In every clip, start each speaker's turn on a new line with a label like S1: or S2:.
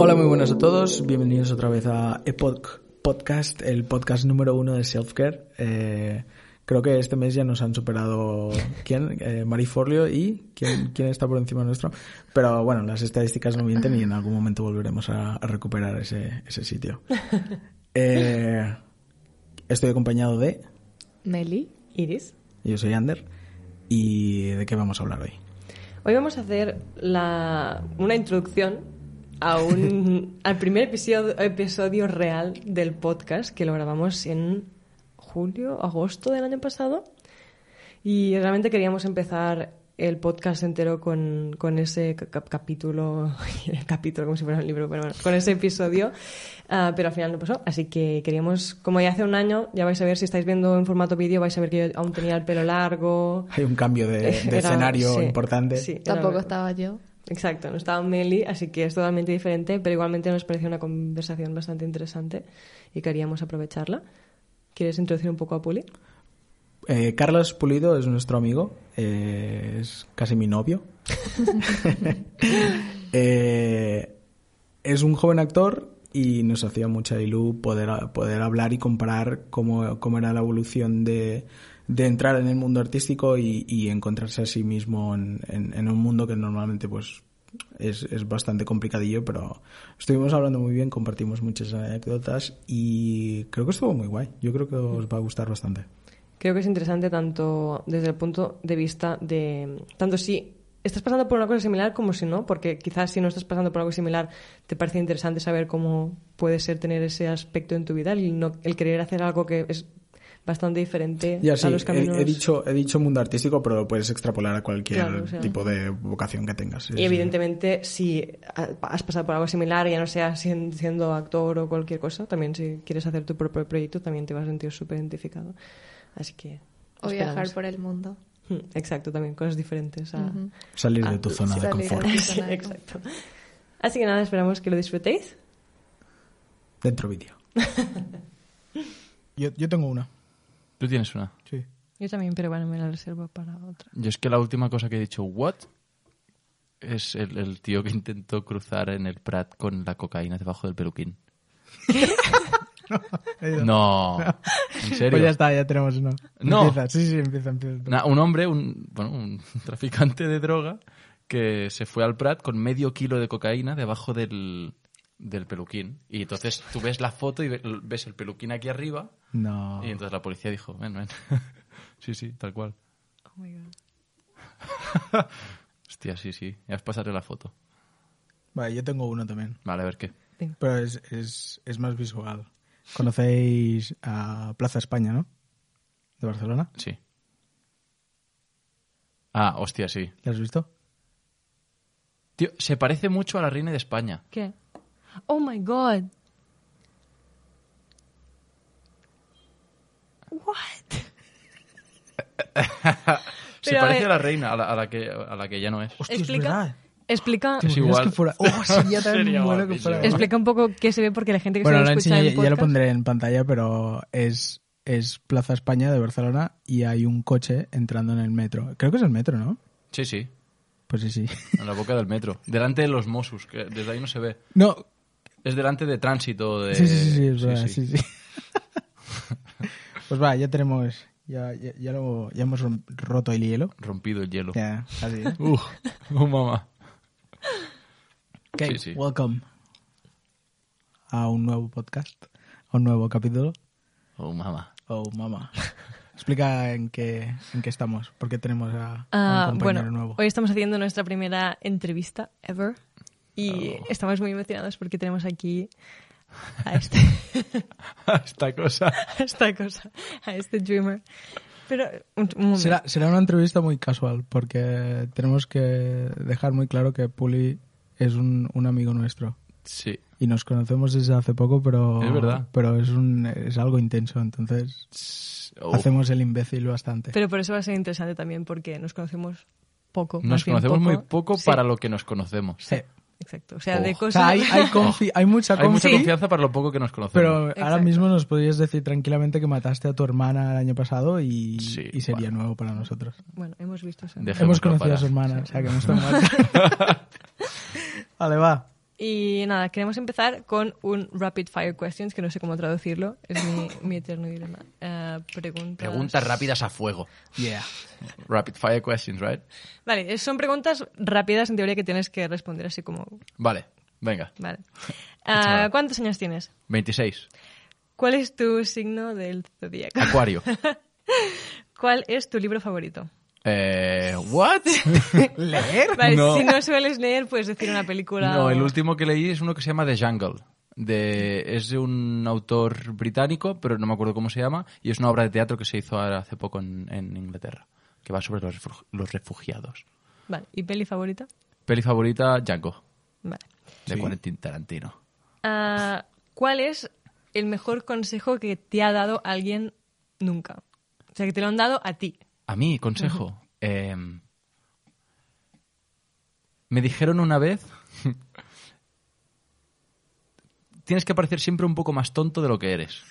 S1: Hola, muy buenas a todos. Bienvenidos otra vez a Epoch Podcast, el podcast número uno de Selfcare. Eh, creo que este mes ya nos han superado quién, eh, Mari Forleo y quién, quién está por encima nuestro. Pero bueno, las estadísticas no mienten y en algún momento volveremos a, a recuperar ese, ese sitio. Eh, estoy acompañado de.
S2: Meli, Iris.
S1: Yo soy Ander. ¿Y de qué vamos a hablar hoy?
S2: Hoy vamos a hacer la, una introducción a un, al primer episodio, episodio real del podcast que lo grabamos en julio, agosto del año pasado. Y realmente queríamos empezar el podcast entero con, con ese cap- capítulo, capítulo como si fuera un libro, pero bueno, con ese episodio, ah, pero al final no pasó. Así que queríamos, como ya hace un año, ya vais a ver, si estáis viendo en formato vídeo, vais a ver que yo aún tenía el pelo largo.
S1: Hay un cambio de, de
S2: Era-
S1: escenario
S2: sí,
S1: importante.
S2: sí, era-
S3: Tampoco estaba yo.
S2: Exacto, no estaba Meli, así que es totalmente diferente, pero igualmente nos pareció una conversación bastante interesante y queríamos aprovecharla. ¿Quieres introducir un poco a Puli?
S1: Eh, Carlos Pulido es nuestro amigo, eh, es casi mi novio. Eh, es un joven actor y nos hacía mucha ilú poder, poder hablar y comparar cómo, cómo era la evolución de, de entrar en el mundo artístico y, y encontrarse a sí mismo en, en- en un mundo que normalmente pues es, es bastante complicadillo, pero estuvimos hablando muy bien, compartimos muchas anécdotas y creo que estuvo muy guay. Yo creo que os va a gustar bastante.
S2: Creo que es interesante tanto desde el punto de vista de... Tanto si estás pasando por una cosa similar como si no, porque quizás si no estás pasando por algo similar te parece interesante saber cómo puede ser tener ese aspecto en tu vida, el, no, el querer hacer algo que es bastante diferente
S1: Ya sí,
S2: a los caminos...
S1: he, dicho, he dicho mundo artístico, pero lo puedes extrapolar a cualquier
S2: Claro, o sea.
S1: tipo de vocación que tengas.
S2: Y evidentemente, si has pasado por algo similar, ya no sea sien- siendo actor o cualquier cosa, también si quieres hacer tu propio proyecto, también te vas a sentir súper identificado. Así que...
S3: O viajar por el mundo.
S2: Exacto, también cosas diferentes. A...
S1: Salir de tu zona de confort.
S3: zona de
S2: exacto. Así que nada, esperamos que lo disfrutéis.
S1: Dentro vídeo. yo, yo tengo una.
S4: Tú tienes una.
S1: Sí.
S2: Yo también, pero bueno, me la reservo para otra.
S4: Yo es que la última cosa que he dicho, ¿what? Es el, el tío que intentó cruzar en el Prat con la cocaína debajo del peluquín. No, en serio.
S1: Pues ya está, ya tenemos uno.
S4: No.
S1: Empieza, sí, sí, empieza, empieza.
S4: Un hombre, un, bueno, un traficante de droga que se fue al Prat con medio kilo de cocaína debajo del, del peluquín. Y entonces tú ves la foto y ve- ves el peluquín aquí arriba
S1: No.
S4: y entonces la policía dijo, ven, ven. sí, sí, tal cual.
S2: Oh my God.
S4: Hostia, sí, sí. Ya os pasaré la foto.
S1: Vale, yo tengo uno también.
S4: Vale, a ver qué.
S1: Pero es, es, es más visual. Conocéis a Plaza España, ¿no? De Barcelona.
S4: Sí. Ah, hostia, sí.
S1: ¿La has visto?
S4: Tío, se parece mucho a la reina de España.
S2: ¿Qué? Oh my God. What?
S4: Se
S2: Pero, a
S4: parece
S2: ver-
S4: a la reina, a la, a la que, a la que ya no es.
S1: Hostia,
S2: Explica-
S1: es verdad.
S2: Explica,
S1: ¿Te
S4: Es
S1: imaginas
S4: igual.
S1: que fuera... Oh, sería tan
S4: Sería
S1: bueno que
S4: guapísimo.
S1: fuera...
S2: explica un poco qué se ve porque la gente que
S1: Bueno,
S2: se
S1: lo
S2: escucha
S1: enseñé,
S2: en
S1: ya lo
S2: podcast-
S1: pondré en pantalla, pero es, es Plaza España de Barcelona y hay un coche entrando en el metro. Creo que es el metro, ¿no?
S4: Sí, sí.
S1: Pues sí, sí.
S4: En la boca del metro. Delante de los Mossos, que desde ahí no se ve.
S1: No,
S4: Es delante de tránsito de...
S1: sí, sí, sí, sí, es verdad,
S4: sí.
S1: sí, sí. pues va, ya tenemos, ya, ya, ya, lo- ya hemos roto el hielo.
S4: Rompido el hielo.
S1: Ya, así. ¿eh?
S4: Uh, uh, mamá.
S1: Ok,
S4: Sí, sí.
S1: welcome a un nuevo podcast, a un nuevo capítulo.
S4: Oh, mamá.
S1: Oh, mamá. Explica en qué, en qué estamos, porque tenemos a, a
S2: Ah,
S1: un compañero
S2: bueno,
S1: nuevo.
S2: hoy estamos haciendo nuestra primera entrevista ever y
S4: Oh.
S2: estamos muy emocionados porque tenemos aquí a este,
S4: Esta cosa.
S2: a esta cosa, a este dreamer. Pero un, un momento.
S1: Será, será una entrevista muy casual, porque tenemos que dejar muy claro que Puli es un, un amigo nuestro.
S4: Sí.
S1: Y nos conocemos desde hace poco, pero
S4: Es verdad.
S1: pero es, un, es algo intenso, entonces
S4: Oh.
S1: hacemos el imbécil bastante.
S2: Pero por eso va a ser interesante también porque nos conocemos poco.
S4: Nos conocemos
S2: poco.
S4: muy poco
S2: Sí.
S4: para lo que nos conocemos.
S1: Sí.
S2: Exacto. O sea, de
S4: Oh.
S1: O
S2: cosas...
S1: sea, hay, hay, confi- hay mucha
S4: Hay mucha confianza para lo poco que nos conocemos.
S1: pero ahora mismo nos podrías decir tranquilamente que mataste a tu hermana el año pasado y,
S4: Sí,
S1: y sería
S4: bueno.
S1: nuevo para nosotros.
S2: Bueno, hemos visto eso.
S1: Hemos conocido
S4: para-
S1: a su hermana, o sea que no está muerta. vale, va.
S2: Y nada, queremos empezar con un rapid fire questions, que no sé cómo traducirlo. Es mi, mi eterno dilema. Eh, preguntas...
S4: Preguntas rápidas a fuego.
S1: Yeah.
S4: Rapid fire questions, right?
S2: Vale, son preguntas rápidas en teoría que tienes que responder así como...
S4: Vale, venga.
S2: Vale. Ah, ¿Cuántos años tienes?
S4: 26.
S2: ¿Cuál es tu signo del zodíaco?
S4: Acuario.
S2: ¿Cuál es tu libro favorito?
S4: Eh, ¿What?
S1: ¿Leer?
S2: Vale,
S4: No.
S2: si no sueles leer, puedes decir una película.
S4: No,
S2: o-
S4: el último que leí es uno que se llama The Jungle. De, es de un autor británico, pero no me acuerdo cómo se llama, y es una obra de teatro que se hizo hace poco en, en Inglaterra, que va sobre los refugiados.
S2: Vale, ¿y peli favorita?
S4: Peli favorita, Django,
S2: Vale.
S4: de
S1: Sí.
S4: Quentin Tarantino.
S2: Ah, ¿Cuál es el mejor consejo que te ha dado alguien nunca? O sea, que te lo han dado a ti.
S4: A mí, consejo. eh, me dijeron una vez. Tienes que parecer siempre un poco más tonto de lo que eres.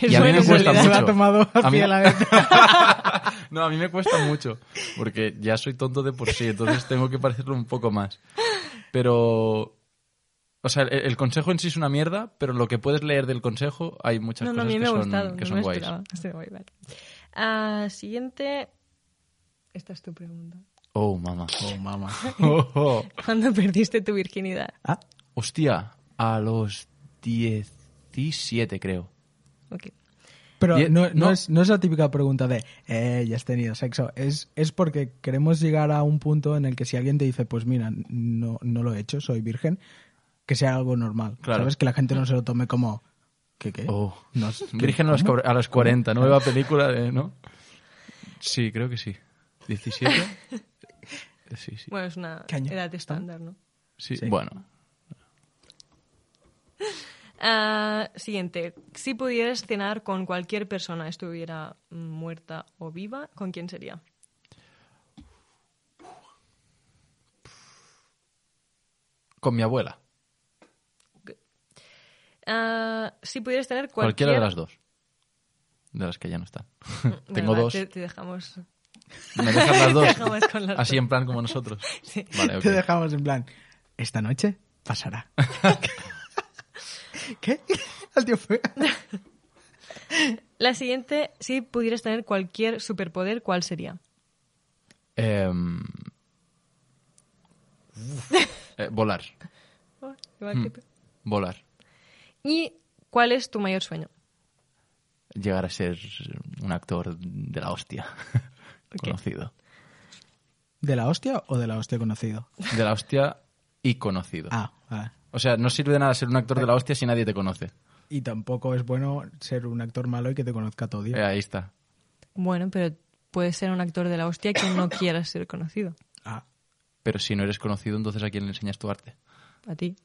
S2: Es
S4: Y a mí me cuesta mucho. A mí-. No, a mí me cuesta mucho. Porque ya soy tonto de por sí, entonces tengo que parecerlo un poco más. Pero. O sea, el, el consejo en sí es una mierda, pero lo que puedes leer del consejo hay muchas
S2: No, no, a
S4: cosas
S2: mí me
S4: que
S2: ha
S4: son,
S2: gustado.
S4: que
S2: no
S4: son
S2: me
S4: guays.
S2: Estoy guay, vale. Ah, siguiente. Esta es tu pregunta.
S4: Oh, mamá.
S1: Oh, mamá.
S4: Oh, oh.
S2: ¿Cuándo perdiste tu virginidad?
S1: Ah,
S4: Hostia, a los 17 creo.
S2: Ok.
S1: pero
S4: Die-
S1: no, no
S4: no.
S1: es, no es la típica pregunta de, eh, ya has tenido sexo. Es, es porque queremos llegar a un punto en el que si alguien te dice, pues mira, no, no lo he hecho, soy virgen, que sea algo normal.
S4: Claro.
S1: ¿Sabes? Que la gente no se lo tome como, ¿qué qué?
S4: Oh. Virgen a los,
S1: ¿Cómo?
S4: cor- a los 40, nueva película de, ¿no? Sí, creo que sí. ¿17? Sí, sí.
S2: Bueno, es una edad estándar, ¿no?
S4: Sí,
S1: sí.
S4: bueno.
S2: Ah, siguiente. Si pudieras cenar con cualquier persona, estuviera muerta o viva, ¿con quién sería?
S4: Con mi abuela.
S2: Ah, si pudieras tener cualquier...
S4: Cualquiera de las dos. De las que ya no están.
S2: Bueno,
S4: Tengo
S2: va,
S4: dos.
S2: Te, te dejamos...
S4: ¿Me dejas las dos?
S2: Te dejamos con las
S4: Así
S2: dos.
S4: en plan como nosotros.
S2: Sí.
S4: Vale, ok.
S1: Te dejamos en plan, esta noche pasará. ¿Qué? Al tío fue.
S2: La siguiente, si pudieras tener cualquier superpoder, ¿cuál sería?
S4: Em, uf, eh, volar.
S2: Oh, igual que tú.
S4: Volar.
S2: ¿Y cuál es tu mayor sueño?
S4: Llegar a ser un actor de la hostia. Conocido.
S1: ¿De la hostia o de la hostia conocido?
S4: De la hostia y conocido.
S1: Ah, vale.
S4: O sea, no sirve de nada ser un actor de la hostia si nadie te conoce.
S1: Y tampoco es bueno ser un actor malo y que te conozca todo.
S4: Eh, ahí está.
S2: Bueno, pero puedes ser un actor de la hostia que no quieras ser conocido.
S1: Ah,
S4: Pero si no eres conocido, entonces ¿a quién le enseñas tu arte?
S2: A ti.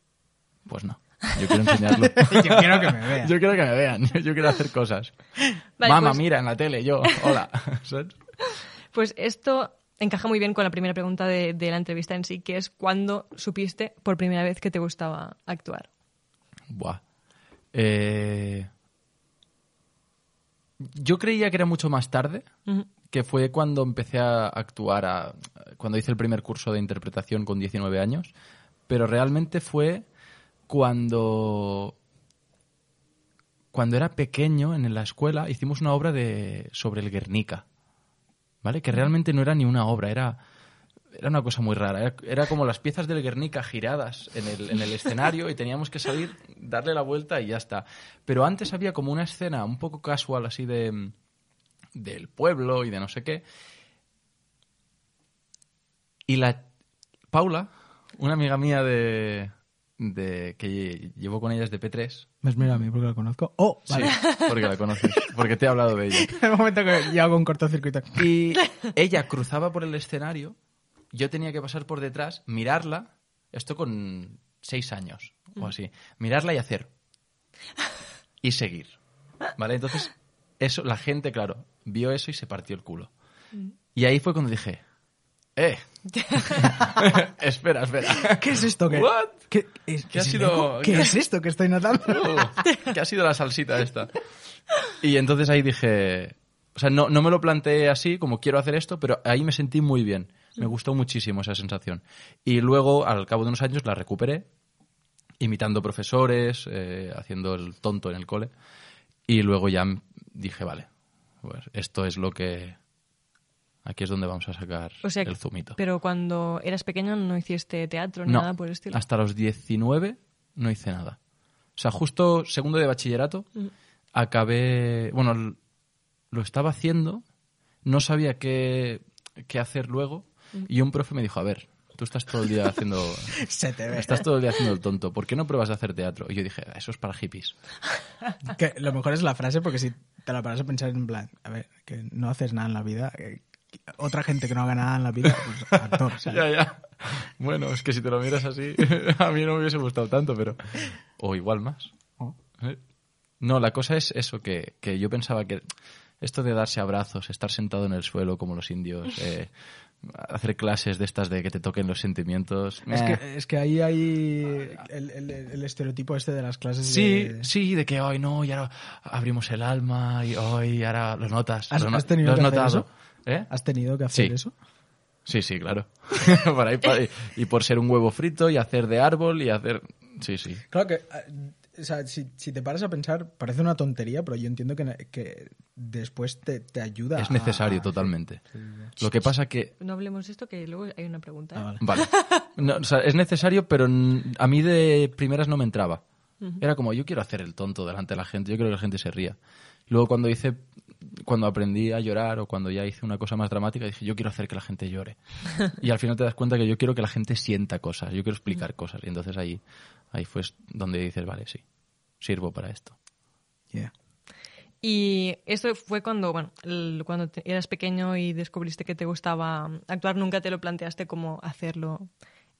S4: Pues no. Yo quiero enseñarlo.
S1: yo quiero que me vean.
S4: Yo quiero que me vean. Yo quiero hacer cosas.
S2: Vale,
S4: Mamá,
S2: pues-
S4: mira, en la tele, yo. Hola.
S2: Pues esto encaja muy bien con la primera pregunta de, de la entrevista en sí, que es ¿cuándo supiste por primera vez que te gustaba actuar?
S4: Buah. Eh, Yo creía que era mucho más tarde, que fue cuando empecé a actuar, a- cuando hice el primer curso de interpretación con 19 años, pero realmente fue cuando cuando era pequeño en la escuela hicimos una obra de sobre el Guernica, ¿vale? Que realmente no era ni una obra, era era una cosa muy rara. Era, como las piezas del Guernica giradas en el, en el escenario y teníamos que salir, darle la vuelta y ya está. Pero antes había como una escena un poco casual así de del pueblo y de no sé qué. Y la Paula, una amiga mía de, de que llevo con ella desde P3.
S1: ¿Ves? Mira a mí porque la conozco. Oh, vale.
S4: Sí, porque la conoces, porque te he hablado de ella.
S1: el momento que yo hago un cortocircuito.
S4: Y ella cruzaba por el escenario, yo tenía que pasar por detrás, mirarla, esto con seis años o así, mirarla y hacer. Y seguir. ¿Vale? Entonces, eso, la gente, claro, vio eso y se partió el culo. Y ahí fue cuando dije, ¡Eh! espera, espera.
S1: ¿Qué es esto? ¿Qué,
S4: What?
S1: ¿Qué, es,
S4: ¿Qué ha sido-?
S1: ¿Qué es esto que estoy notando?
S4: Uh, ¿Qué ha sido la salsita esta? Y entonces ahí dije... O sea, no, no me lo planteé así, como quiero hacer esto, pero ahí me sentí muy bien. Me gustó muchísimo esa sensación. Y luego, al cabo de unos años, la recuperé, imitando profesores, eh, haciendo el tonto en el cole. Y luego ya dije, vale, pues esto es lo que... Aquí es donde vamos a sacar
S2: O sea,
S4: el zumito.
S2: pero cuando eras pequeño no hiciste teatro ni
S4: No,
S2: nada por el estilo.
S4: hasta los 19 no hice nada. O sea, justo segundo de bachillerato acabé, bueno, lo estaba haciendo, no sabía qué, qué hacer luego y un profe me dijo, a ver, tú estás todo el día haciendo...
S1: Se te ve.
S4: Estás todo el día haciendo el tonto, ¿por qué no pruebas a hacer teatro? Y yo dije, "Ah, eso es para hippies.
S1: Que lo mejor es la frase porque si te la paras a pensar en plan, a ver, que no haces nada en la vida, eh, otra gente que no haga nada en la vida, pues actor.
S4: Ya, ya. Bueno, es que si te lo miras así, a mí no me hubiese gustado tanto, pero... O igual más.
S1: Oh.
S4: ¿Eh? No, la cosa es eso, que, que yo pensaba que esto de darse abrazos, estar sentado en el suelo como los indios, eh, hacer clases de estas de que te toquen los sentimientos...
S1: Es
S4: eh.
S1: que, es que ahí hay el, el- el estereotipo este de las clases
S4: Sí,
S1: de...
S4: sí, de que hoy no, y ahora abrimos el alma, y hoy ahora lo notas.
S1: ¿Has-
S4: lo no-
S1: has tenido
S4: lo has notado.
S1: eso?
S4: ¿Eh?
S1: ¿Has tenido que hacer
S4: Sí.
S1: eso?
S4: Sí, sí, claro. por ahí, por ahí. Y por ser un huevo frito y hacer de árbol y hacer... Sí, sí.
S1: Claro que, eh, o sea, si, si te paras a pensar, parece una tontería, pero yo entiendo que, que después te, te ayuda
S4: Es necesario
S1: a-
S4: totalmente. Lo que pasa que...
S2: No hablemos de esto, que luego hay una pregunta. ¿eh?
S1: Ah, vale.
S4: Vale. No, o sea, es necesario, pero a mí de primeras no me entraba. Era como, yo quiero hacer el tonto delante de la gente, yo quiero que la gente se ría. Luego cuando hice, cuando aprendí a llorar o cuando ya hice una cosa más dramática, dije, yo quiero hacer que la gente llore. y al final te das cuenta que yo quiero que la gente sienta cosas, yo quiero explicar cosas. Y entonces ahí, ahí fue donde dices, vale, sí, sirvo para esto.
S1: Yeah.
S2: Y esto fue cuando, bueno, el- cuando te- eras pequeño y descubriste que te gustaba actuar, nunca te lo planteaste como hacerlo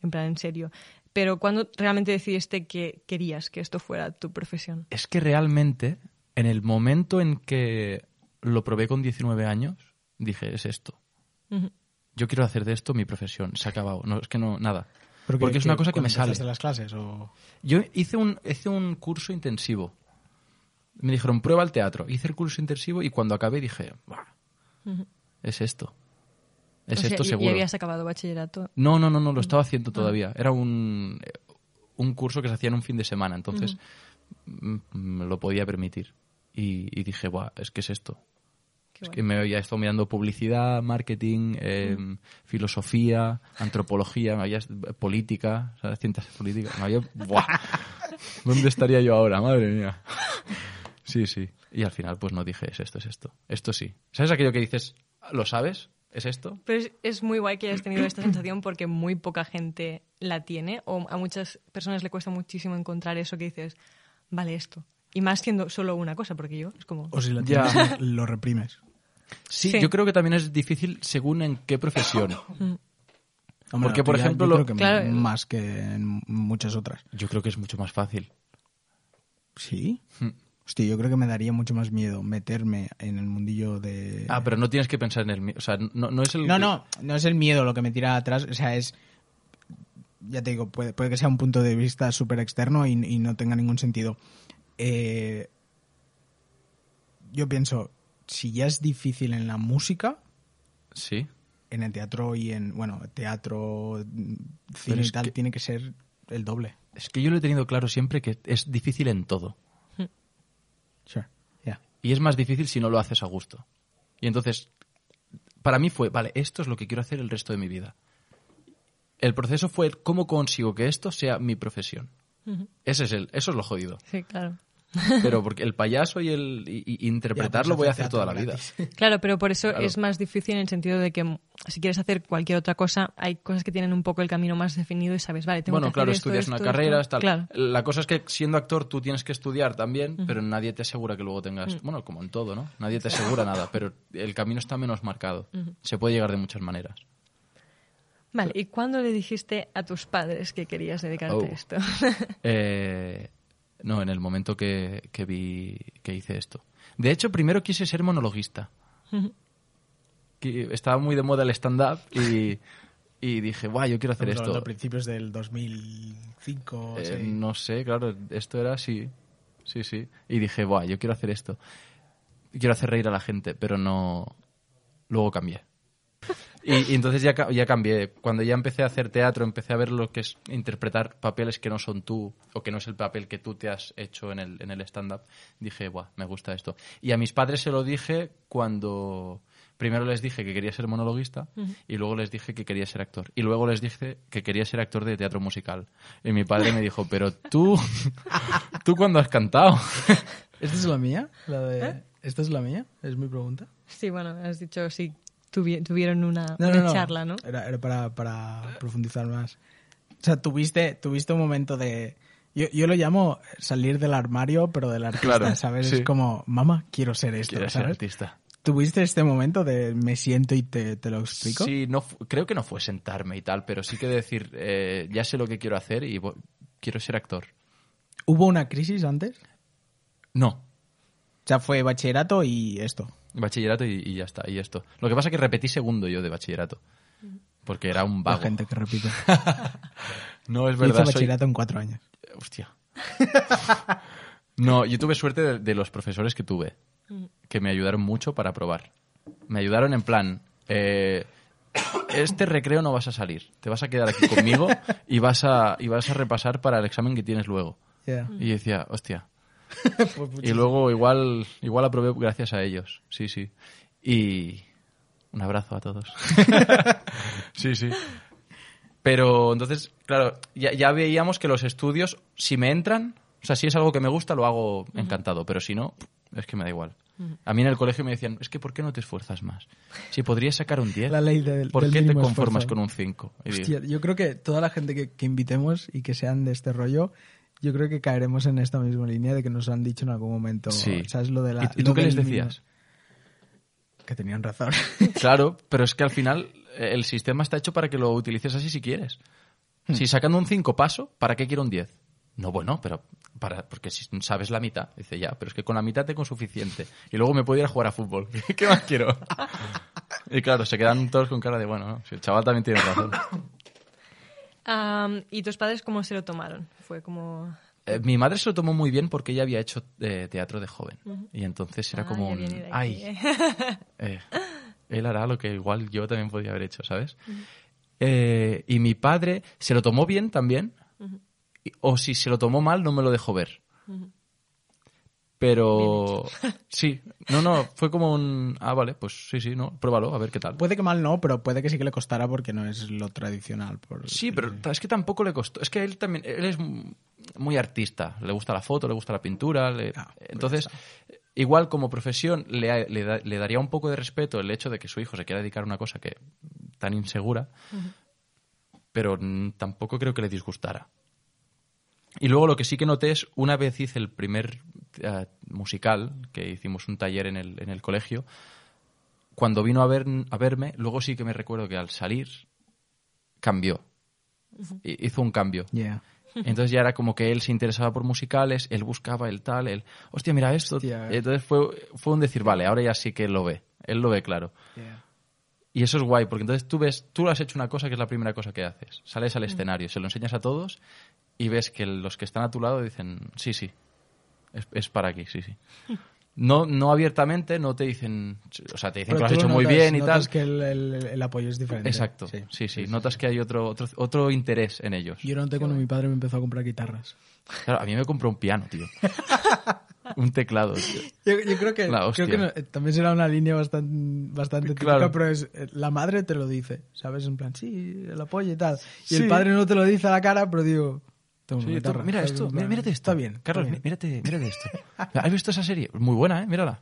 S2: en plan en serio. Pero cuando realmente decidiste que querías que esto fuera tu profesión.
S4: Es que realmente, en el momento en que lo probé con 19 años, dije, es esto. Yo quiero hacer de esto mi profesión. Se ha acabado. No, es que no, nada.
S1: ¿Pero
S4: Porque es una cosa que me sale.
S1: empezaste las clases o...?
S4: Yo hice un, hice un curso intensivo. Me dijeron, prueba el teatro. Hice el curso intensivo y cuando acabé dije, "Buah, es esto. Es
S2: O sea,
S4: esto
S2: y-
S4: seguro.
S2: Y habías acabado bachillerato.
S4: No, no, no, no, lo estaba haciendo todavía. Era un, un curso que se hacía en un fin de semana, entonces me lo podía permitir. Y, y dije, Buah, es que es esto.
S2: Qué
S4: Es que me había estado mirando publicidad, marketing, eh, filosofía, antropología, me había, política, ¿sabes? Ciencias políticas. Me había, ¡buah! ¿Dónde estaría yo ahora? Madre mía. Sí, sí. Y al final, pues no dije, es esto, es esto. Esto sí. ¿Sabes aquello que dices, lo sabes? ¿Es esto?
S2: Pero es, es muy guay que hayas tenido esta sensación porque muy poca gente la tiene o a muchas personas le cuesta muchísimo encontrar eso que dices, vale, esto. Y más siendo solo una cosa, porque yo es como...
S1: O si lo
S4: Ya.
S1: tienes, lo reprimes.
S4: Sí,
S2: Sí.
S4: yo creo que también es difícil según en qué profesión.
S1: Hombre,
S4: Porque,
S1: la
S4: por ejemplo,
S1: yo
S4: lo-
S1: creo que
S2: Claro.
S1: más que en muchas otras.
S4: Yo creo que es mucho más fácil.
S1: ¿Sí?
S4: Hmm.
S1: Hostia, yo creo que me daría mucho más miedo meterme en el mundillo de...
S4: Ah, pero no tienes que pensar en el mío. O sea, no, no es el.
S1: No, no, no es el miedo lo que me tira atrás, o sea, es... Ya te digo, puede, puede que sea un punto de vista súper externo y, y no tenga ningún sentido. Eh, yo pienso, si ya es difícil en la música,
S4: Sí.
S1: en el teatro y en, bueno, teatro, cine y tal,
S4: que-
S1: tiene que ser el doble.
S4: Es que yo lo he tenido claro siempre que es difícil en todo.
S1: Sure, yeah.
S4: Y es más difícil si no lo haces a gusto. Y entonces, para mí fue, vale, esto es lo que quiero hacer el resto de mi vida. El proceso fue el cómo consigo que esto sea mi profesión. Ese es el, eso es lo jodido.
S2: Sí, claro.
S4: Pero porque el payaso y el y- y interpretar
S1: Ya,
S4: lo
S1: pues
S4: voy a
S1: hacer
S4: toda la vida.
S2: Claro, pero por eso
S4: Claro.
S2: es más difícil en el sentido de que si quieres hacer cualquier otra cosa, hay cosas que tienen un poco el camino más definido y sabes, vale, tengo que
S4: Bueno,
S2: hacer
S4: claro,
S2: esto,
S4: estudias
S2: esto,
S4: una
S2: esto.
S4: carrera, tal.
S2: Claro.
S4: La cosa es que siendo actor tú tienes que estudiar también, pero nadie te asegura que luego tengas,
S2: Mm.
S4: bueno, como en todo, ¿no? Nadie te asegura nada, pero el camino está menos marcado. Se puede llegar de muchas maneras.
S2: Vale, ¿y cuándo le dijiste a tus padres que querías dedicarte
S4: Oh.
S2: a esto?
S4: Eh, no, en el momento que, que vi que hice esto. De hecho, primero quise ser monologuista. Estaba muy de moda el stand-up y, Y dije, guau, yo quiero hacer
S1: Estamos
S4: esto.
S1: a principios del 2005.
S4: Eh,
S1: sí.
S4: No sé, claro, esto era así. Sí, sí. Y dije, buah, yo quiero hacer esto. Quiero hacer reír a la gente, pero no. Luego cambié. Y, y entonces ya, ya cambié. Cuando ya empecé a hacer teatro, empecé a ver lo que es interpretar papeles que no son tú o que no es el papel que tú te has hecho en el, en el stand-up. Dije, buah, me gusta esto. Y a mis padres se lo dije cuando. Primero les dije que quería ser monologuista y luego les dije que quería ser actor. Y luego les dije que quería ser actor de teatro musical. Y mi padre me dijo, pero tú, ¿tú cuándo has cantado?
S1: ¿Esta es la mía? La de... ¿Esta es la mía? Es mi pregunta.
S2: Sí, bueno, has dicho si tuvi- tuvieron una,
S1: No,
S2: una
S1: no, no.
S2: charla, ¿no?
S1: Era, era para, para profundizar más. O sea, tuviste, tuviste un momento de... Yo, yo lo llamo salir del armario, pero del artista,
S4: Claro,
S1: ¿sabes?
S4: sí.
S1: Es como, mamá, quiero ser esto,
S4: Quiero ser
S1: ¿sabes?
S4: artista.
S1: ¿Tuviste este momento de me siento y te, te lo explico?
S4: Sí, no, creo que no fue sentarme y tal, pero sí que decir, eh, ya sé lo que quiero hacer y quiero ser actor.
S1: ¿Hubo una crisis antes?
S4: No,
S1: O sea, fue bachillerato y esto.
S4: Bachillerato y, y ya está, y esto. Lo que pasa es que repetí segundo yo de bachillerato, porque era un
S1: La
S4: vago.
S1: gente que repite.
S4: No, es
S1: Yo hice
S4: verdad, soy...
S1: bachillerato en cuatro años.
S4: Hostia. No, yo tuve suerte de, de los profesores que tuve, que me ayudaron mucho para probar. Me ayudaron en plan, eh, este recreo no vas a salir, te vas a quedar aquí conmigo y vas a, y vas a repasar para el examen que tienes luego.
S1: Yeah.
S4: Y yo decía, hostia.
S1: Pues
S4: Y luego igual, igual aprobé gracias a ellos, sí, sí. Y un abrazo a todos. sí, sí. Pero entonces, claro, ya, ya veíamos que los estudios, si me entran, o sea, si es algo que me gusta, lo hago encantado, pero si no, es que me da igual. A mí en el colegio me decían, es que ¿por qué no te esfuerzas más? Si podrías sacar un 10,
S1: La ley del-
S4: ¿por
S1: del
S4: qué te conformas
S1: esfuerzo.
S4: con un 5? Y digo,
S1: Hostia, yo creo que toda la gente que, que invitemos y que sean de este rollo, yo creo que caeremos en esta misma línea de que nos han dicho en algún momento.
S4: Sí.
S1: ¿Sabes lo de la.
S4: ¿Y, tú qué les decías?
S1: Que tenían razón.
S4: Claro, pero es que al final eh, el sistema está hecho para que lo utilices así si quieres.
S1: Hmm.
S4: Si sacando un 5 paso, ¿para qué quiero un 10? No, bueno, pero para, porque si sabes la mitad, dice ya, pero es que con la mitad tengo suficiente. Y luego me puedo ir a jugar a fútbol. ¿Qué más quiero? Y claro, se quedan todos con cara de, bueno, ¿no? si el chaval también tiene razón.
S2: Am, ¿Y tus padres cómo se lo tomaron? Fue como...
S4: Eh, mi madre se lo tomó muy bien porque ella había hecho eh, teatro de joven. Y entonces era
S2: Ah,
S4: como un...
S2: aquí,
S4: Ay,
S2: ¿eh?
S4: él hará lo que igual yo también podía haber hecho, ¿sabes? Eh, y mi padre se lo tomó bien también, y- o si se lo tomó mal no me lo dejó ver. Pero sí, no, no, fue como un... Ah, vale, pues sí, sí, no, pruébalo, a ver qué tal.
S1: puede que mal no, pero puede que sí que le costara porque no es lo tradicional. Por
S4: Sí, pero es que tampoco le costó. Es que él también, él es muy artista. Le gusta la foto, le gusta la pintura. le-
S1: Ah, pues
S4: Entonces, igual como profesión, le, le da- le daría un poco de respeto el hecho de que su hijo se quiera dedicar a una cosa que tan insegura, pero tampoco creo que le disgustara. Y luego lo que sí que noté es, una vez hice el primer eh, musical, que hicimos un taller en el, en el colegio, cuando vino a, ver, a verme, luego sí que me recuerdo que al salir cambió. Hi- Hizo un cambio.
S1: Yeah.
S4: Entonces ya era como que él se interesaba por musicales, él buscaba el tal, él, hostia, mira esto.
S1: Hostia.
S4: Entonces fue, fue un decir, vale, ahora ya sí que él lo ve. Él lo ve claro.
S1: Yeah.
S4: Y eso es guay, porque entonces tú ves, tú has hecho una cosa que es la primera cosa que haces. Sales
S1: Mm.
S4: al escenario, se lo enseñas a todos y ves que los que están a tu lado dicen, sí, sí, es, es para aquí, sí, sí. No, no abiertamente, no te dicen, o sea, te dicen
S1: Pero
S4: que lo has hecho muy
S1: notas-
S4: bien y
S1: notas
S4: tal.
S1: que el, el- el apoyo es diferente.
S4: Exacto, sí, sí, Notas que hay otro, otro, otro interés en ellos.
S1: Yo noté cuando mi padre me empezó a comprar guitarras.
S4: Claro, a mí me compró un piano, tío. un teclado, tío.
S1: Yo, yo creo que,
S4: La
S1: creo que no- eh, también será una línea bastante, bastante típica,
S4: Claro.
S1: pero es eh, la madre te lo dice, ¿sabes? En plan, sí, el apoyo y tal. Y
S4: Sí.
S1: el padre no te lo dice a la cara, pero digo,
S4: Sí,
S1: guitarra,
S4: mira esto, mira, mírate esto.
S1: Está bien.
S4: Carlos,
S1: está bien.
S4: mírate, mírate esto. ¿Has visto esa serie? Muy buena, ¿eh? Mírala.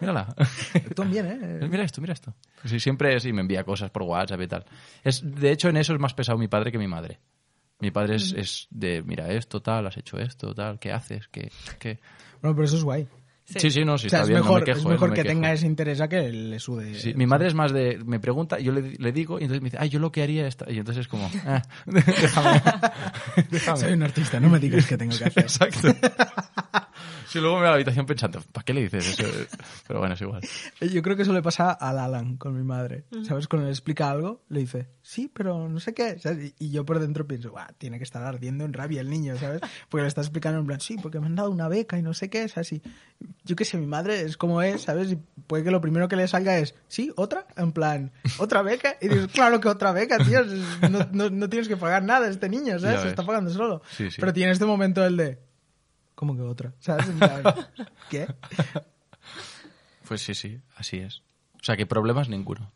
S4: Mírala.
S1: Actúan bien, ¿eh?
S4: Mira esto, mira esto. Sí, siempre sí me envía cosas por WhatsApp y tal. Es, de hecho, en eso es más pesado mi padre que mi madre. Mi padre es, es de, mira esto, tal, has hecho esto, tal, ¿qué haces? ¿Qué, qué?
S1: Bueno, pero eso es guay.
S4: Sí, sí, no, sí,
S1: o sea,
S4: está
S1: es
S4: bien,
S1: mejor,
S4: no me quejo.
S1: es
S4: eh,
S1: mejor
S4: no me
S1: que
S4: quejo.
S1: tenga ese interés a que le sude.
S4: Sí, mi madre es más de, me pregunta, yo le, le digo, y entonces me dice, ay, yo lo que haría esta. Y entonces es como, ah, déjame. déjame.
S1: Soy un artista, no me digas qué tengo que hacer.
S4: Exacto. Sí, luego me voy a la habitación pensando, ¿para qué le dices eso? Pero bueno, es igual.
S1: Yo creo que eso le pasa al Alan con mi madre. ¿Sabes? Cuando le explica algo, le dice, sí, pero no sé qué. ¿sabes? Y yo por dentro pienso, "Buah, tiene que estar ardiendo en rabia el niño, ¿sabes? Porque le está explicando en plan, sí, porque me han dado una beca y no sé qué, ¿sabes? Y yo qué sé, mi madre es como es, ¿sabes? Y puede que lo primero que le salga es, sí, otra, en plan, ¿otra beca? Y dices, claro que otra beca, tío. No, no- no tienes que pagar nada a este niño, ¿sabes? Se está pagando solo.
S4: Sí, sí.
S1: Pero tiene este momento el de, ¿cómo que otra? ¿Sabes? ¿qué?
S4: Pues sí, sí, así es. O sea, que problemas ninguno.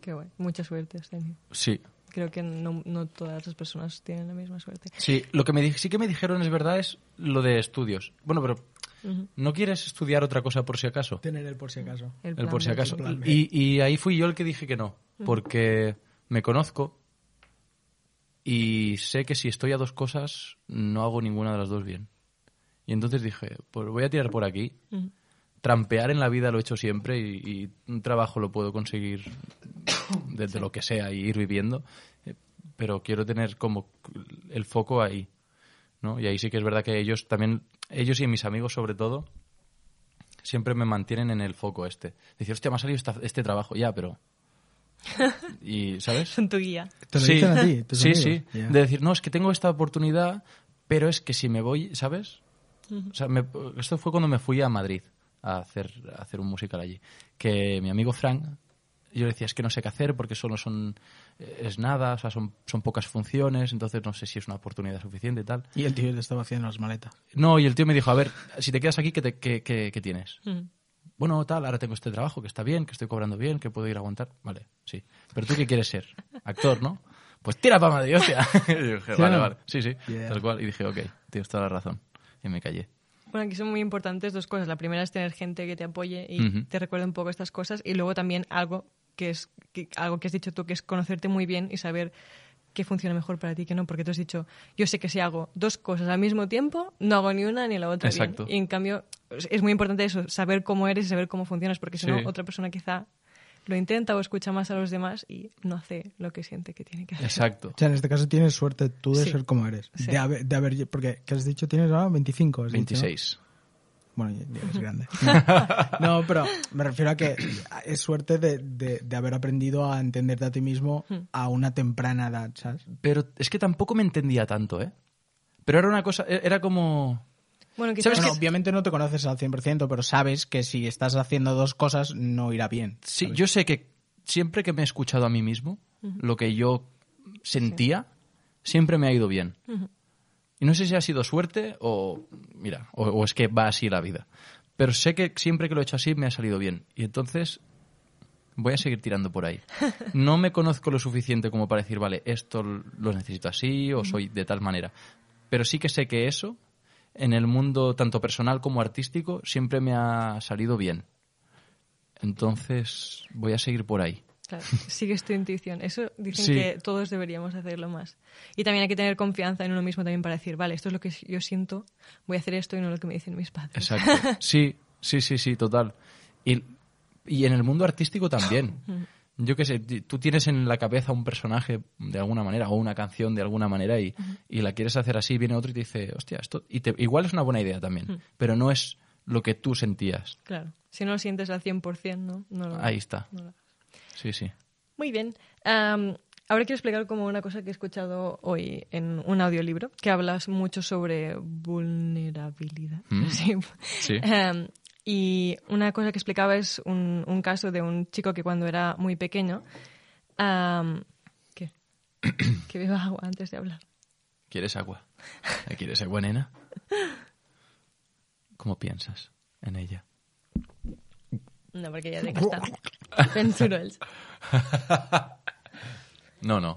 S2: Qué guay. Mucha suerte has tenido.
S4: Sí.
S2: Creo que no, no todas las personas tienen la misma suerte.
S4: Sí, lo que me di- sí que me dijeron es verdad es lo de estudios. Bueno, pero
S2: Ujú.
S4: ¿no quieres estudiar otra cosa por si acaso?
S1: Tener el por si acaso.
S2: El,
S4: El por si acaso. Y, y ahí fui yo el que dije que no, porque me conozco y sé que si estoy a dos cosas no hago ninguna de las dos bien. Y entonces dije, pues voy a tirar por aquí.
S2: Ujú.
S4: Trampear en la vida lo he hecho siempre y, y un trabajo lo puedo conseguir desde lo que sea y ir viviendo, eh, pero quiero tener como el foco ahí, ¿no? Y ahí sí que es verdad que ellos también, ellos y mis amigos sobre todo, siempre me mantienen en el foco este. Dice, hostia, me ha salido esta- este trabajo, ya, pero... Y, ¿sabes?
S2: Son tu guía.
S1: Te lo
S4: sí,
S1: dicen a ti, tus
S4: sí,
S1: amigos.
S4: sí.
S1: Ya.
S4: De decir, no, es que tengo esta oportunidad, pero es que si me voy, ¿sabes? O sea, me- esto fue cuando me fui a Madrid a hacer, a hacer un musical allí. Que mi amigo Frank, yo le decía, es que no sé qué hacer porque solo son, eh, es nada, o sea, son, son pocas funciones, entonces no sé si es una oportunidad suficiente y tal.
S1: Y el tío le estaba haciendo las maletas.
S4: No, y el tío me dijo, a ver, si te quedas aquí, ¿qué, te- qué- qué- qué tienes?
S2: Ujú.
S4: Bueno, tal, ahora tengo este trabajo que está bien, que estoy cobrando bien, que puedo ir a aguantar. Vale, sí. Pero tú qué quieres ser? Actor, ¿no? Pues tira para Madrid, hostia. Y dije,
S1: ¿Sí
S4: vale,
S1: no?
S4: vale. Sí, sí,
S1: Yeah.
S4: tal cual. Y dije, ok, tienes toda la razón. Y me callé.
S2: Bueno, aquí son muy importantes dos cosas. La primera es tener gente que te apoye y te recuerde un poco estas cosas. Y luego también algo que es que- algo que has dicho tú, que es conocerte muy bien y saber qué funciona mejor para ti y qué no. Porque tú has dicho, yo sé que si hago dos cosas al mismo tiempo, no hago ni una ni la otra bien.
S4: Exacto.
S2: Y en cambio, es muy importante eso, saber cómo eres y saber cómo funcionas. Porque si
S4: Sí.
S2: no, otra persona quizá lo intenta o escucha más a los demás y no hace lo que siente que tiene que hacer.
S4: Exacto.
S1: O sea, en este caso tienes suerte tú de
S2: Sí.
S1: ser como eres.
S2: Sí.
S1: De, haber, de haber- porque, ¿qué has dicho? Tienes ahora 25. has dicho, ¿no?
S4: 26.
S1: Bueno, eres grande. no, pero me refiero a que es suerte de, de- de haber aprendido a entenderte a ti mismo a una temprana edad, ¿sabes?
S4: Pero es que tampoco me entendía tanto, ¿eh? Pero era una cosa, e- era como...
S2: Bueno, quizás
S4: ¿Sabes
S1: Bueno,
S4: que-
S1: obviamente no te conoces al 100%, pero sabes que si estás haciendo dos cosas no irá bien.
S4: Sí, yo sé que siempre que me he escuchado a mí mismo, lo que yo sentía, siempre me ha ido bien. Y no sé si ha sido suerte o, mira, o, o es que va así la vida. Pero sé que siempre que lo he hecho así me ha salido bien. Y entonces voy a seguir tirando por ahí. No me conozco lo suficiente como para decir, vale, esto lo necesito así o soy de tal manera. Pero sí que sé que eso, en el mundo tanto personal como artístico, siempre me ha salido bien. Entonces voy a seguir por ahí.
S2: Claro, sigues tu intuición. Eso dicen
S4: Sí.
S2: que todos deberíamos hacerlo más. Y también hay que tener confianza en uno mismo también para decir, vale, esto es lo que yo siento, voy a hacer esto y no lo que me dicen mis padres.
S4: Exacto. Sí, sí, sí, sí, total. Y, y en el mundo artístico también. Yo qué sé, tú tienes en la cabeza un personaje de alguna manera o una canción de alguna manera y, y la quieres hacer así, viene otro y te dice, hostia, esto... Y te, igual es una buena idea también, pero no es lo que tú sentías.
S2: Claro. Si no lo sientes al 100%, ¿no? no lo-
S4: Ahí está.
S2: no lo-
S4: Sí, sí.
S2: Muy bien. Ahora quiero explicar como una cosa que he escuchado hoy en un audiolibro, que hablas mucho sobre vulnerabilidad.
S4: Mm.
S2: Sí. Y una cosa que explicaba es un, un caso de un chico que cuando era muy pequeño... ¿Qué? que beba agua antes de hablar.
S4: ¿Quieres agua? ¿Quieres agua, nena? ¿Cómo piensas en ella?
S2: No, porque ya de que está. Censuro.
S4: No, no.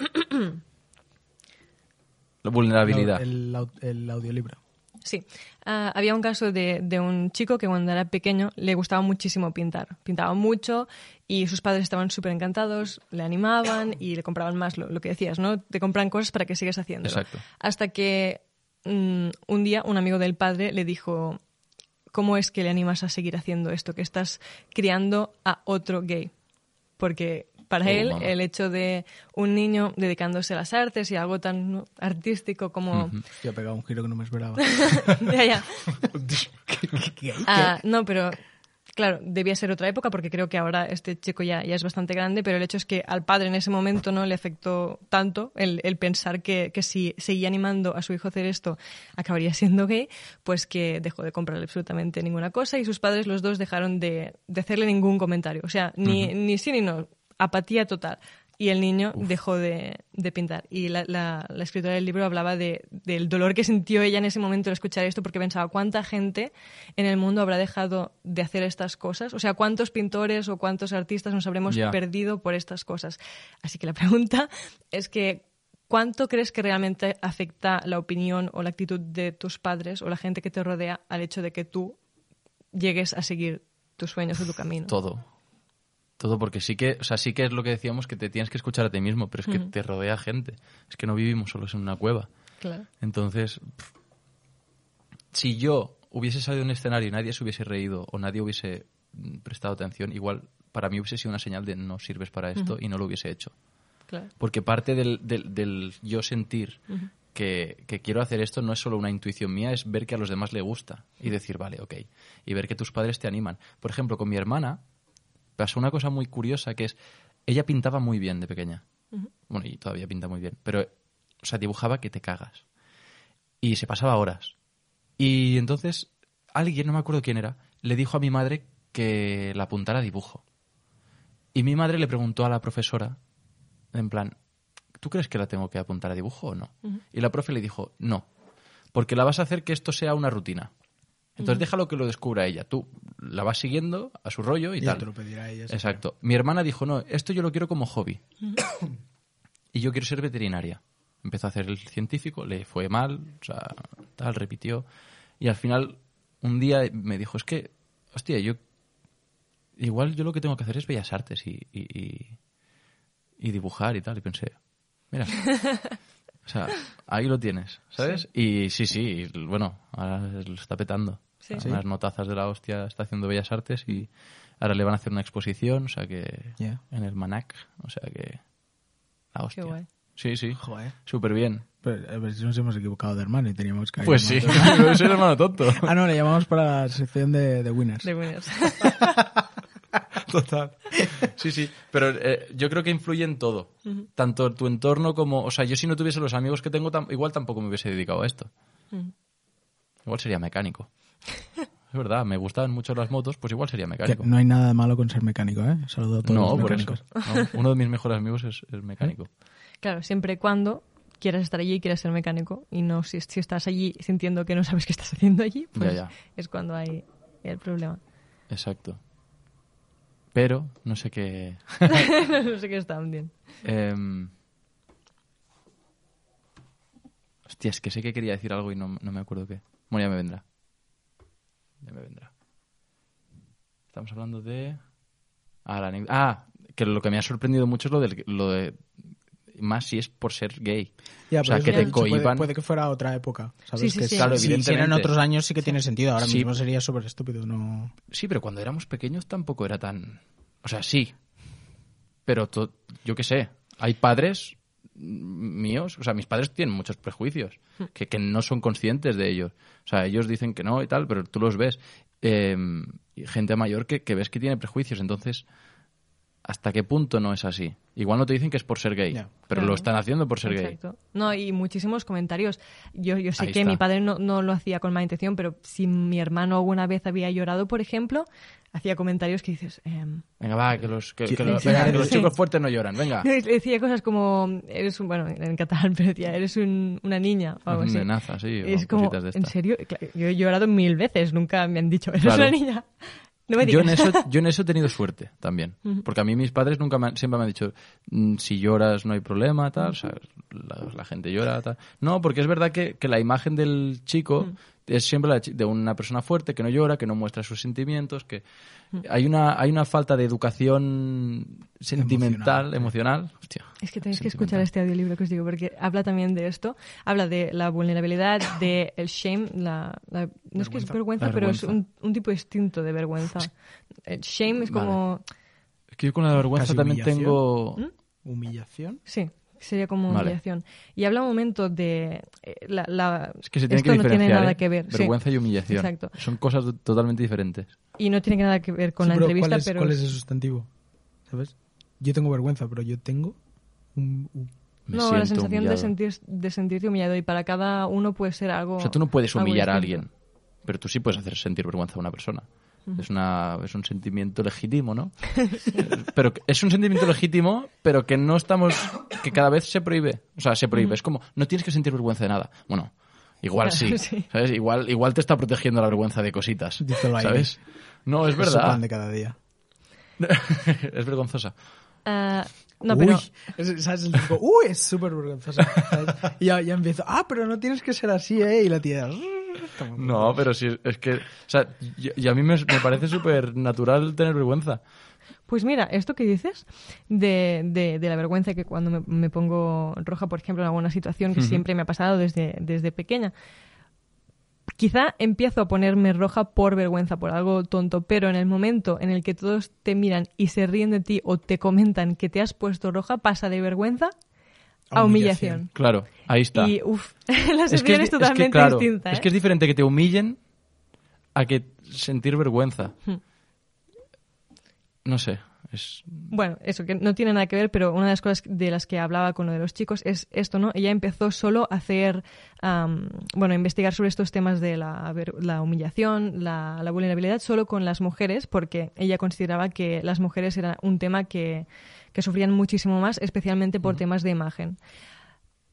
S4: La vulnerabilidad.
S1: El, au- el audiolibro.
S2: Sí. Ah, había un caso de, de un chico que cuando era pequeño le gustaba muchísimo pintar. Pintaba mucho y sus padres estaban súper encantados, le animaban y le compraban más lo, lo que decías, ¿no? Te compran cosas para que sigas haciéndolo.
S4: Exacto.
S2: Hasta que mm, un día un amigo del padre le dijo, ¿cómo es que le animas a seguir haciendo esto? Que estás criando a otro gay. Porque para
S4: Oh,
S2: él
S4: mamá.
S2: el hecho de un niño dedicándose a las artes y algo tan artístico como...
S1: Yo he pegado un giro que no me esperaba.
S2: ya, ya.
S1: ¿Qué?
S2: Ah, no, pero claro, debía ser otra época porque creo que ahora este chico ya, ya es bastante grande, pero el hecho es que al padre en ese momento no le afectó tanto el, el pensar que, que si seguía animando a su hijo a hacer esto acabaría siendo gay, pues que dejó de comprarle absolutamente ninguna cosa y sus padres los dos dejaron de, de hacerle ningún comentario. O sea, ni, ni sí ni no, apatía total. Y el niño dejó de, de pintar. Y la, la- la escritora del libro hablaba de, del dolor que sintió ella en ese momento al escuchar esto, porque pensaba cuánta gente en el mundo habrá dejado de hacer estas cosas. O sea, cuántos pintores o cuántos artistas nos habremos perdido por estas cosas. Así que la pregunta es que, ¿cuánto crees que realmente afecta la opinión o la actitud de tus padres o la gente que te rodea al hecho de que tú llegues a seguir tus sueños o tu camino?
S4: Todo. Todo porque sí que, o sea, sí que es lo que decíamos que te tienes que escuchar a ti mismo, pero es que te rodea gente. Es que no vivimos solos en una cueva.
S2: Claro.
S4: Entonces, pff, si yo hubiese salido a un escenario y nadie se hubiese reído o nadie hubiese mm, prestado atención, igual para mí hubiese sido una señal de no sirves para esto y no lo hubiese hecho.
S2: Claro.
S4: Porque parte del, del- del yo sentir que, que quiero hacer esto no es solo una intuición mía, es ver que a los demás le gusta y decir, vale, ok. Y ver que tus padres te animan. Por ejemplo, con mi hermana pasó una cosa muy curiosa que es, ella pintaba muy bien de pequeña. Bueno, y todavía pinta muy bien. Pero, o sea, dibujaba que te cagas. Y se pasaba horas. Y entonces alguien, no me acuerdo quién era, le dijo a mi madre que la apuntara a dibujo. Y mi madre le preguntó a la profesora, en plan, ¿tú crees que la tengo que apuntar a dibujo o no? Y la profe le dijo, no, porque la vas a hacer que esto sea una rutina. Entonces déjalo que lo descubra ella. Tú la vas siguiendo a su rollo y
S1: Ya
S4: tal.
S1: te lo pedirá ella.
S4: Exacto. Mi hermana dijo, no, esto yo lo quiero como hobby. y yo quiero ser veterinaria. Empezó a hacer el científico, le fue mal, o sea, tal, repitió. Y al final, un día me dijo, es que, hostia, yo... Igual yo lo que tengo que hacer es bellas artes y, y, y- y dibujar y tal. Y pensé, mira, o sea, ahí lo tienes, ¿sabes? Y sí, sí, y, bueno, ahora lo está petando.
S2: Sí.
S4: Unas notazas de la hostia está haciendo bellas artes y ahora le van a hacer una exposición, o sea que
S1: Ya.
S4: en el Manac, o sea que la hostia.
S2: guay.
S4: Sí, sí,
S1: Joder.
S4: súper bien.
S1: Pero, a ver si nos hemos equivocado de hermano y teníamos que...
S4: Pues sí,
S1: llamar-
S4: soy el hermano tonto.
S1: Ah, no, le llamamos para la sección de, de Winners.
S2: De winners.
S4: Total. Sí, sí. Pero eh, yo creo que influye en todo. Tanto tu entorno como. O sea, yo si no tuviese los amigos que tengo, tam- igual tampoco me hubiese dedicado a esto. Igual sería mecánico. Es verdad, me gustaban mucho las motos, pues igual sería
S1: Que
S4: mecánico.
S1: no hay nada de malo con ser mecánico, ¿eh? Saludo a todos
S4: No,
S1: los
S4: por eso.
S1: mecánicos.
S4: No, uno de mis mejores amigos es, es mecánico.
S2: Claro, siempre y cuando quieras estar allí y quieras ser mecánico y no si, si estás allí sintiendo que no sabes qué estás haciendo allí, pues
S4: Ya, ya.
S2: es cuando hay el problema.
S4: Exacto. Pero, no sé qué.
S2: no sé qué está bien.
S4: Em, Hostia, es que sé que quería decir algo y no, no me acuerdo qué. Bueno, ya me vendrá. Ya me vendrá. Estamos hablando de... Ah, la ah, que lo que me ha sorprendido mucho es lo, del, lo de... Más si es por ser gay.
S1: Ya,
S4: o sea, que te
S1: dicho, puede-
S4: cohiban...
S1: Puede, que fuera otra época, ¿sabes?
S2: Sí, sí,
S1: que
S2: sí.
S4: Claro,
S1: si, si
S4: evidentemente.
S1: eran otros años sí que tiene sentido. Ahora
S4: Sí.
S1: mismo sería súper estúpido, no...
S4: Sí, pero cuando éramos pequeños tampoco era tan... O sea, sí. Pero to- yo qué sé, hay padres míos, o sea, mis padres tienen muchos prejuicios, que, que no son conscientes de ellos. O sea, ellos dicen que no y tal, pero tú los ves. Eh, y gente mayor que, que ves que tiene prejuicios, entonces, ¿hasta qué punto no es así? Igual no te dicen que es por ser gay, pero
S2: Claro.
S4: lo están haciendo por ser gay.
S2: Exacto. No, y muchísimos comentarios. Yo, yo sé
S4: Ahí
S2: que
S4: está.
S2: mi padre no, no lo hacía con mala intención, pero si mi hermano alguna vez había llorado, por ejemplo, hacía comentarios que dices... em,
S4: Venga, va, que los, que, que los, venga, que los chicos fuertes no lloran, venga.
S2: le decía cosas como, eres un, bueno, en catalán, pero decía, eres un- una niña o algo así.
S4: nenaza, sí,
S2: es como,
S4: de
S2: ¿en serio? Yo he llorado mil veces, nunca me han dicho, eres
S4: Claro.
S2: una niña. No me
S4: yo
S2: digas.
S4: en eso yo en eso he tenido suerte también porque a mí mis padres nunca me han- siempre me han dicho "Mm, si lloras no hay problema tal o sea, la, la gente llora tal no porque es verdad que, que la imagen del chico es siempre la de una persona fuerte que no llora que no muestra sus sentimientos que hay una hay una falta de educación sentimental emocional, Hostia,
S2: Es que tenéis que escuchar este audiolibro que os digo, porque habla también de esto. Habla de la vulnerabilidad, de el shame, la, la- no es que es vergüenza,
S4: La
S2: pero es un, un tipo distinto de vergüenza. El shame es
S4: Vale.
S2: como...
S4: que yo con la vergüenza
S1: Casi
S4: también
S1: humillación.
S4: tengo...
S1: ¿Humillación?
S2: Sí, sería como
S4: Vale.
S2: humillación. Y habla un momento de... eh, la, la-
S4: Es que se tiene
S2: esto
S4: que
S2: no tiene nada
S4: ¿eh?
S2: que ver. sí.
S4: Vergüenza y humillación.
S2: Exacto.
S4: Son cosas totalmente diferentes.
S2: Y no tiene nada que ver con
S1: Sí,
S2: la
S1: pero
S2: entrevista,
S1: ¿cuál es,
S2: pero...
S1: ¿Cuál es el sustantivo? ¿Sabes? Yo tengo vergüenza, pero yo tengo un... un-
S4: Me
S2: no, la sensación de, sentir, de sentirte humillado y para cada uno puede ser algo...
S4: O sea, tú no puedes humillar a alguien, pero tú sí puedes hacer sentir vergüenza a una persona. Es, una, es un sentimiento legítimo, ¿no? pero es un sentimiento legítimo, pero que no estamos... que cada vez se prohíbe. O sea, se prohíbe. Es como, no tienes que sentir vergüenza de nada. Bueno, igual sí.
S2: Sí.
S4: ¿Sabes? Igual, igual te está protegiendo la vergüenza de cositas.
S1: Díselo ahí.
S4: ¿Sabes? No, es
S1: Es su pan
S4: verdad.
S1: de cada día.
S4: es vergonzosa.
S2: Ah, no, pero...
S1: Uy, es- ¿sabes? El tipo, uy, es súper vergonzoso. ¿sabes? Y ya, ya empiezo, ah, pero no tienes que ser así, ¿eh? Y la tía...
S4: No, pero sí, es que... O sea, y, y a mí me, me parece súper natural tener vergüenza.
S2: Pues mira, esto que dices de, de, de la vergüenza que cuando me, me pongo roja, por ejemplo, en alguna situación que siempre me ha pasado desde, desde pequeña. Quizá empiezo a ponerme roja por vergüenza, por algo tonto, pero en el momento en el que todos te miran y se ríen de ti o te comentan que te has puesto roja, pasa de vergüenza a humillación.
S1: humillación.
S4: Claro, ahí está.
S2: Y uff, la
S4: es que,
S2: es,
S4: es que,
S2: totalmente
S4: claro,
S2: distinta.
S4: es
S2: ¿eh?
S4: que es diferente que te humillen a que sentir vergüenza.
S2: Hmm.
S4: No sé, es...
S2: Bueno, eso, que no tiene nada que ver, pero una de las cosas de las que hablaba con lo de los chicos es esto, ¿no? Ella empezó solo a hacer, am, bueno, a investigar sobre estos temas de la, ver- la humillación, la, la vulnerabilidad, solo con las mujeres, porque ella consideraba que las mujeres era un tema que, que sufrían muchísimo más, especialmente por temas de imagen.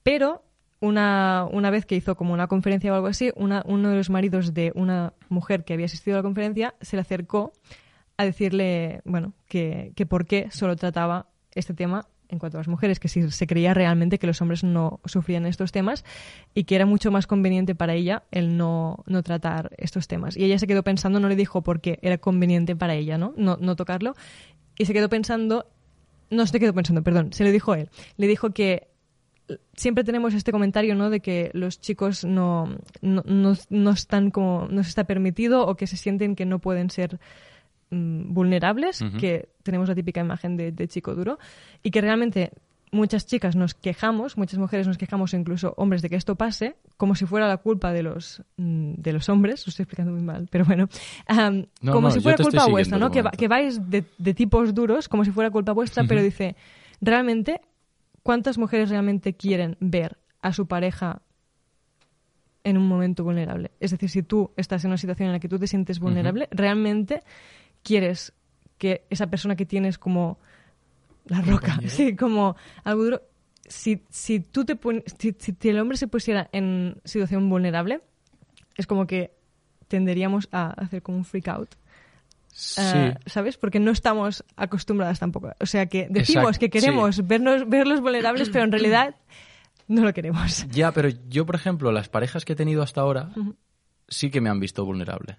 S2: Pero una, una vez que hizo como una conferencia o algo así, una- uno de los maridos de una mujer que había asistido a la conferencia se le acercó a decirle, bueno, que, que por qué solo trataba este tema en cuanto a las mujeres, que si se creía realmente que los hombres no sufrían estos temas y que era mucho más conveniente para ella el no, no tratar estos temas. Y ella se quedó pensando, no le dijo por qué era conveniente para ella, ¿no? No, no tocarlo. Y se quedó pensando, no se quedó pensando, perdón, se lo dijo él. Le dijo que siempre tenemos este comentario, ¿no? De que los chicos no, no, no, no están como, no se está permitido o que se sienten que no pueden ser mm, vulnerables, que tenemos la típica imagen de, de chico duro, y que realmente muchas chicas nos quejamos, muchas mujeres nos quejamos, incluso hombres, de que esto pase, como si fuera la culpa de los, mm, de los hombres, lo estoy explicando muy mal, pero bueno,
S4: No,
S2: como
S4: no,
S2: si fuera culpa vuestra, ¿no? Que, que vais de, de tipos duros, como si fuera culpa vuestra, pero dice, realmente, ¿cuántas mujeres realmente quieren ver a su pareja en un momento vulnerable? Es decir, si tú estás en una situación en la que tú te sientes vulnerable, ¿realmente quieres que esa persona que tienes como la roca,
S1: Compañero.
S2: sí, como algo duro, si, si tú te pon- si, si el hombre se pusiera en situación vulnerable, es como que tenderíamos a hacer como un freak out.
S4: Sí.
S2: Ah, ¿Sabes? Porque no estamos acostumbradas tampoco. O sea que decimos
S4: Exacto,
S2: que queremos vernos, verlos vulnerables, pero en realidad no lo queremos.
S4: Ya, pero yo, por ejemplo, las parejas que he tenido hasta ahora sí que me han visto vulnerable.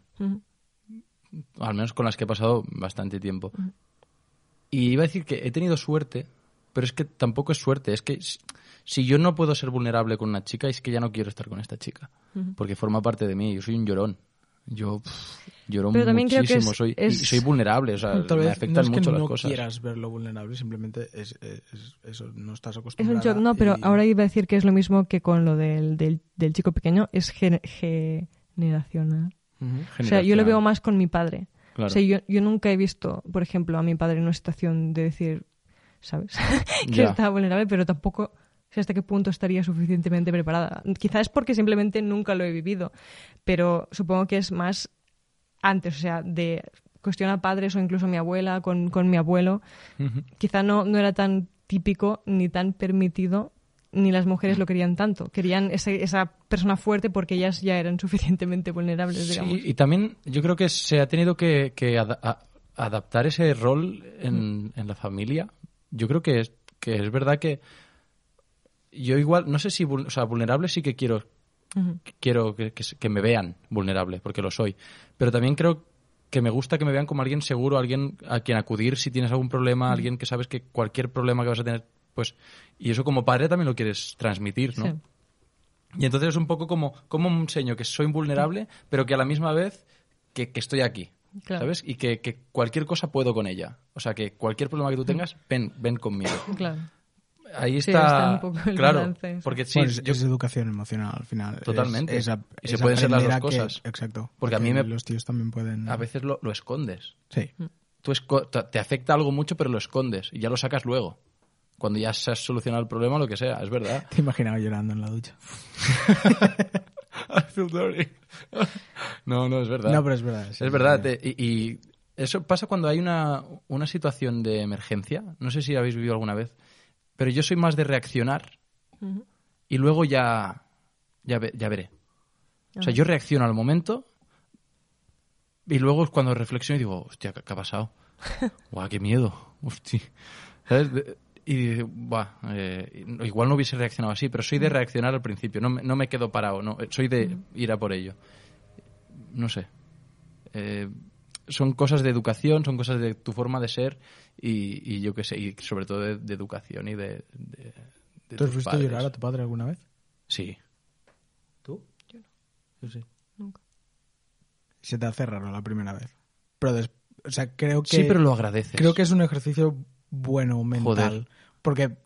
S4: Al menos con las que he pasado bastante tiempo. Y iba a decir que he tenido suerte, pero es que tampoco es suerte. Es que si, si yo no puedo ser vulnerable con una chica, es que ya no quiero estar con esta chica. Porque forma parte de mí. Yo soy un llorón. Yo pff, lloro
S2: Pero también creo que
S4: muchísimo.
S2: es-
S4: soy, y
S2: es-
S4: soy vulnerable. O sea,
S1: Tal
S4: me afectan
S1: no es que
S4: mucho
S1: no
S4: las cosas.
S1: quieras verlo vulnerable, simplemente es, es- es- eso, no estás
S2: Es
S1: acostumbrado.
S2: un shock, no, pero ahora iba a decir que es lo mismo que con lo del, del, del chico pequeño, es gen- generacional. O sea, yo lo veo más con mi padre.
S4: Claro.
S2: O sea, yo, yo nunca he visto, por ejemplo, a mi padre en una situación de decir, ¿sabes? que está vulnerable, pero tampoco sé hasta qué punto estaría suficientemente preparada. Quizás es porque simplemente nunca lo he vivido, pero supongo que es más antes, o sea, de cuestión a padres o incluso a mi abuela con, con mi abuelo.
S4: Ujú.
S2: Quizá no, no era tan típico ni tan permitido ni las mujeres lo querían tanto. Querían ese- esa persona fuerte porque ellas ya eran suficientemente vulnerables, digamos.
S4: Sí, y también yo creo que se ha tenido que, que adaptar ese rol en, en la familia. Yo creo que es, que es verdad que yo igual, no sé si, vul- o sea, vulnerable sí que quiero, quiero que, que se- que me vean vulnerable, porque lo soy. Pero también creo que me gusta que me vean como alguien seguro, alguien a quien acudir si tienes algún problema, alguien que sabes que cualquier problema que vas a tener, pues... Y eso como padre también lo quieres transmitir, ¿no?
S2: Sí.
S4: Y entonces es un poco como, como enseño que soy vulnerable, pero que a la misma vez que, que estoy aquí.
S2: Claro.
S4: ¿sabes? Y que, que cualquier cosa puedo con ella. O sea, que cualquier problema que tú tengas, ven, ven conmigo.
S2: Claro.
S4: Ahí
S2: Sí,
S4: está,
S2: un poco el
S4: claro,
S2: balance,
S4: porque sí,
S1: es,
S4: yo-
S1: es educación emocional al final.
S4: Totalmente.
S1: es
S4: Y se pueden ser las dos
S1: que-
S4: cosas.
S1: exacto.
S4: Porque a mí me-
S1: Los tíos también pueden...
S4: a veces lo, lo escondes.
S1: Sí.
S4: Tú esco- te afecta algo mucho, pero lo escondes y ya lo sacas luego. Cuando ya se has solucionado el problema, lo que sea, es verdad.
S1: Te imaginaba llorando en la ducha.
S4: I feel dirty. No, no, es verdad.
S1: No, pero es verdad. sí,
S4: es verdad. te- y, y eso pasa cuando hay una, una situación de emergencia. No sé si habéis vivido alguna vez. Pero yo soy más de reaccionar y luego ya, ya, ve- ya veré. O sea, yo reacciono al momento y luego es cuando reflexiono y digo, hostia, ¿qué, qué ha pasado? Guau, qué miedo. Hostia. ¿Sabes? De- Y, buah, eh, igual no hubiese reaccionado así, pero soy de reaccionar al principio. No, me- no me quedo parado, no, soy de ir a por ello. No sé. Eh, son cosas de educación, son cosas de tu forma de ser y, y yo qué sé, y sobre todo de, de educación y de... de, de
S1: ¿Tú has visto
S4: padres.
S1: llorar a tu padre alguna vez?
S4: Sí.
S1: ¿Tú? Yo sí.
S2: Nunca.
S1: Se te hace raro la primera vez. Pero, des- o sea, creo que...
S4: Sí, pero lo agradeces.
S1: Creo que es un ejercicio bueno mental.
S4: Joder.
S1: Porque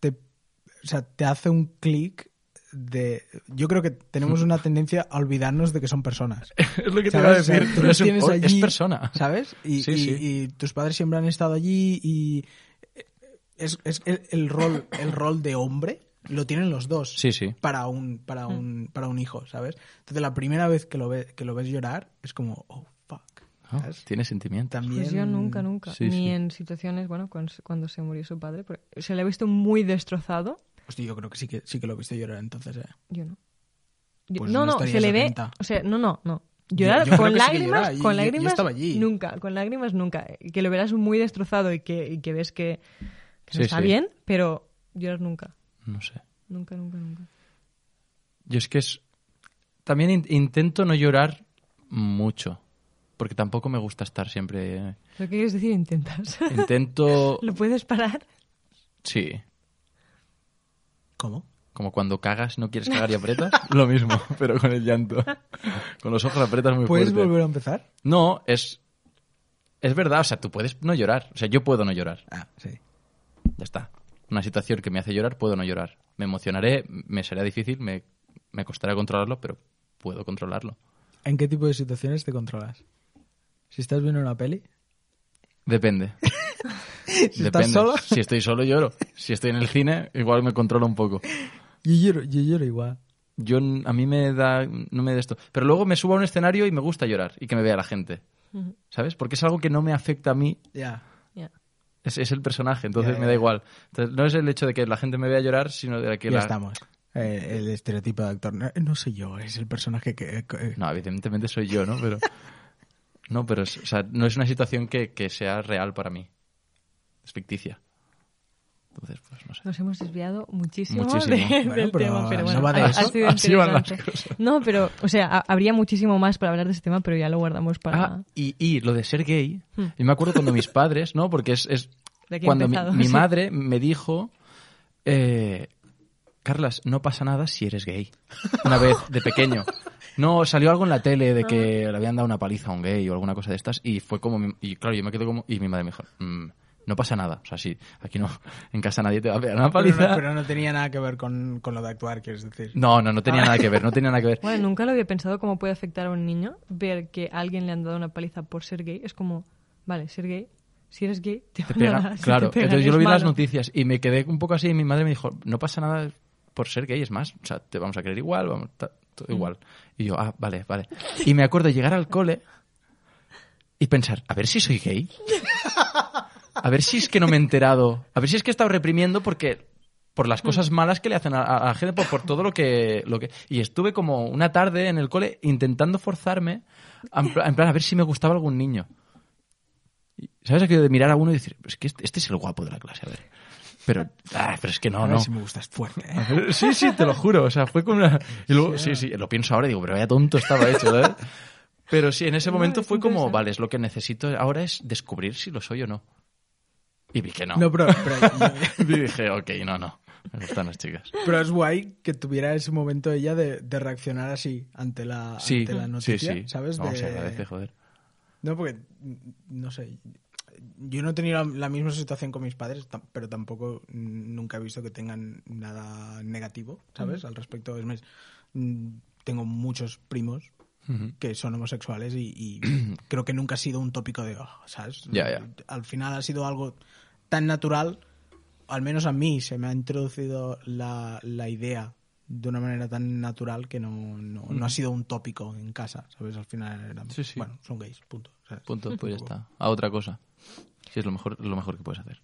S1: te, o sea, te hace un clic de... Yo creo que tenemos una tendencia a olvidarnos de que son personas.
S4: es lo que te
S1: ¿Sabes?
S4: iba a
S1: O sea,
S4: decir.
S1: tú
S4: pero
S1: los
S4: es, un- persona.
S1: ¿Sabes? Y,
S4: Sí,
S1: y-
S4: sí.
S1: y tus padres siempre han estado allí y es, es el, el rol, el rol de hombre lo tienen los dos
S4: Sí, sí.
S1: para un, para un, para un hijo, ¿sabes? Entonces la primera vez que lo, ve, que lo ves llorar es como, oh, ¿sabes?
S4: tiene sentimiento.
S1: También...
S2: Pues yo nunca, nunca.
S4: Sí,
S2: Ni
S4: sí.
S2: en situaciones, bueno, cuando, cuando se murió su padre. porque Se le ha visto muy destrozado.
S1: Hostia, yo creo que sí que, sí que lo viste llorar entonces, ¿eh?
S2: Yo no. Yo-
S1: Pues
S2: no,
S1: no
S2: se le ve. O sea, no, no, no. Llorar
S1: Yo- yo
S2: con
S1: sí
S2: lágrimas,
S1: y-
S2: con
S1: yo- yo
S2: lágrimas. Nunca, con lágrimas nunca. Que lo verás muy destrozado y que, y que ves que, que
S4: Sí,
S2: no está
S4: sí.
S2: bien, pero llorar nunca.
S4: No sé.
S2: Nunca, nunca, nunca.
S4: Yo es que es... También in- intento no llorar mucho. Porque tampoco me gusta estar siempre...
S2: ¿Pero qué quieres decir? Intentas.
S4: Intento...
S2: ¿Lo puedes parar?
S4: Sí.
S1: ¿Cómo?
S4: Como cuando cagas, no quieres cagar y apretas. Lo mismo, pero con el llanto. Con los ojos apretas muy
S1: ¿Puedes
S4: fuerte.
S1: volver a empezar?
S4: No, es... Es verdad, o sea, tú puedes no llorar. O sea, yo puedo no llorar.
S1: Ah, sí.
S4: Ya está. Una situación que me hace llorar, puedo no llorar. Me emocionaré, me será difícil, me, me costará controlarlo, pero puedo controlarlo.
S1: ¿En qué tipo de situaciones te controlas? Si estás viendo una peli,
S4: Depende.
S1: si
S4: Depende.
S1: estás solo,
S4: Si estoy solo, lloro. Si estoy en el cine, igual me controlo un poco.
S1: yo lloro, yo lloro igual.
S4: Yo, a mí me da, no me da esto. Pero luego me subo a un escenario y me gusta llorar y que me vea la gente. ¿Sabes? Porque es algo que no me afecta a mí.
S1: Ya.
S2: Ya.
S4: Es, es el personaje, entonces me da igual. Entonces, no es el hecho de que la gente me vea llorar, sino de que
S1: Ya
S4: la...
S1: estamos. Eh, el estereotipo de actor. No, no soy yo, es el personaje que... que-
S4: No, evidentemente soy yo, ¿no? Pero... No, pero es- o sea, no es una situación que, que sea real para mí. Es ficticia. Entonces, pues no sé.
S2: Nos hemos desviado muchísimo,
S4: Muchísimo.
S2: de-
S1: Bueno,
S2: del
S1: pero
S2: tema, pero
S1: no
S2: bueno,
S1: va de
S2: ha- ha
S1: eso.
S2: sido
S4: Así van las
S2: interesante. No, pero, o sea, ha- habría muchísimo más para hablar de este tema, pero ya lo guardamos para...
S4: Ah, y, y lo de ser gay,
S2: Hmm.
S4: yo me acuerdo cuando mis padres, ¿no? Porque es, es cuando mi,
S2: empezado,
S4: mi madre me dijo, eh, Carlas, no pasa nada si eres gay. Una vez, de pequeño. No, salió algo en la tele de que le habían dado una paliza a un gay o alguna cosa de estas y fue como, mi- y claro, yo me quedé como, y mi madre me dijo, "Mm, no pasa nada. O sea, sí, aquí no, en casa nadie te va a pegar una
S1: Pero
S4: paliza.
S1: no, pero no tenía nada que ver con, con lo de actuar, quieres decir.
S4: No, no, no tenía nada que ver, no tenía nada que ver.
S2: Bueno, nunca lo había pensado cómo puede afectar a un niño ver que a alguien le han dado una paliza por ser gay. Es como, vale, ser gay, si eres gay, te,
S4: Te
S2: van a
S4: pega,
S2: si
S4: claro.
S2: te pegan,
S4: Entonces yo lo vi en las noticias y me quedé un poco así y mi madre me dijo, no pasa nada por ser gay, es más, o sea, te vamos a querer igual, vamos, ta- todo igual. Y yo, ah, vale, vale. Y me acuerdo llegar al cole y pensar, a ver si soy gay. A ver si es que no me he enterado. A ver si es que he estado reprimiendo porque por las cosas malas que le hacen a, a la gente, por, por todo lo que, lo que... Y estuve como una tarde en el cole intentando forzarme, en pla- en plan, a ver si me gustaba algún niño. ¿Sabes aquello de mirar a uno y decir, es que este, este es el guapo de la clase, a ver. Pero, ah, pero es que no,
S1: a ver
S4: no.
S1: si me gustas fuerte. ¿eh?
S4: Sí, sí, te lo juro. O sea, fue como una... Y luego, sí, sí, lo pienso ahora y digo, pero vaya tonto estaba hecho, ¿verdad? Pero sí, en ese momento
S2: es
S4: fue como, vale, es lo que necesito ahora es descubrir si lo soy o no. Y vi que no.
S1: No, pero, pero,
S4: Y dije, ok, no, no. Me gustan las chicas.
S1: pero es guay que tuviera ese momento ella de, de reaccionar así ante la,
S4: Sí,
S1: ante la
S4: sí,
S1: noticia,
S4: sí.
S1: ¿sabes?
S4: No,
S1: de...
S4: se agradece, joder.
S1: No, porque, no sé, yo no he tenido la, la misma situación con mis padres, pero tampoco nunca he visto que tengan nada negativo, ¿sabes? Al respecto, es más, tengo muchos primos que son homosexuales y, y creo que nunca ha sido un tópico de, "Oh", ¿sabes? Al final ha sido algo tan natural, al menos a mí se me ha introducido la, la idea de una manera tan natural que no, no, no ha sido un tópico en casa, ¿sabes? Al final era,
S4: Sí, sí.
S1: bueno, son gays, punto. ¿sabes?
S4: Punto, pues ya está. A otra cosa. Sí, es lo mejor, lo mejor que puedes hacer.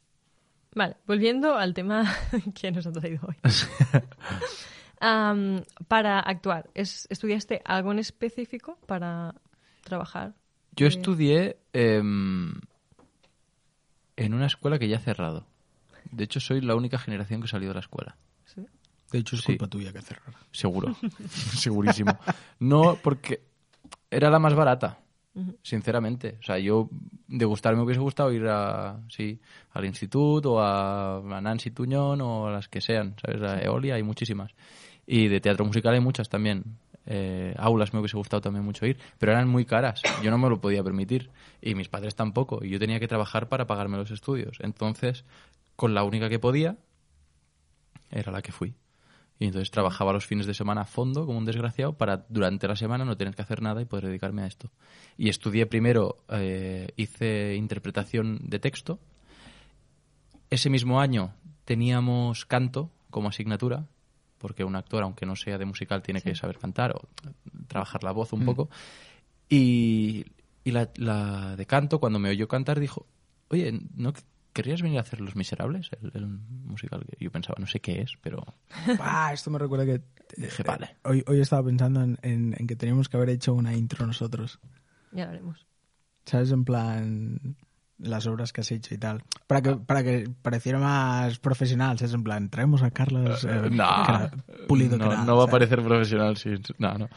S2: Vale, volviendo al tema que nos ha traído hoy. Para actuar, ¿es- ¿estudiaste algo en específico para trabajar?
S4: Yo
S2: Eh,
S4: estudié em, en una escuela que ya ha cerrado. De hecho, soy la única generación que salió de la escuela.
S2: ¿sí?
S1: De hecho, es
S4: Sí.
S1: culpa tuya que cerrar.
S4: Seguro. Segurísimo. No, porque era la más barata. Sinceramente. O sea, yo de gustar me hubiese gustado ir a, sí, al instituto o a, a Nancy Tuñón o a las que sean. ¿Sabes? A Eolia hay muchísimas. Y de teatro musical hay muchas también. Eh, aulas me hubiese gustado también mucho ir, pero eran muy caras. Yo no me lo podía permitir. Y mis padres tampoco. Y yo tenía que trabajar para pagarme los estudios. Entonces, con la única que podía, era la que fui. Y entonces trabajaba los fines de semana a fondo, como un desgraciado, para durante la semana no tener que hacer nada y poder dedicarme a esto. Y estudié primero, eh, hice interpretación de texto. Ese mismo año teníamos canto como asignatura, porque un actor, aunque no sea de musical, tiene que saber cantar o trabajar la voz un poco. Y, y la, la de canto, cuando me oyó cantar, dijo, oye, ¿no querrías venir a hacer Los Miserables? El, el musical que yo pensaba, no sé qué es, pero
S1: Ah, esto me recuerda que
S4: dije, vale.
S1: hoy, hoy estaba pensando en, en- en que teníamos que haber hecho una intro nosotros.
S2: Ya lo haremos.
S1: ¿Sabes? En plan, las obras que has hecho y tal. Para que, para que pareciera más profesional, ¿sabes? En plan, traemos a Carlos eh,
S4: no,
S1: cara- pulido
S4: no,
S1: cara,
S4: no va a parecer profesional, sí. No, no.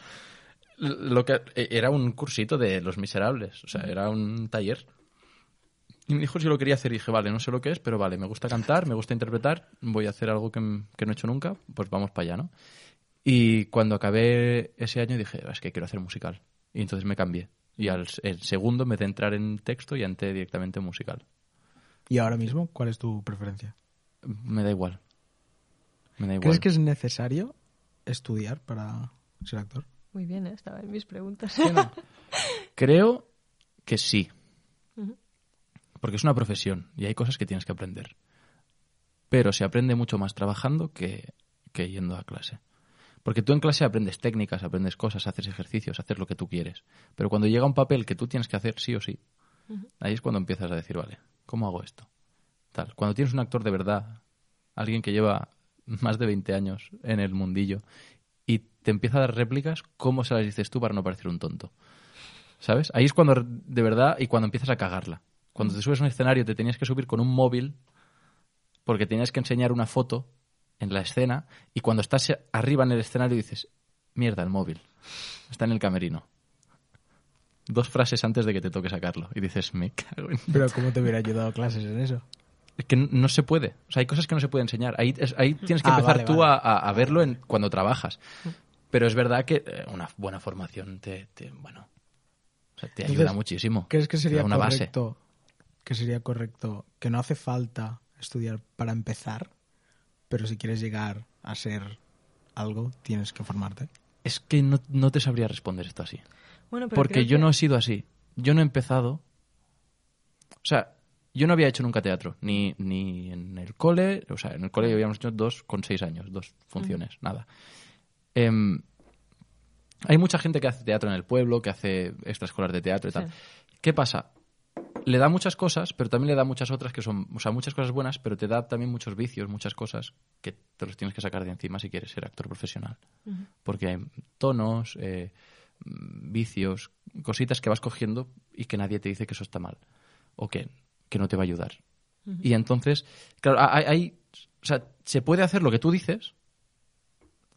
S4: Lo que, eh, era un cursito de Los Miserables, o sea, era un taller. Y me dijo si lo quería hacer y dije, vale, no sé lo que es, pero vale, me gusta cantar, me gusta interpretar, voy a hacer algo que, que no he hecho nunca, pues vamos para allá, ¿no? Y cuando acabé ese año dije, es que quiero hacer musical. Y entonces me cambié. Y al el segundo me de entrar en texto y entré directamente en musical.
S1: Y ahora mismo, ¿cuál es tu preferencia?
S4: Me da igual. Me da igual.
S1: ¿Crees que es necesario estudiar para ser actor?
S2: Muy bien, ¿eh? estaba en mis preguntas.
S4: Creo que sí.
S2: Ujú.
S4: Porque es una profesión y hay cosas que tienes que aprender. Pero se aprende mucho más trabajando que, que yendo a clase. Porque tú en clase aprendes técnicas, aprendes cosas, haces ejercicios, haces lo que tú quieres. Pero cuando llega un papel que tú tienes que hacer sí o sí, ahí es cuando empiezas a decir, vale, ¿cómo hago esto? Tal. Cuando tienes un actor de verdad, alguien que lleva más de 20 años en el mundillo y te empieza a dar réplicas, ¿cómo se las dices tú para no parecer un tonto? ¿Sabes? Ahí es cuando de verdad y cuando empiezas a cagarla. Cuando te subes a un escenario te tenías que subir con un móvil porque tenías que enseñar una foto en la escena y cuando estás arriba en el escenario dices, mierda, el móvil. Está en el camerino. Dos frases antes de que te toque sacarlo y dices, me cago en...
S1: Pero ¿cómo te hubiera ayudado clases en eso?
S4: Es que no- se puede. O sea, hay cosas que no se puede enseñar. Ahí, es- ahí tienes que
S1: Ah,
S4: empezar
S1: vale,
S4: tú
S1: vale.
S4: A, a- verlo en, cuando trabajas. Pero es verdad que eh, una buena formación te, te- bueno, o sea, te ayuda
S1: Entonces,
S4: muchísimo.
S1: ¿Crees que sería
S4: una base.
S1: Que sería correcto que no hace falta estudiar para empezar, pero si quieres llegar a ser algo, tienes que formarte?
S4: Es que no, no te sabría responder esto así.
S2: Bueno, pero
S4: Porque yo
S2: que-
S4: no he sido así. Yo no he empezado. O sea, yo no había hecho nunca teatro. Ni, ni en el cole. O sea, en el cole habíamos hecho dos con seis años, dos funciones, nada. Em, hay mucha gente que hace teatro en el pueblo, que hace extraescolar de teatro y tal.
S2: Sí.
S4: ¿Qué pasa? Le da muchas cosas, pero también le da muchas otras que son, o sea, muchas cosas buenas, pero te da también muchos vicios, muchas cosas que te los tienes que sacar de encima si quieres ser actor profesional. Porque hay tonos, eh, mm, vicios, cositas que vas cogiendo y que nadie te dice que eso está mal o que, que no te va a ayudar. Y entonces, claro, hay, hay- o sea, se puede hacer lo que tú dices,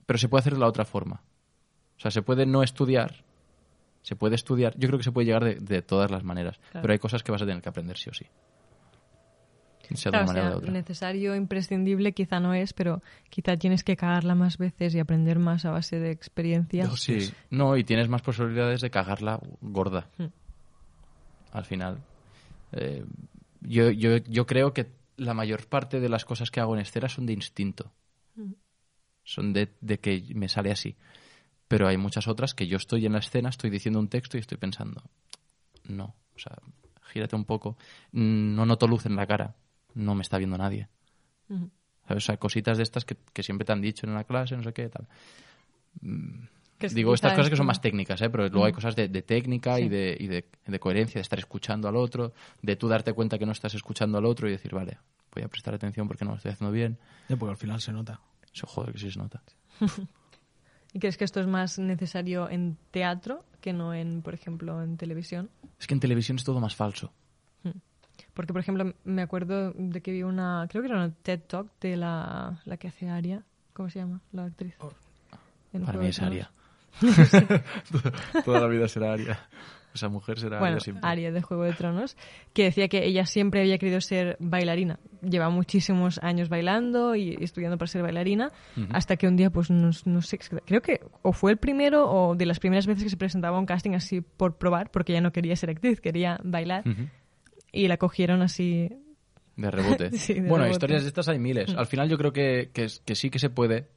S4: pero se puede hacer de la otra forma. O sea, se puede no estudiar, se puede estudiar, yo creo que se puede llegar de, de todas las maneras,
S2: Claro.
S4: pero hay cosas que vas a tener que aprender sí o sí. Sea de
S2: Claro,
S4: una
S2: o
S4: manera
S2: sea,
S4: o de otra.
S2: necesario, imprescindible quizá no es, pero quizá tienes que cagarla más veces y aprender más a base de experiencia.
S4: Sí, no, y tienes más posibilidades de cagarla gorda. al final. Eh, yo, yo, yo creo que la mayor parte de las cosas que hago en escena son de instinto. Son de, de que me sale así. Pero hay muchas otras que yo estoy en la escena, estoy diciendo un texto y estoy pensando, no, o sea, gírate un poco. No noto luz en la cara, no me está viendo nadie. ¿Sabes? O sea, cositas de estas que, que siempre te han dicho en la clase, no sé qué, tal. Mm,
S2: Que es
S4: Digo, estas cosas que son más técnicas, ¿eh? pero luego hay
S2: Mm.
S4: cosas de, de técnica y, de, y de, de coherencia, de estar escuchando al otro, de tú darte cuenta que no estás escuchando al otro y decir, vale, voy a prestar atención porque no lo estoy haciendo bien.
S1: Ya, porque al final se nota.
S4: Eso, joder, que sí se nota.
S2: ¿Y crees que esto es más necesario en teatro que no en, por ejemplo, en televisión?
S4: Es que en televisión es todo más falso.
S2: Porque, por ejemplo, me acuerdo de que vi una, creo que era una TED Talk de la, la que hace Aria. ¿Cómo se llama? La actriz. En
S4: Para mí es. Aria. Toda la vida será Aria. Esa mujer será
S2: Bueno,
S4: Aria siempre.
S2: Aria de Juego de Tronos, que decía que ella siempre había querido ser bailarina. Lleva muchísimos años bailando y estudiando para ser bailarina, hasta que un día, pues no, no sé, creo que o fue el primero o de las primeras veces que se presentaba a un casting así por probar, porque ella no quería ser actriz, quería bailar, y la cogieron así.
S4: De rebote.
S2: Sí, de
S4: bueno,
S2: rebote.
S4: historias de estas hay miles. Al final yo creo que, que sí que se puede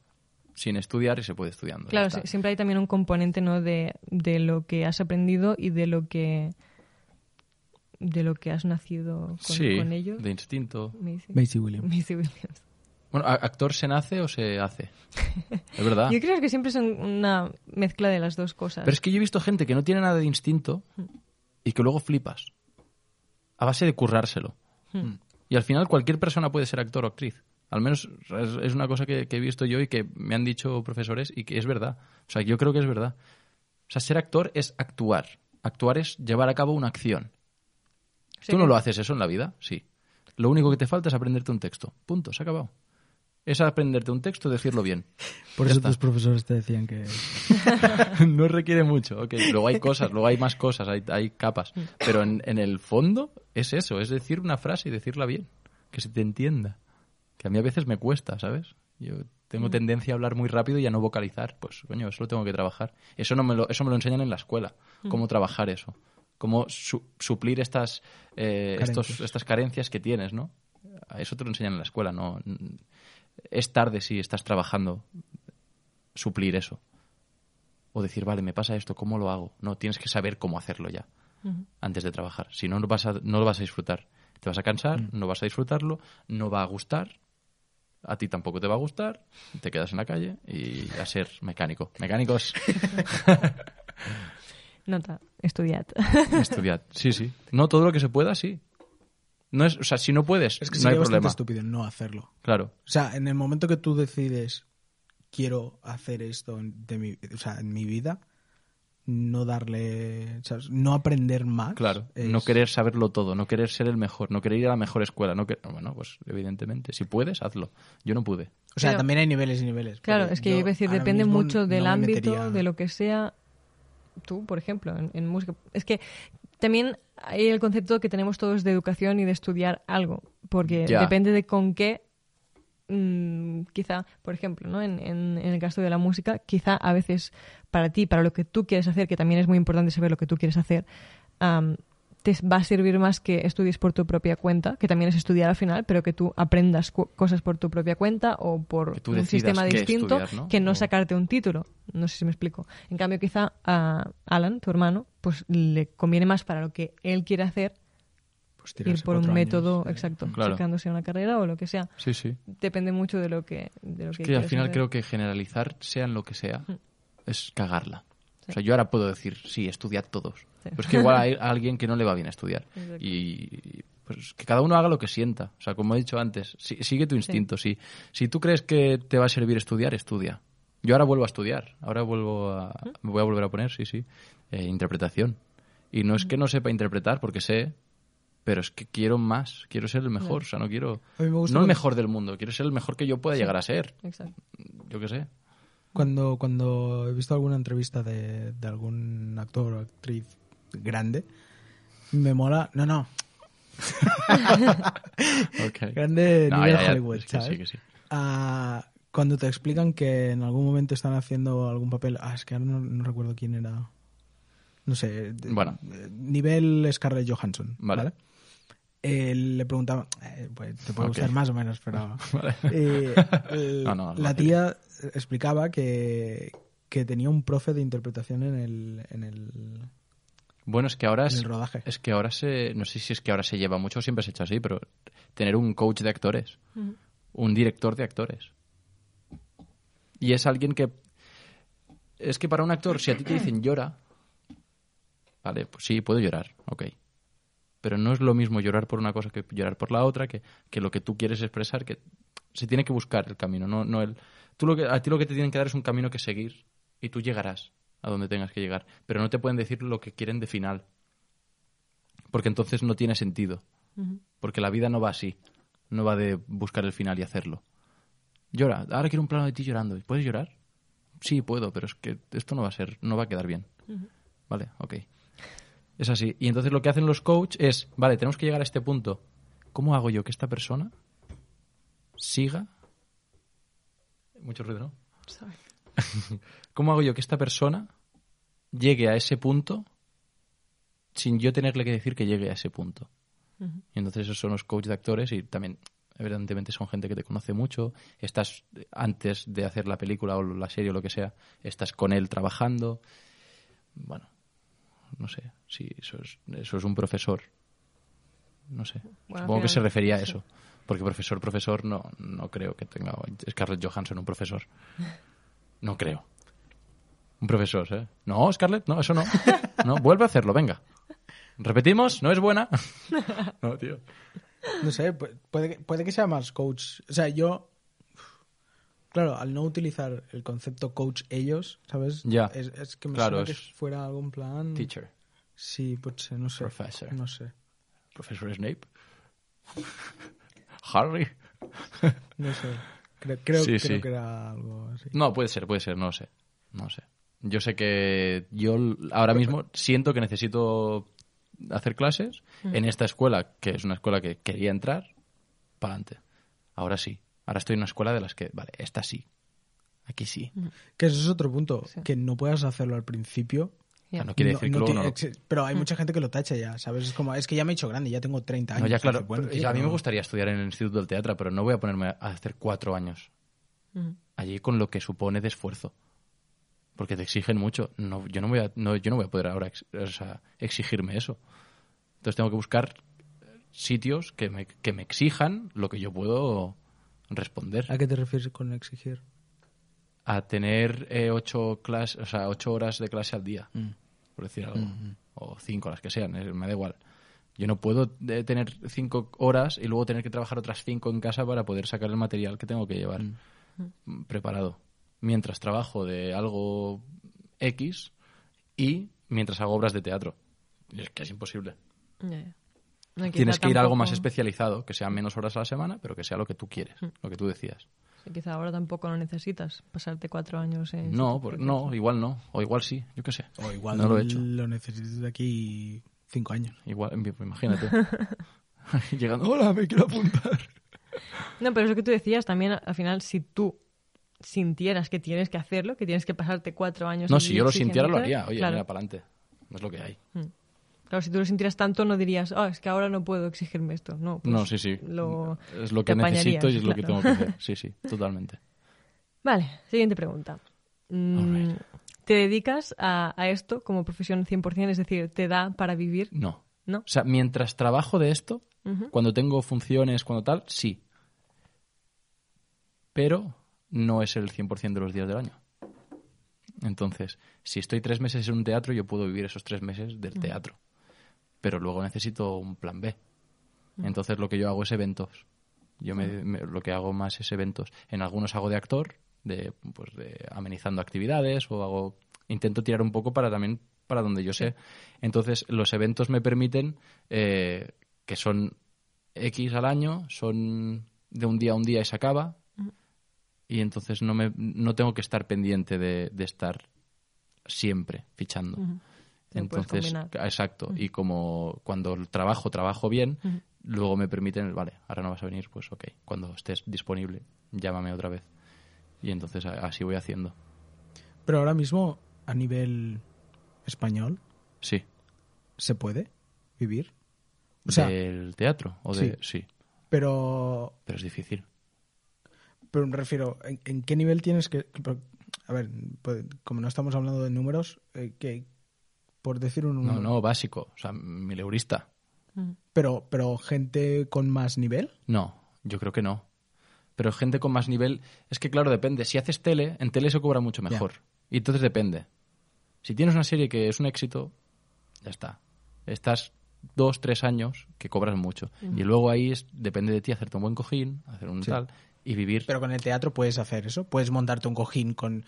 S4: sin estudiar y se puede estudiando.
S2: Claro, siempre hay también un componente ¿no? de, de lo que has aprendido y de lo que de lo que has nacido con,
S4: Sí,
S2: con ello.
S4: de instinto.
S2: Maisie
S1: Williams.
S2: Maisie Williams.
S4: Bueno, ¿a- ¿actor se nace o se hace? Es verdad.
S2: Yo creo que siempre son una mezcla de las dos cosas.
S4: Pero es que yo he visto gente que no tiene nada de instinto y que luego flipas. A base de currárselo.
S2: Hmm.
S4: Y al final cualquier persona puede ser actor o actriz. Al menos es, es una cosa que, que he visto yo y que me han dicho profesores y que es verdad. O sea, yo creo que es verdad. O sea, ser actor es actuar. Actuar es llevar a cabo una acción.
S2: Sí,
S4: ¿Tú no lo haces eso en la vida? Sí. Lo único que te falta es aprenderte un texto. Punto, se ha acabado. Es aprenderte un texto y decirlo bien.
S1: Por
S4: Ya
S1: eso
S4: está.
S1: tus profesores te decían que...
S4: no requiere mucho. ok. Luego hay cosas, luego hay más cosas, hay, hay capas. Pero en, en el fondo es eso, es decir una frase y decirla bien. Que se te entienda. Que a mí a veces me cuesta, ¿sabes? Yo tengo tendencia a hablar muy rápido y a no vocalizar. Pues, coño, eso lo tengo que trabajar. Eso, no me, lo, eso me lo enseñan en la escuela. Cómo trabajar eso. Cómo su- suplir estas, eh, estos- estas carencias que tienes, ¿no? A Eso te lo enseñan en la escuela, ¿no? Es tarde si estás trabajando suplir eso. O decir, vale, me pasa esto, ¿cómo lo hago? No, tienes que saber cómo hacerlo ya antes de trabajar. Si no, no vas a, no lo vas a disfrutar. Te vas a cansar, no vas a disfrutarlo, no va a gustar, a ti tampoco te va a gustar, te quedas en la calle y a ser mecánico. Mecánicos,
S2: Nota, estudiad.
S4: estudiad. Sí, sí. No todo lo que se pueda, sí. No es, o sea, si no puedes,
S1: Es que
S4: no hay
S1: bastante
S4: problema.
S1: estúpido no hacerlo.
S4: Claro.
S1: O sea, en el momento que tú decides quiero hacer esto de mi, o sea, en mi vida, no darle, ¿sabes? no aprender más.
S4: Claro,
S1: es-
S4: no querer saberlo todo, no querer ser el mejor, no querer ir a la mejor escuela, no que... bueno, pues evidentemente, si puedes, hazlo. Yo no pude.
S1: O sea,
S2: Pero-
S1: también hay niveles y niveles.
S2: Claro, es que
S1: yo
S2: iba a decir, depende mucho del
S1: no me
S2: ámbito,
S1: metería-
S2: de lo que sea. Tú, por ejemplo, en, en música. Es que también hay el concepto que tenemos todos de educación y de estudiar algo, porque
S4: Ya.
S2: depende de con qué. Mm, quizá, por ejemplo, ¿no? En, en- en el caso de la música, quizá a veces para ti, para lo que tú quieres hacer, que también es muy importante saber lo que tú quieres hacer, am, te va a servir más que estudies por tu propia cuenta, que también es estudiar al final, pero que tú aprendas cosas por tu propia cuenta o por un sistema distinto
S4: estudiar, ¿no?
S2: que no
S4: O-
S2: sacarte un título. No sé si me explico. En cambio, quizá a Alan, tu hermano, pues le conviene más para lo que él quiere hacer
S1: Pues
S2: ir por un método
S1: años,
S2: exacto,
S4: Claro.
S2: sacándose una carrera o lo que sea.
S4: Sí, sí.
S2: Depende mucho de lo que, de lo que
S4: Es que al final
S2: hacer.
S4: creo que generalizar, sea en lo que sea,
S2: Mm.
S4: es cagarla.
S2: Sí.
S4: O sea, yo ahora puedo decir, sí, estudiad todos.
S2: Sí.
S4: Pero es que igual hay alguien que no le va bien estudiar.
S2: Exacto.
S4: Y pues que cada uno haga lo que sienta. O sea, como he dicho antes, si- sigue tu instinto. Si, si tú crees que te va a servir estudiar, estudia. Yo ahora vuelvo a estudiar. Ahora vuelvo a,
S2: ¿Mm?
S4: me voy a volver a poner, sí, sí, eh, interpretación. Y no
S2: ¿Mm?
S4: es que no sepa interpretar, porque sé, pero es que quiero más. Quiero ser el mejor. O sea, no quiero...
S1: A mí me gusta
S4: No el mejor del mundo. Quiero ser el mejor que yo pueda llegar a ser.
S2: Exacto.
S4: Yo qué sé.
S1: Cuando, cuando he visto alguna entrevista de, de algún actor o actriz grande, me mola. No, no. Grande
S4: No,
S1: nivel
S4: ya, ya,
S1: Hollywood,
S4: es que
S1: ¿sabes?
S4: sí, que sí.
S1: Ah, cuando te explican que en algún momento están haciendo algún papel. Ah, es que ahora no, no recuerdo quién era. no sé, de-
S4: Bueno.
S1: nivel Scarlett Johansson,
S4: Vale.
S1: ¿vale? Eh, le preguntaba, eh, pues te puede gustar más o menos, pero
S4: Vale.
S1: eh,
S4: No, no,
S1: la
S4: no.
S1: tía explicaba que, que tenía un profe de interpretación en el, en el,
S4: Bueno, es que ahora
S1: en
S4: es,
S1: el rodaje.
S4: es que ahora se, no sé si es que ahora se lleva mucho o siempre se ha hecho así, pero tener un coach de actores, un director de actores. Y es alguien que es que para un actor, si a ti te dicen llora, vale, pues sí, puedo llorar, ok. Pero no es lo mismo llorar por una cosa que llorar por la otra, que, que lo que tú quieres expresar, que se tiene que buscar el camino, no, no el... Tú lo que, a ti lo que te tienen que dar es un camino que seguir y tú llegarás a donde tengas que llegar, pero no te pueden decir lo que quieren de final, porque entonces no tiene sentido, porque la vida no va así, no va de buscar el final y hacerlo. Llora, ahora quiero un plano de ti llorando, ¿puedes llorar? Sí, puedo, pero es que esto no va a ser, no va a quedar bien. Vale, ok. Es así. Y entonces lo que hacen los coach es, vale, tenemos que llegar a este punto. ¿Cómo hago yo que esta persona siga? Mucho ruido, ¿no?
S2: Sorry.
S4: ¿Cómo hago yo que esta persona llegue a ese punto sin yo tenerle que decir que llegue a ese punto? Y entonces esos son los coaches de actores y también, evidentemente, son gente que te conoce mucho. Estás antes de hacer la película o la serie o lo que sea, estás con él trabajando. Bueno, no sé, sí, eso es, eso es un profesor. No sé,
S2: Bueno,
S4: supongo que se refería a
S2: sí.
S4: eso. Porque profesor, profesor, no, no creo que tenga Scarlett Johansson un profesor. No creo. Un profesor, ¿eh? No, Scarlett, no, eso no. No, vuelve a hacerlo, venga. ¿Repetimos? ¿No es buena? No, tío.
S1: No sé, pu- puede, que- puede que sea más coach. O sea, yo. Claro, al no utilizar el concepto coach ellos, ¿sabes?
S4: Ya.
S1: Es, es que me
S4: Claro,
S1: suena que fuera algún plan.
S4: Teacher.
S1: Sí, pues no sé.
S4: Professor.
S1: No sé.
S4: Profesor Snape. Harry.
S1: No sé. Creo, creo,
S4: Sí,
S1: creo
S4: sí.
S1: que era algo así.
S4: No, puede ser, puede ser, no lo sé. No lo sé. Yo sé que yo ahora mismo siento que necesito hacer clases en esta escuela, que es una escuela que quería entrar, para adelante. Ahora sí. Ahora estoy en una escuela de las que, vale, esta sí. Aquí sí.
S1: Que eso es otro punto.
S2: Sí.
S1: Que no puedas hacerlo al principio.
S2: Ya.
S4: No quiere decir que luego
S1: tiene-
S4: no
S1: Pero hay mucha gente que lo tacha ya, ¿sabes? Es como, es que ya me he hecho grande, ya tengo 30 años.
S4: No, ya claro.
S1: Bueno,
S4: pero
S1: tío,
S4: a mí me gustaría estudiar en el Instituto del Teatro, pero no voy a ponerme a hacer cuatro años
S2: Ujú.
S4: allí con lo que supone de esfuerzo. Porque te exigen mucho. No, yo, no voy a, no, yo no voy a poder ahora ex- o sea, exigirme eso. Entonces tengo que buscar sitios que me, que me exijan lo que yo puedo responder.
S1: ¿A qué te refieres con exigir?
S4: A tener eh, ocho, clas- o sea, ocho horas de clase al día,
S1: Mm.
S4: por decir algo. O cinco, las que sean, eh, me da igual. Yo no puedo eh, tener cinco horas y luego tener que trabajar otras cinco en casa para poder sacar el material que tengo que llevar mm, preparado. Mientras trabajo de algo X y mientras hago obras de teatro. Es que es imposible.
S2: No,
S4: Tienes que ir a algo más especializado, que sea menos horas a la semana, pero que sea lo que tú quieres, lo que tú decías.
S2: Quizá ahora tampoco lo necesitas, pasarte cuatro años en...
S4: No,
S2: instituto,
S4: por- no, igual no. O igual sí, yo qué sé.
S1: O igual
S4: no lo he hecho.
S1: lo necesitas de aquí 5 años.
S4: Igual, imagínate. Llegando, hola, me quiero apuntar.
S2: No, pero es lo que tú decías también, al final, si tú sintieras que tienes que hacerlo, que tienes que pasarte cuatro años...
S4: No, si yo lo sintiera, lo haría. Oye,
S2: claro.
S4: mira, para adelante. Es lo que hay.
S2: Claro, si tú lo sintieras tanto, no dirías, oh, es que ahora no puedo exigirme esto. No, pues
S4: no, sí, sí.
S2: Lo,
S4: es lo que necesito y es lo que tengo que hacer. Sí, sí, totalmente.
S2: Vale, siguiente pregunta. Mm. ¿Te dedicas a, a esto como profesión 100%? Es decir, ¿te da para vivir?
S4: No.
S2: ¿No?
S4: O sea, mientras trabajo de esto, cuando tengo funciones, cuando tal, sí. Pero no es el 100% de los días del año. Entonces, si estoy tres meses en un teatro, yo puedo vivir esos tres meses del teatro. Pero luego necesito un plan B. Entonces, lo que yo hago es eventos. Yo me- me- lo que hago más es eventos. En algunos hago de actor, de, pues de amenizando actividades, o hago intento tirar un poco para también para donde yo sé. Entonces, los eventos me permiten eh, que son X al año, son de un día a un día y se acaba. Y entonces no, me, no tengo que estar pendiente de, de estar siempre fichando.
S2: Lo
S4: Entonces, exacto. Y como cuando trabajo, trabajo bien, luego me permiten, vale, ahora no vas a venir, pues ok, cuando estés disponible, llámame otra vez. Y entonces así voy haciendo.
S1: Pero ahora mismo, a nivel español,
S4: Sí.
S1: ¿Se puede vivir? O sea,
S4: ¿Del teatro? O de... sí.
S1: pero
S4: Pero es difícil.
S1: Pero me refiero, ¿en, en qué nivel tienes que...? A ver, pues, como no estamos hablando de números, eh, que por decir un
S4: No, no, básico. O sea, mileurista.
S1: Pero, pero gente con más nivel.
S4: No, yo creo que no. Pero gente con más nivel... Es que, claro, depende. Si haces tele, en tele se cobra mucho mejor. Y entonces depende. Si tienes una serie que es un éxito, ya está. Estás dos, tres años que cobras mucho. Y luego ahí es, depende de ti hacerte un buen cojín, hacer un
S1: Sí.
S4: tal, y vivir...
S1: Pero con el teatro puedes hacer eso. Puedes montarte un cojín con...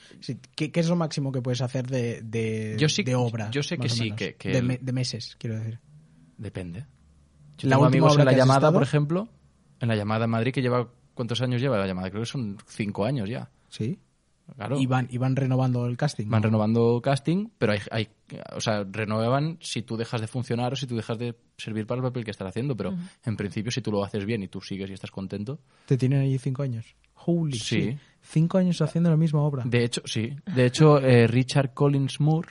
S1: ¿Qué, qué es lo máximo que puedes hacer de, de,
S4: Yo sí-
S1: de obra?
S4: yo sé que sí, que- que
S1: de,
S4: el-
S1: me- de meses, quiero decir.
S4: Depende. Yo
S1: ¿La
S4: tengo amigos en la llamada,
S1: estado?
S4: por ejemplo, en la llamada en Madrid que lleva... ¿Cuántos años lleva la llamada? Creo que son cinco años ya.
S1: Sí.
S4: Claro.
S1: Y, van, y van renovando el casting.
S4: Van
S1: ¿no?
S4: renovando casting, pero hay, hay, o sea, renuevan si tú dejas de funcionar o si tú dejas de servir para el papel que estás haciendo, pero en principio si tú lo haces bien y tú sigues y estás contento.
S1: ¿Te tienen allí cinco años? Holy
S4: Sí.
S1: shit. Cinco años haciendo la misma obra.
S4: De hecho, sí. De hecho, eh, Richard Collins Moore,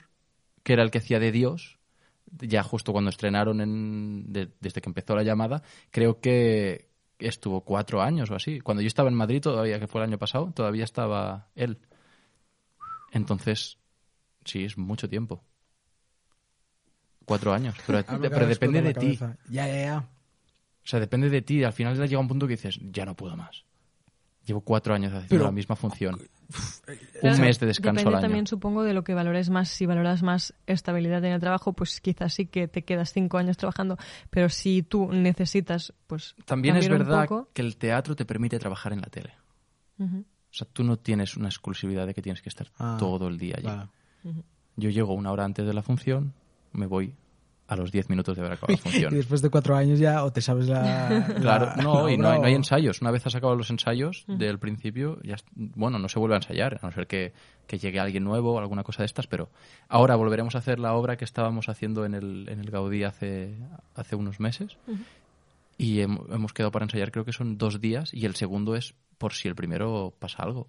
S4: que era el que hacía de Dios, ya justo cuando estrenaron en, de- desde que empezó la llamada, creo que estuvo cuatro años o así. Cuando yo estaba en Madrid, todavía, que fue el año pasado, todavía estaba él. Entonces, sí, es mucho tiempo. Cuatro años. Pero, depende de ti.
S1: Ya, ya, ya.
S4: O sea, depende de ti. Al final llega un punto que dices, ya no puedo más. Llevo cuatro años haciendo
S1: Pero-
S4: la misma función.
S2: Claro,
S4: Un mes de descanso
S2: Depende
S4: al año.
S2: también, supongo, de lo que valores más. Si valoras más estabilidad en el trabajo, pues quizás sí que te quedas cinco años trabajando. Pero si tú necesitas, pues.
S4: También es verdad
S2: poco-
S4: que el teatro te permite trabajar en la tele. O sea, tú no tienes una exclusividad de que tienes que estar
S1: Ah,
S4: todo el día allí.
S1: Vale.
S4: Yo llego una hora antes de la función, me voy a los 10 minutos de haber acabado la
S1: Y
S4: función.
S1: después de cuatro años ya o te sabes la...
S4: Claro,
S1: la-
S4: no,
S1: la
S4: y no hay, no hay
S1: o-
S4: ensayos. Una vez has acabado los ensayos del principio, ya, bueno, no se vuelve a ensayar, a no ser que, que llegue alguien nuevo o alguna cosa de estas, pero ahora volveremos a hacer la obra que estábamos haciendo en el, en el Gaudí hace, hace unos meses. Y hem- hemos quedado para ensayar, creo que son dos días, y el segundo es por si el primero pasa algo.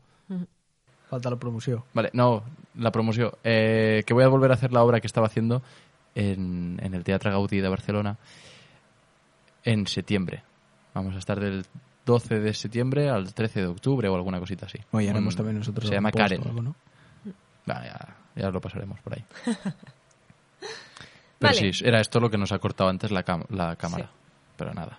S1: Falta la promoción.
S4: Vale, no, la promoción. Eh, que voy a volver a hacer la obra que estaba haciendo en, en el Teatro Gaudí de Barcelona en septiembre. Vamos a estar del 12 de septiembre al 13 de octubre o alguna cosita así.
S1: Oye, ya haremos
S4: Un-
S1: también nosotros
S4: Se llama
S1: o
S4: Karen.
S1: algo, ¿no?
S4: Va, ya, ya lo pasaremos por ahí. Pero
S2: Vale.
S4: sí, era esto lo que nos ha cortado antes la, la cámara.
S2: Sí.
S4: Pero nada.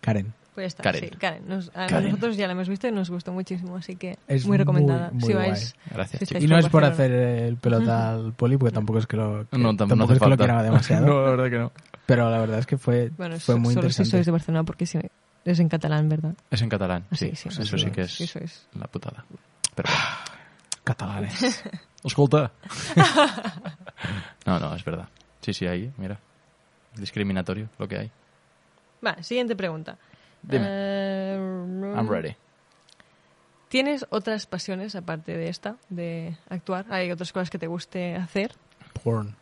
S1: Karen.
S2: Pues ya está,
S4: Karen.
S2: sí, Karen. Nos- a
S4: Karen.
S2: nosotros ya la hemos visto y nos gustó muchísimo, así que
S1: Es
S2: muy recomendada.
S1: muy, muy
S2: si vais,
S4: Gracias,
S2: si
S1: Y no es por hacer el pelota al poli, porque tampoco es que lo, que-
S4: No, tam- no
S1: tampoco
S4: hace
S1: es que lo quiera demasiado.
S4: no, la verdad que no.
S1: Pero la verdad es que fue,
S2: Bueno,
S1: fue muy
S2: solo
S1: interesante.
S2: si sois de Barcelona, porque si es en catalán, ¿verdad?
S4: Es en catalán, sí.
S2: Sí, sí,
S4: eso
S1: sí,
S4: sí que es
S2: sí, sois.
S4: la putada. Pero bueno.
S1: Catalanes.
S4: Escolta. no, no, es verdad. Sí, sí, ahí, mira. Discriminatorio, lo que hay.
S2: Va, siguiente pregunta.
S4: Dime.
S2: Eh,
S4: I'm ready.
S2: ¿Tienes otras pasiones aparte de esta, de actuar? ¿Hay otras cosas que te guste hacer?
S1: Porn.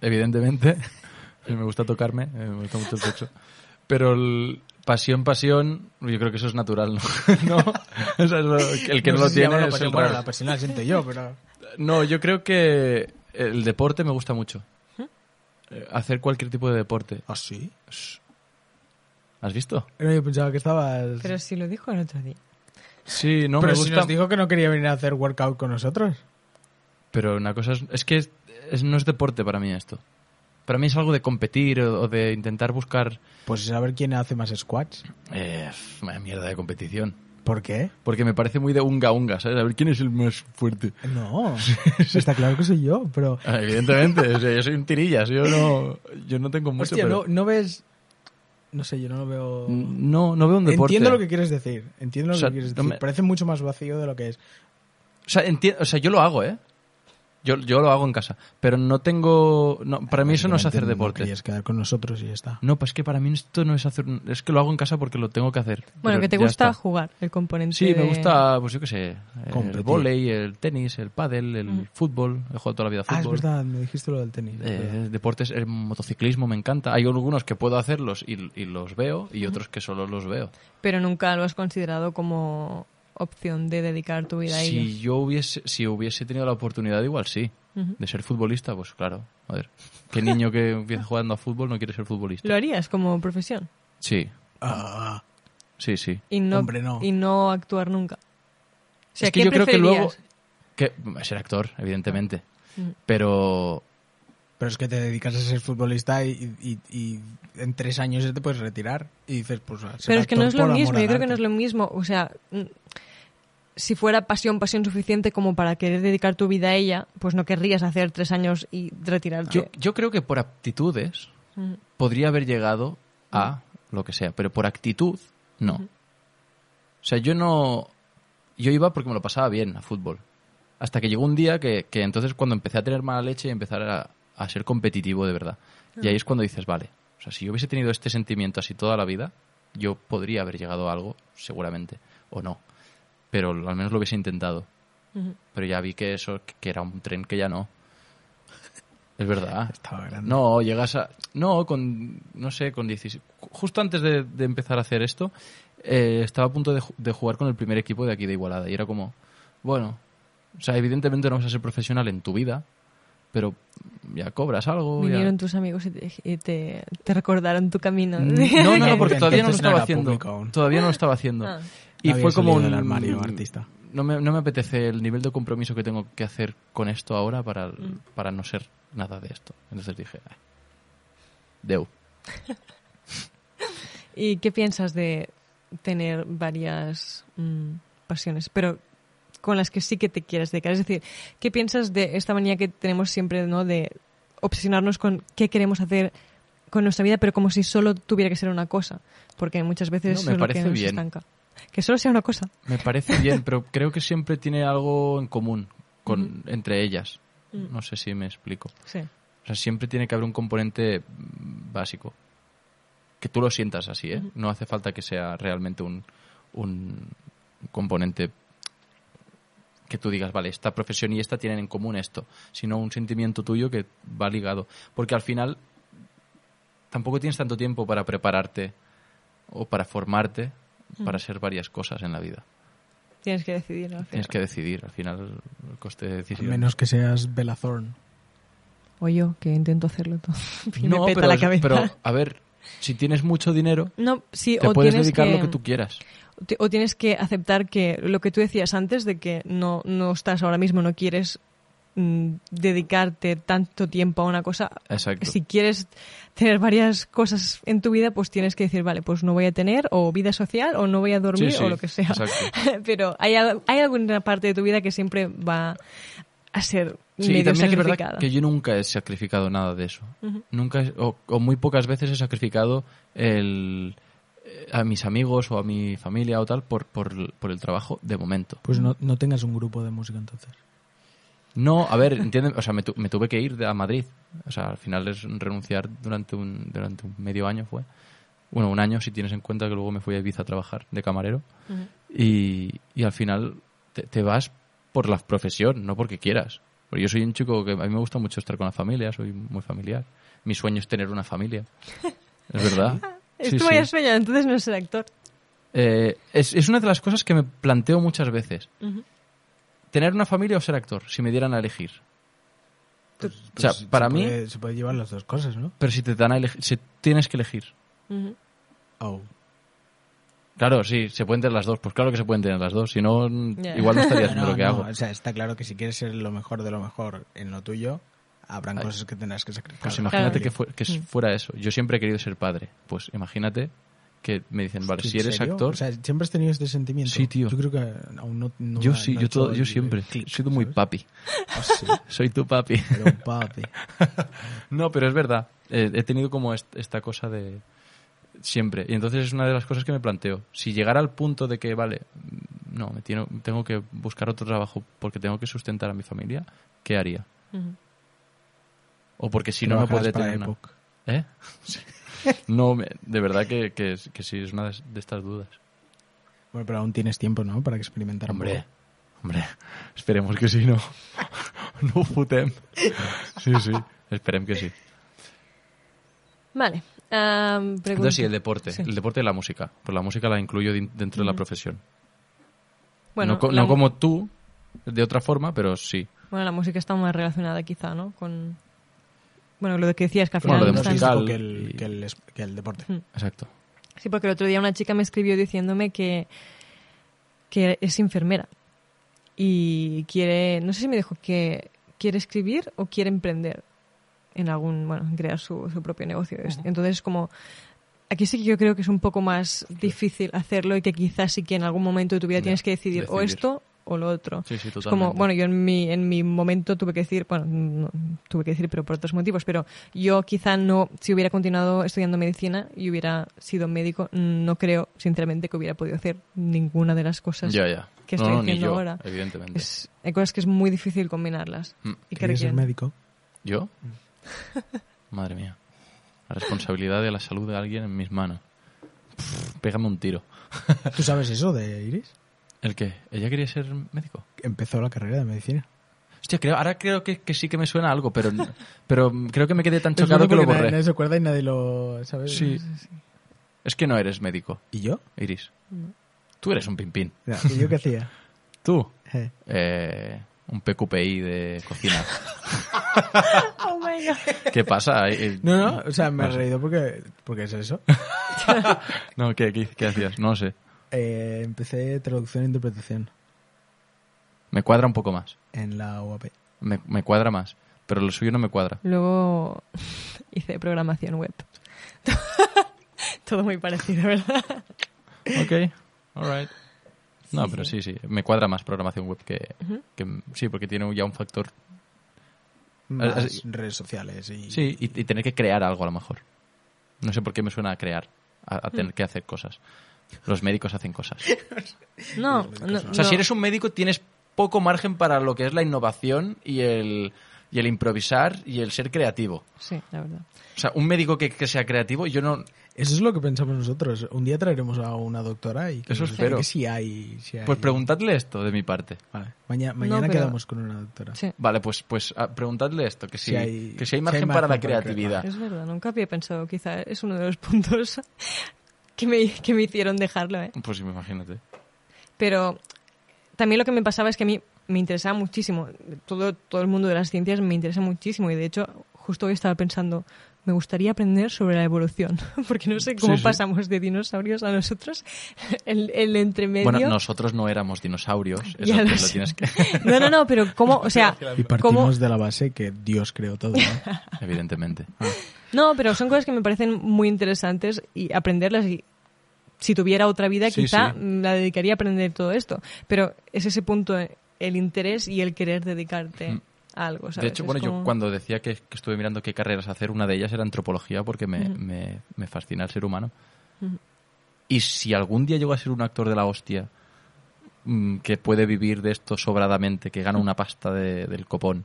S4: Evidentemente, me gusta tocarme, eh, me gusta mucho el sexo. Pero el pasión, pasión, yo creo que eso es natural, ¿no? ¿No? O sea, el que no, lo
S1: sé si llamarlo
S4: tiene es
S1: pasión,
S4: el
S1: bueno,
S4: raro.
S1: la pasión la siento yo, pero...
S4: No, yo creo que el deporte me gusta mucho. Eh, Hacer cualquier tipo de deporte.
S1: ¿Ah, sí?
S4: ¿Has visto?
S1: No, yo pensaba que estabas...
S2: Pero si lo dijo el otro día.
S4: Sí, no
S1: pero
S4: me
S1: si
S4: gusta.
S1: nos dijo que no quería venir a hacer workout con nosotros.
S4: Pero una cosa es, es que es- es- no es deporte para mí esto. Para mí es algo de competir o, o de intentar buscar
S1: Pues saber quién hace más squats.
S4: eh, vaya mierda de competición.
S1: ¿Por qué?
S4: Porque me parece muy de unga unga, ¿sabes? A ver quién es el más fuerte.
S1: No, está claro que soy yo, pero...
S4: Ah, Evidentemente, o sea, yo soy un tirillas, yo no, yo no tengo mucho,
S1: Hostia,
S4: pero
S1: no, no ves... No sé, yo no lo veo...
S4: no, no veo un deporte.
S1: Entiendo lo que quieres decir. Entiendo lo
S4: O sea,
S1: que quieres
S4: no
S1: decir.
S4: me-
S1: Parece mucho más vacío de lo que es.
S4: O sea, enti- o sea, yo lo hago, ¿eh? Yo, yo lo hago en casa, pero no tengo... No, para mí eso no es hacer deporte.
S1: No querías quedar con nosotros y ya está.
S4: No, pues que para mí esto no es hacer... Es que lo hago en casa porque lo tengo que hacer.
S2: Bueno, que te gusta
S4: está.
S2: jugar, el componente
S4: Sí, me gusta, pues yo qué sé, el vóley, el tenis, el pádel, el fútbol. He jugado toda la vida a
S1: Ah, es
S4: fútbol.
S1: verdad, me dijiste lo del tenis. es.
S4: Eh, deportes, el motociclismo me encanta. Hay algunos que puedo hacerlos y, y los veo y otros que solo los veo.
S2: Pero nunca lo has considerado como opción de dedicar tu vida a ello.
S4: Si yo hubiese, si hubiese tenido la oportunidad, igual sí. De ser futbolista, pues claro. A ver, ¿qué niño que empieza jugando a fútbol no quiere ser futbolista?
S2: ¿Lo harías como profesión?
S4: Sí,
S1: Ah,
S4: sí, sí.
S2: Y no,
S1: Hombre, no.
S2: Y no actuar nunca. O sea,
S4: es que
S2: ¿qué
S4: yo creo que luego... Que, ser actor, evidentemente. Pero
S1: pero es que te dedicas a ser futbolista y, y- y en tres años ya te puedes retirar. Y dices, pues. a ser
S2: Pero es que no es lo mismo, yo creo que no es lo mismo. O sea, si fuera pasión, pasión suficiente como para querer dedicar tu vida a ella, pues no querrías hacer tres años y retirarte.
S4: yo, yo creo que por aptitudes podría haber llegado a lo que sea, pero por actitud, no. O sea, yo no... Yo iba porque me lo pasaba bien a fútbol. Hasta que llegó un día que, que entonces cuando empecé a tener mala leche y empezar a, a ser competitivo de verdad. Y ahí es cuando dices, vale, o sea, si yo hubiese tenido este sentimiento así toda la vida, yo podría haber llegado a algo, seguramente, o no. Pero al menos lo hubiese intentado. Pero ya vi que eso, que era un tren que ya no. Es verdad.
S1: Estaba grande.
S4: No, llegas a... No, con... No sé, con 16... Justo antes de, de empezar a hacer esto, eh, estaba a punto de, de jugar con el primer equipo de aquí de Igualada. Y era como, bueno... O sea, evidentemente no vas a ser profesional en tu vida, pero ya cobras algo. ya-
S2: Vinieron tus amigos y te, y te- te recordaron tu camino.
S4: No, no, no, porque
S1: Que
S4: todavía no lo estaba haciendo. Todavía no lo estaba haciendo.
S2: Ah.
S4: Y
S1: No
S4: fue como un
S1: del armario artista.
S4: No me, no me apetece el nivel de compromiso que tengo que hacer con esto ahora para,
S2: Mm.
S4: para no ser nada de esto. Entonces dije, "Ay, Deu.
S2: ¿Y qué piensas de tener varias mm, pasiones, pero con las que sí que te quieres dedicar? Es decir, ¿qué piensas de esta manía que tenemos siempre ¿no? de obsesionarnos con qué queremos hacer con nuestra vida, pero como si solo tuviera que ser una cosa? Porque muchas veces
S4: No,
S2: eso es lo que
S4: parece
S2: nos
S4: bien.
S2: estanca. Que solo sea una cosa.
S4: Me parece bien, pero creo que siempre tiene algo en común con, entre ellas.
S2: Mm.
S4: No sé si me explico.
S2: Sí.
S4: O sea, siempre tiene que haber un componente básico. Que tú lo sientas así, ¿eh? No hace falta que sea realmente un, un componente que tú digas, vale, esta profesión y esta tienen en común esto, sino un sentimiento tuyo que va ligado. Porque al final tampoco tienes tanto tiempo para prepararte o para formarte para ser varias cosas en la vida.
S2: Tienes que decidir. al
S4: Tienes
S2: final.
S4: que decidir, al final el coste de
S1: A
S4: decisión.
S1: menos que seas Bella Thorne.
S2: O yo, que intento hacerlo todo. Y
S4: no,
S2: me peta
S4: pero,
S2: la cabeza.
S4: pero, a ver, si tienes mucho dinero,
S2: no, sí,
S4: te
S2: o
S4: puedes
S2: tienes
S4: dedicar
S2: que...
S4: lo que tú quieras.
S2: O tienes que aceptar que lo que tú decías antes de que no, no estás ahora mismo, no quieres mm, dedicarte tanto tiempo a una cosa.
S4: Exacto.
S2: Si quieres tener varias cosas en tu vida, pues tienes que decir, vale, pues no voy a tener o vida social o no voy a dormir
S4: Sí, sí,
S2: o lo que sea.
S4: exacto.
S2: Pero hay, hay alguna parte de tu vida que siempre va a ser
S4: Sí, y
S2: medio
S4: también es
S2: sacrificada.
S4: verdad que yo nunca he sacrificado nada de eso. Nunca, o, o muy pocas veces he sacrificado el, a mis amigos o a mi familia o tal por, por, por el trabajo de momento.
S1: Pues no, no tengas un grupo de música entonces.
S4: No, a ver, entienden, o sea, me, tu- me tuve que ir a Madrid. O sea, al final es renunciar durante un, durante un medio año fue. Bueno, un año si tienes en cuenta que luego me fui a Ibiza a trabajar de camarero. y, y al final te, te vas por la profesión, no porque quieras. Porque yo soy un chico que a mí me gusta mucho estar con la familia, soy muy familiar. Mi sueño es tener una familia. Es verdad.
S2: Es
S4: Sí,
S2: tu
S4: sí.
S2: mayor sueño, entonces no es ser actor.
S4: Eh, es, es una de las cosas que me planteo muchas veces. ¿Tener una familia o ser actor? Si me dieran a elegir.
S1: Pues,
S4: O sea,
S1: pues,
S4: para
S1: se
S4: mí-
S1: puede- se puede llevar las dos cosas, ¿no?
S4: Pero si te dan a elegir, si tienes que elegir.
S1: Oh.
S4: Claro, sí, se pueden tener las dos. Pues claro que se pueden tener las dos. Si no, igual no estaría haciendo
S1: No,
S4: lo que
S1: no,
S4: hago.
S1: O sea, está claro que si quieres ser lo mejor de lo mejor en lo tuyo, habrán
S4: Ay.
S1: cosas que tendrás que sacrificar.
S4: Pues imagínate
S2: Claro.
S4: que, fue- que
S2: Mm.
S4: fuera eso. Yo siempre he querido ser padre. Pues imagínate que me dicen, vale,
S1: ¿En
S4: si eres
S1: serio?
S4: actor...
S1: O sea, siempre has tenido este sentimiento.
S4: Sí, tío.
S1: Yo creo que aún no. no
S4: yo
S1: ha-
S4: sí,
S1: no
S4: yo, todo, yo siempre.
S1: click,
S4: He sido muy
S1: ¿sabes?
S4: papi.
S1: Ah, sí,
S4: Soy tu papi.
S1: pero papi.
S4: No, pero es verdad. Eh, he tenido como est- esta cosa de siempre. Y entonces es una de las cosas que me planteo. Si llegara al punto de que, vale, no, me tiene- tengo que buscar otro trabajo porque tengo que sustentar a mi familia, ¿qué haría?
S2: Ujú.
S4: O porque si no, no
S1: para
S4: tener una... ¿Eh? Sí. No, me- de verdad que, que, que sí, es una de, estas dudas.
S1: Bueno, pero aún tienes tiempo, ¿no? Para experimentar.
S4: Hombre, hombre, esperemos que sí, no. No fotem. Sí, sí, esperem que sí.
S2: Vale. pregunta.
S4: Entonces sí, el deporte.
S2: Sí.
S4: El deporte y la música. Pues la música la incluyo dentro de la profesión.
S2: Bueno,
S4: no, co-
S2: la
S4: no como tú, de otra forma, pero sí.
S2: Bueno, la música está más relacionada quizá, ¿no? Con... Bueno, lo que decías que al
S4: Bueno,
S2: final...
S4: lo de musical.
S1: que el, que el, es- que el deporte.
S2: Mm.
S4: Exacto.
S2: Sí, porque el otro día una chica me escribió diciéndome que, que es enfermera y quiere, no sé si me dijo que quiere escribir o quiere emprender en algún, bueno, en crear su, su propio negocio. Entonces, como aquí sí que yo creo que es un poco más difícil hacerlo y que quizás sí que en algún momento de tu vida
S4: Ya,
S2: tienes que decidir, o
S4: decidir.
S2: esto o lo otro.
S4: Sí, sí,
S2: Es
S4: totalmente.
S2: como, bueno, yo en mi, en mi momento tuve que decir, bueno, no, tuve que decir, pero por otros motivos, pero yo quizá no, si hubiera continuado estudiando medicina y hubiera sido médico, no creo, sinceramente, que hubiera podido hacer ninguna de las cosas
S4: Ya, ya.
S2: que
S4: no,
S2: estoy
S4: no, ni
S2: haciendo
S4: yo,
S2: ahora.
S4: evidentemente.
S2: Es- hay cosas que es muy difícil combinarlas.
S4: Mm.
S2: Y que
S1: ¿Quieres ser médico?
S4: ¿Yo? Madre mía. La responsabilidad de la salud de alguien en mis manos. Pff, pégame un tiro.
S1: ¿Tú sabes eso de Iris?
S4: ¿El qué? ¿Ella quería ser médico?
S1: Empezó la carrera de medicina.
S4: Hostia, creo, ahora creo que, que sí que me suena algo, pero, pero creo que me quedé tan
S1: Es
S4: chocado que lo
S1: porque nadie,
S4: borré.
S1: nadie se acuerda y nadie lo sabe.
S4: Sí. Es que no eres médico,
S1: ¿Y yo?
S4: Iris. Tú eres un pimpín.
S1: Ya, ¿Y yo qué hacía?
S4: Tú,
S1: Eh,
S4: eh, un PQPI de cocina.
S2: Oh my God.
S4: ¿Qué pasa? Eh,
S1: No, no, o sea, me he
S4: No
S1: reído porque, porque es eso.
S4: No, ¿qué, qué, qué hacías? No lo sé.
S1: Eh, empecé traducción e interpretación
S4: Me cuadra un poco más.
S1: en la UAP.
S4: Me, me cuadra más. Pero lo suyo no me cuadra.
S2: Luego hice programación web. Todo muy parecido, ¿verdad?
S4: Ok, alright. No, pero sí, sí. Me cuadra más programación web que, que- Sí, porque tiene ya un factor...
S1: Más
S4: así-
S1: redes sociales y...
S4: Sí, y, y tener que crear algo a lo mejor. No sé por qué me suena a crear, a, a tener que hacer cosas. Los médicos hacen cosas.
S2: No, no,
S4: O sea,
S2: no.
S4: si eres un médico tienes poco margen para lo que es la innovación y el, y el improvisar y el ser creativo.
S2: Sí, la verdad.
S4: O sea, un médico que, que sea creativo, yo no...
S1: Eso es lo que pensamos nosotros. Un día traeremos a una doctora y que
S4: Eso
S1: nos
S4: espero.
S1: explique si hay, si hay...
S4: Pues preguntadle esto de mi parte.
S1: Vale. Maña- mañana
S2: pero-
S1: quedamos con una doctora.
S2: Sí.
S4: Vale, pues, pues ah, preguntadle esto, que si,
S1: Si hay-
S4: que si hay
S1: si
S4: margen
S1: hay
S4: para la
S1: para
S4: creatividad.
S2: Es verdad, nunca había pensado, quizá es uno de los puntos que me, que me hicieron dejarlo, ¿eh?
S4: Pues imagínate.
S2: Pero también lo que me pasaba es que a mí me interesaba muchísimo, todo, todo el mundo de las ciencias me interesa muchísimo y de hecho justo hoy estaba pensando, me gustaría aprender sobre la evolución, porque no sé cómo
S4: Sí, sí.
S2: pasamos de dinosaurios a nosotros, el, el entremedio.
S4: Bueno, nosotros no éramos dinosaurios. Eso
S2: lo
S4: lo tienes que...
S2: No, no, no, pero cómo, o sea,
S1: Y partimos
S2: cómo,
S1: de la base que Dios creó todo, ¿no?
S4: Evidentemente.
S2: No, pero son cosas que me parecen muy interesantes y aprenderlas y si tuviera otra vida
S4: Sí,
S2: quizá
S4: sí.
S2: la dedicaría a aprender todo esto. Pero es ese punto, el interés y el querer dedicarte
S4: Mm.
S2: A algo, ¿sabes?
S4: De hecho,
S2: Es
S4: bueno, yo cuando decía que, que estuve mirando qué carreras hacer, una de ellas era antropología porque me,
S2: Ujú.
S4: me- me fascina el ser humano. Y si algún día llego a ser un actor de la hostia mm, que puede vivir de esto sobradamente, que gana una pasta de- del copón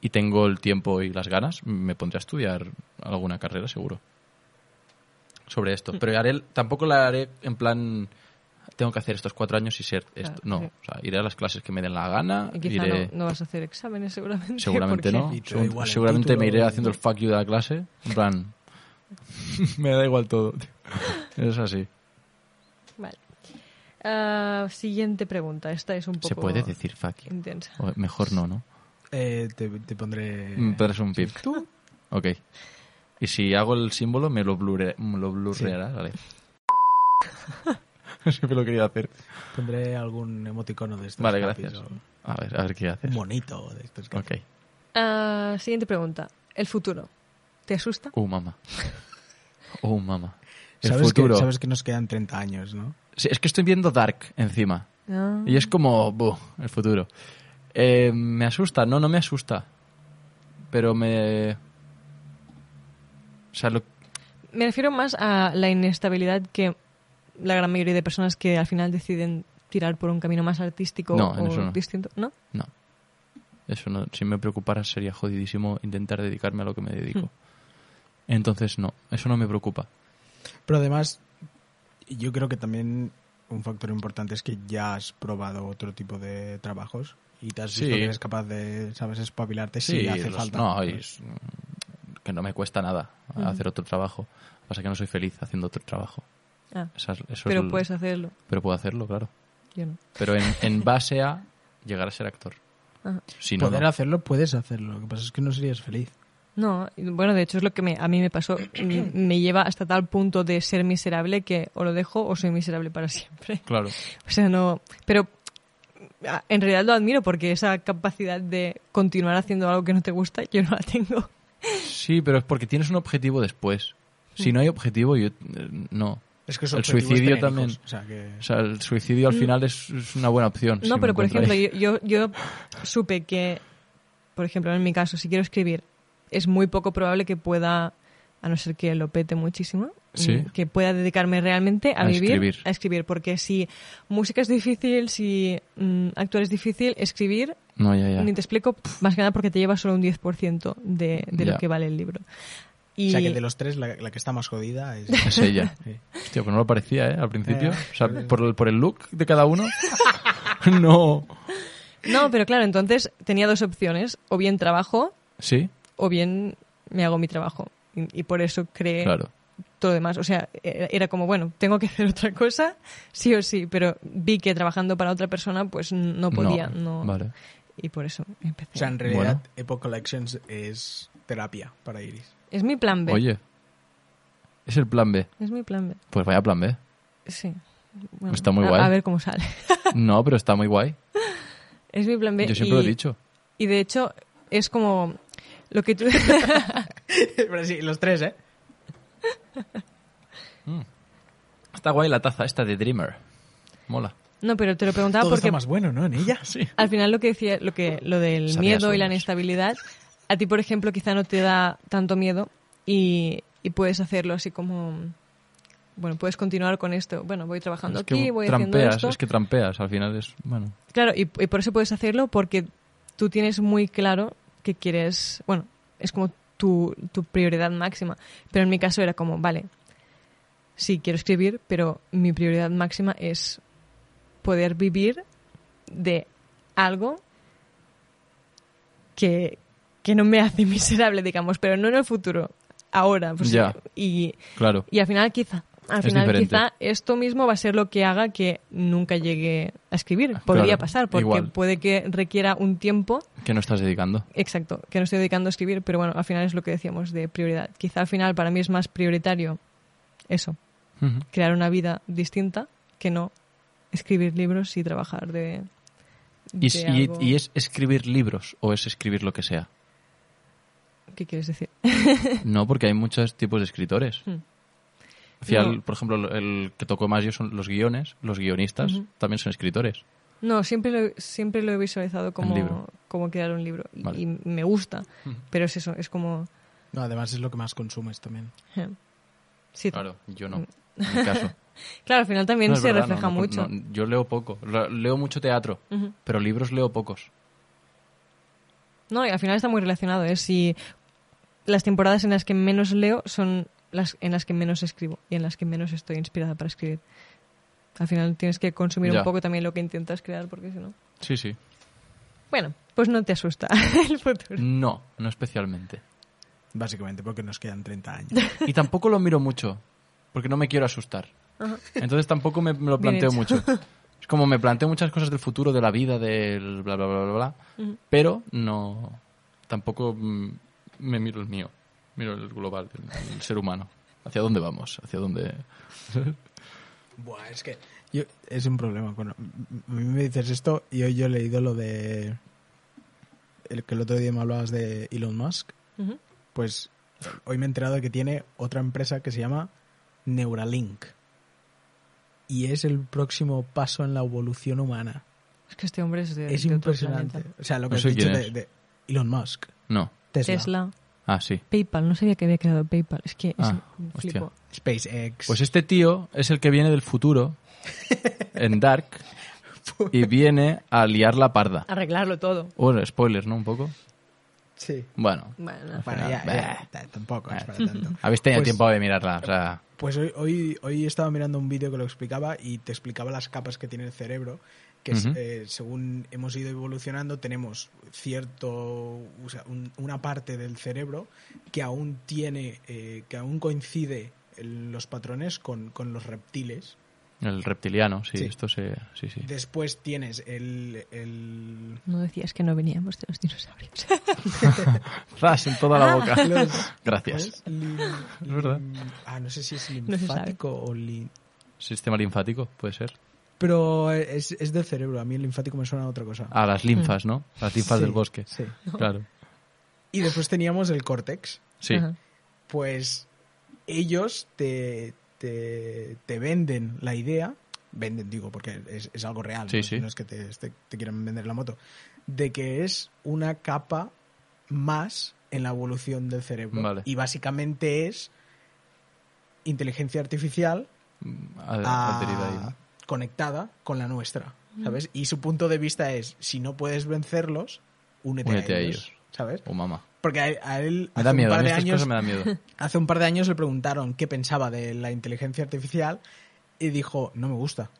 S4: y tengo el tiempo y las ganas, me pondré a estudiar alguna carrera seguro sobre esto. Pero haré, tampoco la haré en plan tengo que hacer estos cuatro años y ser esto. No,
S2: sí.
S4: o sea, iré a las clases que me den la gana,
S2: Y quizá
S4: iré...
S2: no, no vas a hacer exámenes seguramente.
S4: Seguramente no. Segur-
S1: igual
S4: seguramente
S1: título
S4: me iré haciendo el fuck you de la clase. En plan. me da igual todo. Es así.
S2: Vale. Ah, siguiente pregunta. Esta es un poco
S4: ¿Se puede decir fuck you?
S2: intensa.
S4: O mejor no, ¿no?
S1: Eh, te, te pondré...
S4: Mm, Pero es un pip. Ok. Y si hago el símbolo, me lo, blurre, me lo blurreará, vale. Siempre lo quería hacer.
S1: Pondré algún emoticono de estos.
S4: Vale, gracias.
S1: o
S4: A ver, a ver qué haces.
S1: Un monito de estos.
S4: Ok.
S2: Ah, siguiente pregunta. El futuro. ¿Te asusta?
S4: Uh, mamá. Uh, mamá. El
S1: ¿Sabes
S4: futuro.
S1: Que, sabes que nos quedan 30 años, ¿no?
S4: Sí, es que estoy viendo Dark encima.
S2: Ah.
S4: Y es como, buh, el futuro. Eh, ¿Me asusta? No, no me asusta. Pero me... O sea, lo...
S2: Me refiero más a la inestabilidad que la gran mayoría de personas que al final deciden tirar por un camino más artístico
S4: No,
S2: o
S4: eso no.
S2: distinto. ¿No?
S4: No. Eso no. Si me preocupara sería jodidísimo intentar dedicarme a lo que me dedico.
S2: Hmm.
S4: Entonces, no. Eso no me preocupa.
S1: Pero además, yo creo que también un factor importante es que ya has probado otro tipo de trabajos y te has
S4: Sí.
S1: que eres capaz de, ¿sabes?, espabilarte si hace
S4: los-
S1: falta.
S4: No, y es- que no me cuesta nada hacer otro trabajo. Lo que Pasa que no soy feliz haciendo otro trabajo.
S2: Ah,
S4: Esa es- eso es
S2: pero
S4: el-
S2: puedes hacerlo.
S4: pero puedo hacerlo, claro.
S2: Yo no.
S4: Pero en, en base a llegar a ser actor.
S2: Ajá.
S4: Si no,
S1: Poder
S4: no.
S1: hacerlo, puedes hacerlo. Lo que pasa es que no serías feliz.
S2: No, bueno, de hecho es lo que me, a mí me pasó. Me lleva hasta tal punto de ser miserable que o lo dejo o soy miserable para siempre.
S4: Claro.
S2: O sea, no. Pero en realidad lo admiro porque esa capacidad de continuar haciendo algo que no te gusta, yo no la tengo.
S4: Sí, pero es porque tienes un objetivo después. Si no hay objetivo, yo eh, no.
S1: Es que
S4: El suicidio también.
S1: O sea, que...
S4: O sea, el suicidio al final es, es una buena opción.
S2: Mm. No, pero por ejemplo, yo, yo, yo supe que, por ejemplo, en mi caso, si quiero escribir, es muy poco probable que pueda, a no ser que lo pete muchísimo,
S4: Sí.
S2: mm, que pueda dedicarme realmente a,
S4: A
S2: vivir,
S4: escribir.
S2: a escribir. Porque si música es difícil, si mm, actuar es difícil, escribir,
S4: No, ya, ya.
S2: ni te explico, pff, más que nada porque te lleva solo un 10% de, de lo que vale el libro. Y
S1: O sea, que de los tres, la, la que está más jodida es...
S4: Es ella.
S1: Sí.
S4: Hostia, pues no lo parecía, ¿eh? Al principio.
S1: Eh,
S4: o sea, por el, por el look de cada uno. no.
S2: No, pero claro, entonces tenía dos opciones. O bien trabajo,
S4: Sí,
S2: o bien me hago mi trabajo. Y, y por eso creé
S4: claro.
S2: todo lo demás. O sea, era era como, bueno, tengo que hacer otra cosa, sí o sí, pero vi que trabajando para otra persona, pues no podía. No,
S4: Vale.
S2: Y por eso empecé.
S1: O sea, en realidad,
S4: Bueno.
S1: Epoch Collections es terapia para Iris.
S2: Es mi plan B.
S4: Oye. Es el plan B.
S2: Es mi plan B.
S4: Pues vaya plan B.
S2: Sí. Bueno,
S4: Está muy
S2: a-
S4: guay.
S2: A, ver cómo sale.
S4: No, pero está muy guay.
S2: es mi plan B.
S4: Yo siempre
S2: y,
S4: lo he dicho.
S2: Y de hecho, es como lo que tú...
S1: Pero sí, los tres, ¿eh?
S4: Está guay la taza esta de Dreamer. Mola.
S2: no, pero te lo preguntaba
S1: Todo
S2: porque
S1: está más bueno, ¿no? En ella.
S4: Sí.
S2: al final lo que decía, lo que lo del
S4: Sabía
S2: miedo y la inestabilidad, a ti, por ejemplo, quizá no te da tanto miedo y, y puedes hacerlo así como... Bueno, puedes continuar con esto. Bueno, voy trabajando
S4: Es que
S2: aquí, voy haciendo esto.
S4: es que trampeas. Al final es, bueno,
S2: Claro, y, y por eso puedes hacerlo porque tú tienes muy claro que quieres, bueno, es como tu, tu prioridad máxima. Pero en mi caso era como, vale, sí, quiero escribir, pero mi prioridad máxima es poder vivir de algo que, que no me hace miserable, digamos, pero no en el futuro, ahora. pues,
S4: Ya.
S2: y,
S4: claro.
S2: y al final quizá, al
S4: Es
S2: final
S4: diferente.
S2: quizá esto mismo va a ser lo que haga que nunca llegue a escribir. Podría
S4: Claro,
S2: pasar, porque
S4: igual.
S2: puede que requiera un tiempo,
S4: Que no estás dedicando.
S2: exacto, que no estoy dedicando a escribir, pero bueno, al final es lo que decíamos de prioridad. Quizá al final para mí es más prioritario eso, crear una vida distinta que no escribir libros y trabajar de...
S4: ¿Y,
S2: de
S4: y-
S2: algo-
S4: y es escribir libros o es escribir lo que sea?
S2: ¿Qué quieres decir?
S4: No, porque hay muchos tipos de escritores.
S2: Hmm.
S4: Al final,
S2: No.
S4: por ejemplo, el que tocó más yo son los guiones. Los guionistas
S2: Ujú.
S4: también son escritores.
S2: No, siempre lo, siempre lo he visualizado como,
S4: libro.
S2: como crear un libro y-
S4: Vale.
S2: y me gusta,
S4: Ujú.
S2: pero es eso, es como...
S1: No, además es lo que más consumes también.
S2: Sí,
S4: Claro, yo
S2: Mm.
S4: no. En mi caso.
S2: Claro, al final también
S4: No,
S2: se
S4: verdad,
S2: refleja
S4: no, no,
S2: mucho.
S4: no, yo leo poco. Leo mucho teatro,
S2: Ujú.
S4: pero libros leo pocos.
S2: No, y al final está muy relacionado. Es si las temporadas en las que menos leo son las en las que menos escribo y en las que menos estoy inspirada para escribir. Al final tienes que consumir
S4: Ya.
S2: un poco también lo que intentas crear, porque si no.
S4: Sí, sí.
S2: Bueno, pues no te asusta el futuro.
S4: No, no especialmente.
S1: Básicamente porque nos quedan 30 años.
S4: Y tampoco lo miro mucho, porque no me quiero asustar.
S2: Ajá.
S4: Entonces tampoco me, me lo planteo mucho. Es como me planteo muchas cosas del futuro, de la vida, del bla, bla, bla, bla, bla. Pero no. Tampoco mm, me miro el mío. Miro el global, el, el ser humano. ¿Hacia dónde vamos? ¿Hacia dónde.?
S1: Buah, es que yo, es un problema. Bueno, a mí me dices esto y hoy yo he leído lo de... El que el otro día me hablabas de Elon Musk. Pues hoy me he enterado de que tiene otra empresa que se llama Neuralink. Y es el próximo paso en la evolución humana.
S2: Es que este hombre es de,
S1: es
S2: de otro
S1: impresionante.
S2: planeta.
S1: O sea, lo
S4: No
S1: que has
S4: sé
S1: dicho de,
S4: es.
S1: de Elon Musk.
S4: No.
S1: Tesla.
S2: Tesla,
S4: Ah, sí.
S2: PayPal. No sabía que había creado PayPal. Es que es-
S4: Ah,
S2: flipo.
S1: SpaceX.
S4: Pues este tío es el que viene del futuro en Dark y viene a liar la parda.
S2: Arreglarlo todo.
S4: Bueno, spoilers, ¿no? Un poco.
S1: Sí.
S4: Bueno.
S2: Bueno,
S1: Bueno,
S4: final,
S1: ya, ya, ta- tampoco es para tanto.
S4: Habéis tenido
S1: Pues-
S4: tiempo de mirarla, o sea...
S1: Pues hoy, hoy, hoy estaba mirando un vídeo que lo explicaba y te explicaba las capas que tiene el cerebro, que es, eh, según hemos ido evolucionando tenemos cierto, o sea, un- una parte del cerebro que aún tiene, eh, que aún coincide los patrones con, con los reptiles
S4: El reptiliano, sí,
S1: Sí.
S4: esto se... Sí, sí.
S1: Después tienes el, el-
S2: No decías que no veníamos de los dinosaurios.
S4: ¡Zas! En toda la boca.
S1: los-
S4: Gracias.
S1: ¿cómo es?
S4: Verdad.
S1: lin- ah, no sé si es
S2: No
S1: linfático o lin...
S4: Sistema linfático, puede ser.
S1: Pero es, es del cerebro. A mí el linfático me suena a otra cosa.
S4: Ah, las linfas, ¿no? Las linfas
S1: Sí,
S4: del bosque.
S1: Sí.
S4: Claro.
S1: Y después teníamos el córtex.
S4: Sí.
S2: Ajá.
S1: Pues ellos te, te, te venden la idea, venden, digo, porque es, es algo real,
S4: Sí,
S1: no,
S4: sí.
S1: no es que te, te, te quieran vender la moto, de que es una capa más en la evolución del cerebro.
S4: Vale.
S1: Y básicamente es inteligencia artificial
S4: Ad-
S1: a-
S4: adherida ahí, ¿no?
S1: conectada con la nuestra, ¿sabes? Y su punto de vista es, si no puedes vencerlos, únete,
S4: Únete
S1: a
S4: a
S1: ellos,
S4: ellos.
S1: ¿sabes?
S4: Oh, mamá.
S1: Porque a, él
S4: Me
S1: hace
S4: da
S1: un
S4: miedo, a
S1: par de años
S4: cosas me da miedo.
S1: Hace un par de años le preguntaron qué pensaba de la inteligencia artificial y dijo, no me gusta.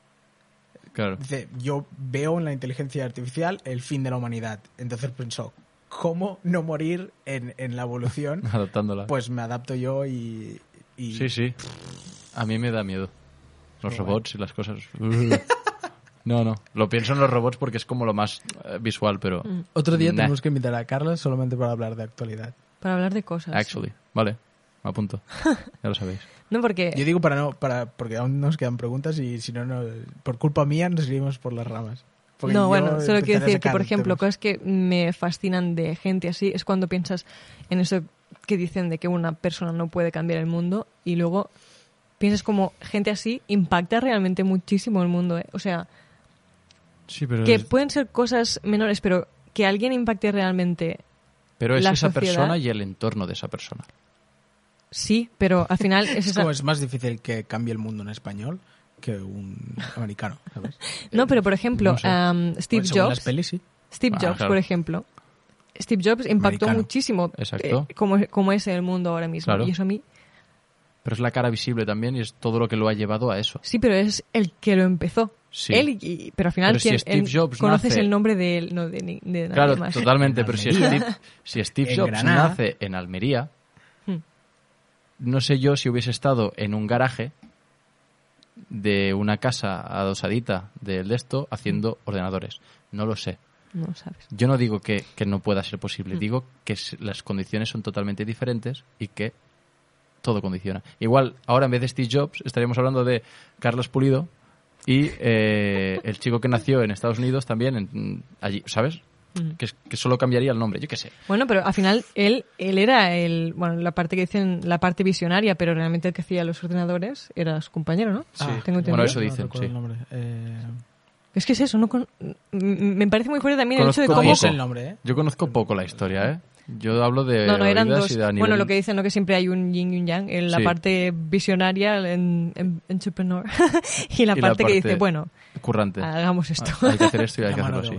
S4: Claro.
S1: Dice, yo veo en la inteligencia artificial el fin de la humanidad. Entonces pensó, ¿cómo no morir en, en la evolución?
S4: Adaptándola.
S1: Pues me adapto yo y... y-
S4: Sí, sí. A mí me da miedo. Los robots y las cosas. No, no. Lo pienso en los robots porque es como lo más eh, visual, pero.
S1: Otro día
S4: Nah.
S1: tenemos que invitar a Carla solamente para hablar de actualidad.
S2: Para hablar de cosas.
S4: Actually. Vale. Me apunto. Ya lo sabéis.
S2: No, porque...
S1: Yo digo para no, para, porque aún nos quedan preguntas y si no, no por culpa mía nos iríamos por las ramas. Porque
S2: no, bueno, solo
S1: empezaré
S2: quiero
S1: a
S2: decir que,
S1: sacar
S2: por ejemplo,
S1: temas.
S2: cosas que me fascinan de gente así es cuando piensas en eso que dicen de que una persona no puede cambiar el mundo y luego piensas como gente así impacta realmente muchísimo el mundo. ¿eh? O sea,
S4: Sí, pero.
S2: que
S4: es-
S2: pueden ser cosas menores, pero que alguien impacte realmente,
S4: Pero es
S2: la
S4: esa
S2: sociedad-
S4: persona y el entorno de esa persona.
S2: sí, pero al final es
S1: Es
S2: esa...
S1: como es más difícil que cambie el mundo en español que un americano, ¿sabes?
S2: No, pero por ejemplo,
S4: no sé.
S2: am, Steve
S1: según las
S2: Jobs...
S1: pelis, sí.
S2: Steve
S4: Ah,
S2: Jobs,
S4: claro.
S2: por ejemplo. Steve Jobs impactó
S1: Americano.
S2: muchísimo
S4: Exacto.
S2: eh, como, como es el mundo ahora mismo.
S4: Claro.
S2: Y eso a mí
S4: Pero es la cara visible también y es todo lo que lo ha llevado a eso.
S2: Sí, pero es el que lo empezó.
S4: Sí.
S2: Él, y- pero al final
S4: Pero si
S2: ¿quién-
S4: Steve
S2: él-
S4: Jobs
S2: conoces
S4: nace-
S2: el nombre de él, no de, ni- de nadie
S4: Claro,
S2: más.
S4: totalmente.
S1: En
S4: Pero si. Steve, si Steve Jobs
S1: Granada.
S4: nace en Almería,
S2: Hmm.
S4: no sé yo si hubiese estado en un garaje de una casa adosadita del de esto haciendo ordenadores. No lo sé.
S2: No sabes.
S4: Yo no digo que, que no pueda ser posible,
S2: Mm.
S4: digo que las condiciones son totalmente diferentes y que todo condiciona. Igual, ahora en vez de Steve Jobs, estaríamos hablando de Carlos Pulido y eh, el chico que nació en Estados Unidos también, en- allí, ¿sabes? Que, solo cambiaría el nombre, yo qué sé.
S2: Bueno, pero al final él, él era el, bueno, la parte que dicen, la parte visionaria, pero realmente el que hacía los ordenadores era su compañero, ¿no?
S4: Sí.
S2: Tengo entendido.
S4: Bueno, eso
S1: No
S4: dicen, sí.
S1: el nombre. Eh,
S2: Es que es eso, no con- me parece muy fuerte también el hecho de cómo...
S4: poco.
S1: el nombre, ¿eh?
S4: Yo conozco poco la historia, ¿eh? Yo hablo de
S2: No, no, eran dos.
S4: y de a nivel-
S2: Bueno, lo que dicen, ¿no? Que siempre hay un yin y un yang. En la
S4: Sí.
S2: parte visionaria, en, en, entrepreneur. y la
S4: Y la
S2: parte que dice, bueno,
S4: currante.
S2: hagamos esto.
S4: Ah, hay que hacer esto y hay que hacerlo así.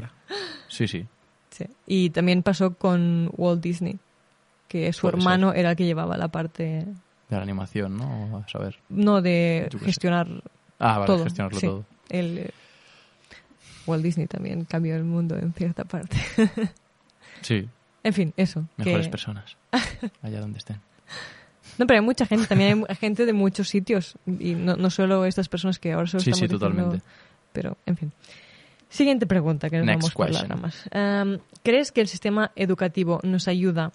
S4: Sí, sí.
S2: Sí. Y también pasó con Walt Disney, que su
S4: Puede
S2: hermano era el que llevaba la parte,
S4: De la animación, ¿no? A saber.
S2: no de gestionar
S4: Ah, vale,
S2: todo.
S4: gestionarlo
S2: sí.
S4: todo.
S2: El, eh, Walt Disney también cambió el mundo en cierta parte.
S4: Sí,
S2: en fin, eso.
S4: mejores
S2: que-
S4: personas. Allá donde estén.
S2: No, pero hay mucha gente, también hay gente de muchos sitios. Y no, no solo estas personas que ahora solo
S4: Sí,
S2: estamos
S4: sí,
S2: diciendo-
S4: totalmente.
S2: Pero, en fin. Siguiente pregunta, que nos
S4: Next
S2: vamos por las ramas. Am, ¿Crees que el sistema educativo nos ayuda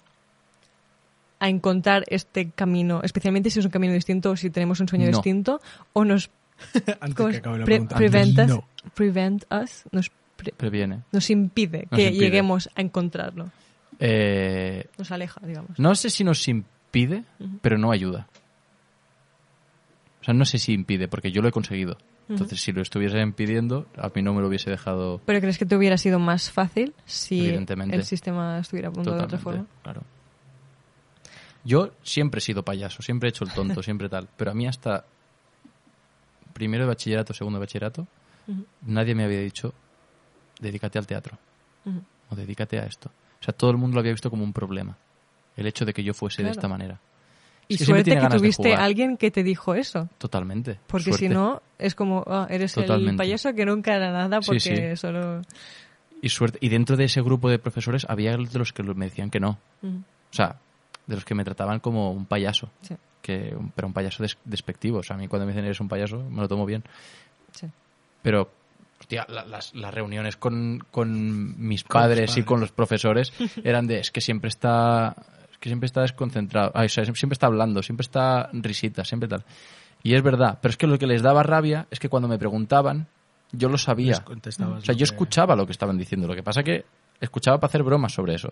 S2: a encontrar este camino, especialmente si es un camino distinto o si tenemos un sueño
S4: No.
S2: distinto, o nos
S1: Antes
S2: ¿cómo
S1: que
S2: es?
S1: acabe la
S2: Pre-
S1: pregunta.
S2: prevent, us,
S1: No.
S2: prevent us, nos, pre-
S4: Previene.
S2: nos impide
S4: Nos
S2: que
S4: impide.
S2: lleguemos a encontrarlo?
S4: Eh,
S2: Nos aleja, digamos.
S4: no sé si nos impide, pero no ayuda. O sea, no sé si impide, porque yo lo he conseguido. Entonces, si lo estuviese impidiendo, a mí no me lo hubiese dejado
S2: ¿Pero crees que te hubiera sido más fácil si el sistema estuviera montado de otra forma?
S4: Claro. Yo siempre he sido payaso, siempre he hecho el tonto, siempre tal. Pero a mí hasta primero de bachillerato, segundo de bachillerato, nadie me había dicho, dedícate al teatro o dedícate a esto. O sea, todo el mundo lo había visto como un problema. El hecho de que yo fuese de esta manera.
S2: Y
S4: que
S2: suerte que tuviste alguien que te dijo eso.
S4: Totalmente.
S2: Porque
S4: Suerte.
S2: si no, es como, ah, eres el payaso que nunca era nada porque
S4: sí.
S2: solo...
S4: Y suerte. Y dentro de ese grupo de profesores había de los que me decían que no. O sea, de los que me trataban como un payaso.
S2: Sí.
S4: Que, pero un payaso des- despectivo. O sea, a mí cuando me dicen eres un payaso, me lo tomo bien.
S2: Sí.
S4: Pero, hostia, la- las, las reuniones con, con mis padres, y
S1: padres.
S4: con los profesores eran de, es que siempre está, es que siempre está desconcentrado, Ay, o sea, siempre está hablando, siempre está risita, siempre tal. Y es verdad, pero es que lo que les daba rabia es que cuando me preguntaban, yo lo sabía. O sea, yo escuchaba lo que estaban diciendo. Lo que pasa que escuchaba para hacer bromas sobre eso.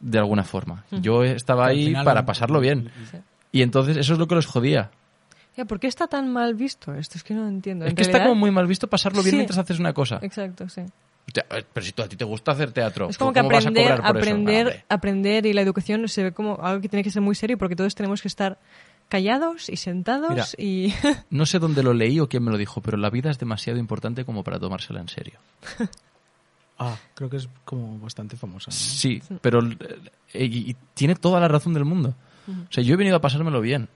S4: De alguna forma. Yo estaba ahí para
S1: lo-
S4: pasarlo bien. Y entonces eso es lo que los jodía.
S2: Ya, ¿Por qué está tan mal visto esto? Es que no entiendo.
S4: Es
S2: En
S4: que está
S2: realidad-
S4: como muy mal visto pasarlo bien
S2: Sí.
S4: mientras haces una cosa.
S2: Exacto, sí.
S4: Pero si tú, a ti te gusta hacer teatro,
S2: Es
S4: ¿tú
S2: como que
S4: ¿cómo vas a
S2: aprender,
S4: cobrar por eso?
S2: aprender,
S4: Ah, hombre.
S2: aprender y la educación se ve como algo que tiene que ser muy serio porque todos tenemos que estar callados y sentados
S4: Mira.
S2: y...
S4: No sé dónde lo leí o quién me lo dijo, pero la vida es demasiado importante como para tomársela en serio.
S1: Ah, creo que es como bastante famosa. ¿no?
S4: Sí, pero eh, y, y tiene toda la razón del mundo. O sea, yo he venido a pasármelo bien.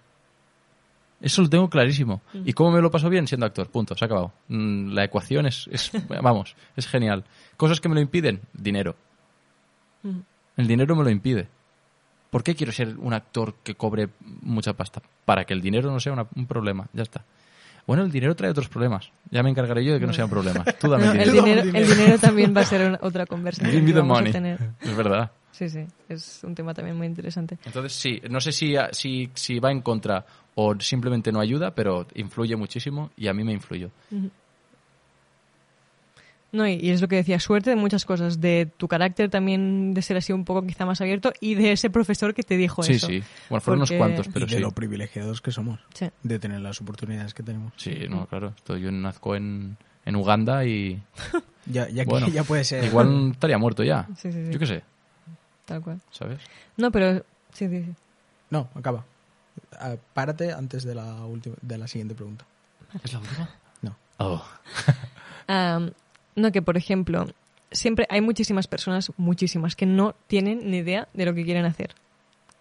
S4: Eso lo tengo clarísimo. ¿Y cómo me lo paso bien? Siendo actor. Punto. Se ha acabado. Mm, La ecuación es, es vamos, es genial. Cosas que me lo impiden. Dinero. El dinero me lo impide. ¿Por qué quiero ser un actor que cobre mucha pasta? Para que el dinero no sea una- un problema. Ya está. Bueno, el dinero trae otros problemas. Ya me encargaré yo de que no sea un problema. Tú dame
S2: No,
S4: el
S2: el,
S4: dinero.
S2: dinero, el dinero también va a ser una- otra conversación
S4: Give me the money.
S2: a tener.
S4: Es verdad.
S2: Sí, sí, es un tema también muy interesante.
S4: Entonces sí, no sé si, si, si va en contra o simplemente no ayuda, pero influye muchísimo y a mí me influyó.
S2: No, y, y es lo que decía, suerte de muchas cosas, de tu carácter también de ser así un poco quizá más abierto y de ese profesor que te dijo
S4: Sí,
S2: eso.
S4: sí. Bueno, fueron
S2: Porque-
S4: unos cuantos,
S1: Y
S4: pero
S1: de
S4: sí.
S1: lo privilegiados que somos.
S2: Sí.
S1: De tener las oportunidades que tenemos.
S4: Sí, no, claro. Esto, yo nazco en, en Uganda y
S1: Ya, ya,
S4: bueno,
S1: ya puede ser.
S4: igual estaría muerto ya.
S2: Sí, sí, sí.
S4: Yo qué sé,
S2: Tal cual.
S4: ¿sabes?
S2: No, pero sí, sí, sí.
S1: No, acaba. Ah, párate antes de la, última, de la siguiente pregunta.
S4: ¿Es la última?
S1: No.
S4: Oh.
S2: No, que por ejemplo, siempre hay muchísimas personas, muchísimas, que no tienen ni idea de lo que quieren hacer.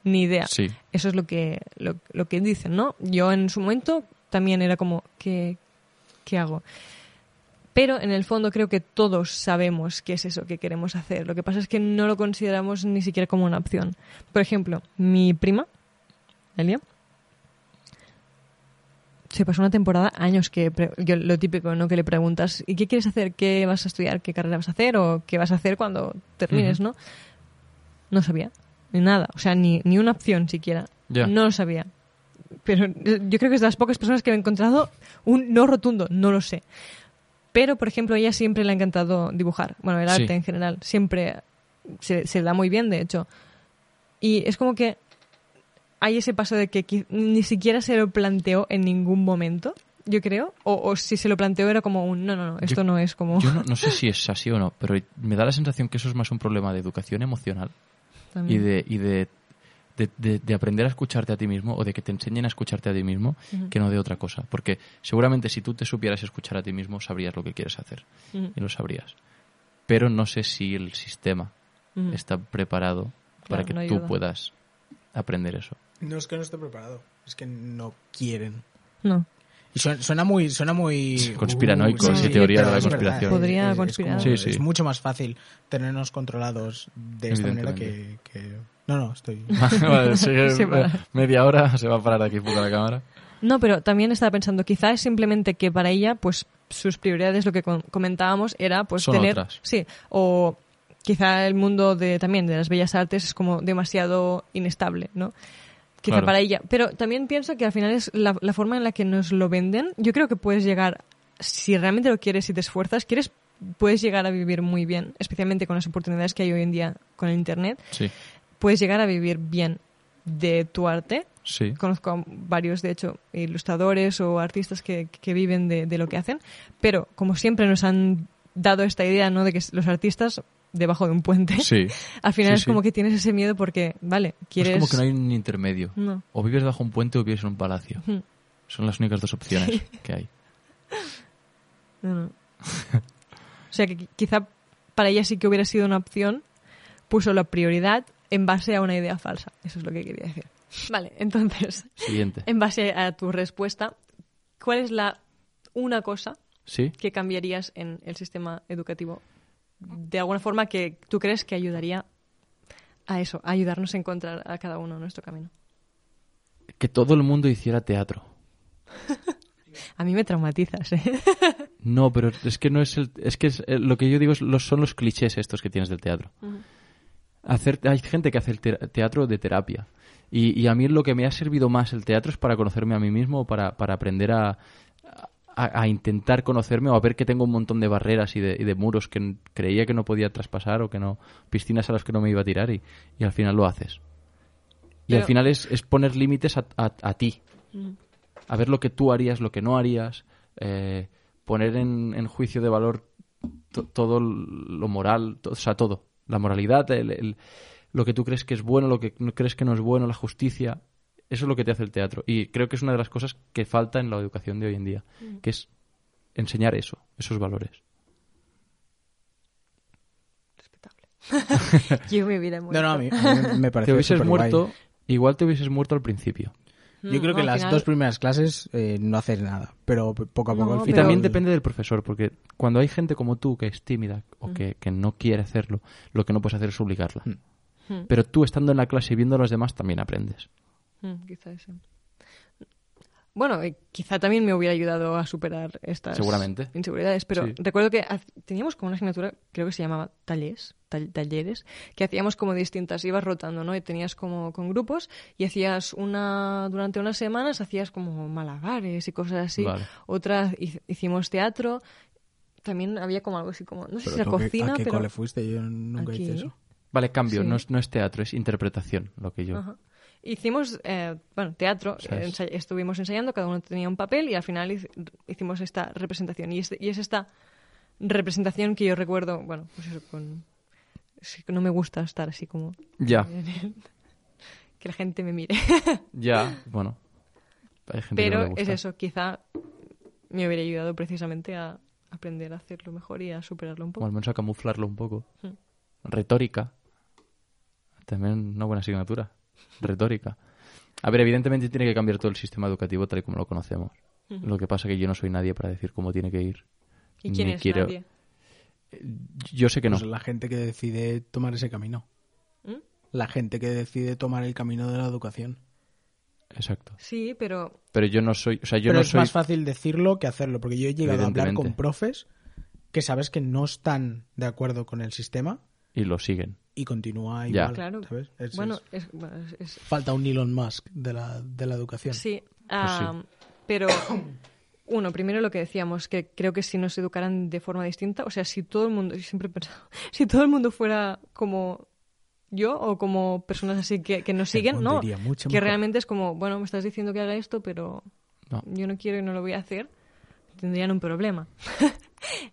S2: Ni idea.
S4: Sí.
S2: Eso es lo que, lo, lo que dicen, ¿no? Yo en su momento también era como, ¿qué, qué hago? Pero en el fondo creo que todos sabemos qué es eso que queremos hacer. Lo que pasa es que no lo consideramos ni siquiera como una opción. Por ejemplo, mi prima, Elia, se pasó una temporada, años que pre- yo- lo típico, ¿no? Que le preguntas, ¿y qué quieres hacer? ¿Qué vas a estudiar? ¿Qué carrera vas a hacer? ¿O qué vas a hacer cuando termines, no? No sabía. Ni nada. O sea, ni, ni una opción siquiera.
S4: Ya.
S2: No lo sabía. Pero yo creo que es de las pocas personas que he encontrado un no rotundo, no lo sé. Pero, por ejemplo, a ella siempre le ha encantado dibujar. Bueno, el
S4: Sí.
S2: arte en general. Siempre se, se le da muy bien, de hecho. Y es como que hay ese paso de que ni siquiera se lo planteó en ningún momento, yo creo. O, o si se lo planteó era como un, no, no, no, esto
S4: Yo-
S2: no es como...
S4: Yo no, no sé si es así o no, pero me da la sensación que eso es más un problema de educación emocional y de, y de, de, de- de aprender a escucharte a ti mismo o de que te enseñen a escucharte a ti mismo que no de otra cosa. Porque seguramente si tú te supieras escuchar a ti mismo, sabrías lo que quieres hacer y lo sabrías. Pero no sé si el sistema está preparado para
S2: Claro,
S4: que
S2: no
S4: tú puedas aprender eso.
S1: No es que no esté preparado, es que no quieren.
S2: No.
S1: Y suena, suena muy... Suena muy
S4: Conspiranoico,
S2: sí,
S1: Uh,
S2: teoría de la
S1: es
S4: conspiración.
S2: Podría
S1: es- es
S2: conspirar.
S1: como-
S4: Sí, sí.
S1: Es mucho más fácil tenernos controlados de esta manera que, que... No, no, estoy...
S4: Vale, sigue, media hora, se va a parar aquí poco la cámara.
S2: No, pero también estaba pensando, quizá es simplemente que para ella, pues sus prioridades, lo que com- comentábamos, era pues
S4: Son
S2: tener,
S4: otras.
S2: sí, o quizá el mundo de también de las bellas artes es como demasiado inestable, ¿no? Quizá
S4: Claro.
S2: para ella, pero también pienso que al final es la, la forma en la que nos lo venden. Yo creo que puedes llegar, si realmente lo quieres y te esfuerzas, quieres puedes llegar a vivir muy bien, especialmente con las oportunidades que hay hoy en día con el internet.
S4: Sí,
S2: Puedes llegar a vivir bien de tu arte,
S4: sí.
S2: Conozco a varios, de hecho, ilustradores o artistas que, que viven de, de lo que hacen, pero como siempre nos han dado esta idea, ¿no? De que los artistas debajo de un puente,
S4: Sí.
S2: al final
S4: Sí,
S2: es
S4: sí.
S2: como que tienes ese miedo porque, vale, quieres...
S4: Es como que no hay un intermedio.
S2: No.
S4: O vives bajo un puente o vives en un palacio.
S2: Ujú.
S4: Son las únicas dos opciones que hay.
S2: No, no. o sea que qui- quizá para ella sí que hubiera sido una opción, puso la prioridad en base a una idea falsa. Eso es lo que quería decir. Vale, entonces,
S4: Siguiente.
S2: en base a tu respuesta, ¿cuál es la una cosa
S4: ¿Sí?
S2: que cambiarías en el sistema educativo? De alguna forma que tú crees que ayudaría a eso, a ayudarnos a encontrar a cada uno nuestro camino.
S4: Que todo el mundo hiciera teatro.
S2: A mí me traumatizas, ¿eh?
S4: No, pero es que no es el, es que es, eh, lo que yo digo es los, son los clichés estos que tienes del teatro. Hacer, hay gente que hace el te- teatro de terapia. Y, y a mí lo que me ha servido más el teatro es para conocerme a mí mismo, para, para aprender a, a, a intentar conocerme o a ver que tengo un montón de barreras y de, y de muros que creía que no podía traspasar o que no, piscinas a las que no me iba a tirar y, y al final lo haces. Y al final es, es poner límites a, a- a ti. A ver lo que tú harías, lo que no harías, eh, poner en, en juicio de valor to- todo lo moral, o sea, todo. La moralidad, el- el- lo que tú crees que es bueno, lo que crees que no es bueno, la justicia. Eso es lo que te hace el teatro. Y creo que es una de las cosas que falta en la educación de hoy en día, que es enseñar eso, esos valores.
S2: Respetable. Yo me hubiera muerto.
S1: No, no, a mí, a mí me parece
S4: Te hubieses muerto, igual te hubieses muerto al principio.
S1: Yo creo
S2: Mm,
S1: que las
S2: final-
S1: dos primeras clases eh, no haces nada, pero poco a poco
S2: No,
S1: al
S2: pero-
S4: Y
S1: final...
S4: también depende del profesor, porque cuando hay gente como tú que es tímida o que, que no quiere hacerlo, lo que no puedes hacer es obligarla.
S2: Mm.
S4: Pero tú estando en la clase y viendo a los demás también aprendes.
S2: Mm, quizá ese. Bueno, eh, quizá también me hubiera ayudado a superar estas
S4: Seguramente.
S2: inseguridades, pero
S4: Sí.
S2: recuerdo que teníamos como una asignatura, creo que se llamaba talleres, tal- talleres, que hacíamos como distintas, ibas rotando, ¿no? Y tenías como con grupos y hacías una, durante unas semanas hacías como malabares y cosas así.
S4: Vale.
S2: Otra hi- hicimos teatro, también había como algo así como, no sé
S1: Pero
S2: si era
S1: tú, ¿a qué-
S2: cocina,
S1: ¿A qué
S2: pero...
S1: cole fuiste? Yo nunca hice
S2: Aquí.
S1: eso.
S4: Vale, cambio,
S2: Sí.
S4: no, es, no es teatro, es interpretación lo que yo...
S2: Ajá. Hicimos, eh, bueno, teatro, estuvimos ensayando, cada uno tenía un papel y al final hic- hicimos esta representación. Y, y es esta representación que yo recuerdo, bueno, pues eso, con... es que no me gusta estar así como...
S4: Ya,
S2: que la gente me mire.
S4: ya, bueno. Hay gente que no
S2: Pero
S4: le gusta.
S2: es eso, quizá me hubiera ayudado precisamente a aprender a hacerlo mejor y a superarlo un
S4: O
S2: poco.
S4: al menos a camuflarlo un poco.
S2: Mm.
S4: Retórica. También una buena asignatura. Retórica. A ver, evidentemente tiene que cambiar todo el sistema educativo tal y como lo conocemos. Lo que pasa que yo no soy nadie para decir cómo tiene que ir.
S2: ¿Y quién
S4: Ni
S2: es
S4: quiero-
S2: nadie?
S4: Yo sé que no.
S1: Pues la gente que decide tomar ese camino.
S2: ¿Mm?
S1: La gente que decide tomar el camino de la educación.
S4: Exacto.
S2: Sí, pero
S4: Pero yo no soy... O sea, yo
S1: Pero
S4: no
S1: es
S4: soy...
S1: más fácil decirlo que hacerlo, porque yo he llegado a hablar con profes que sabes que no están de acuerdo con el sistema
S4: Y lo siguen.
S1: Y continúa
S4: Ya.
S1: igual.
S2: claro.
S1: ¿sabes? Es-
S2: bueno,
S1: es-
S2: es-
S1: falta un Elon Musk de la, de la educación.
S2: Sí,
S4: Pues
S2: ah, pero uno, primero lo que decíamos, que creo que si nos educaran de forma distinta, o sea, si todo el mundo, yo siempre he pensado, si todo el mundo fuera como yo o como personas así que, que nos siguen, no, que
S1: mejor.
S2: realmente es como, bueno, me estás diciendo que haga esto, pero
S4: No.
S2: yo no quiero y no lo voy a hacer, tendrían un problema.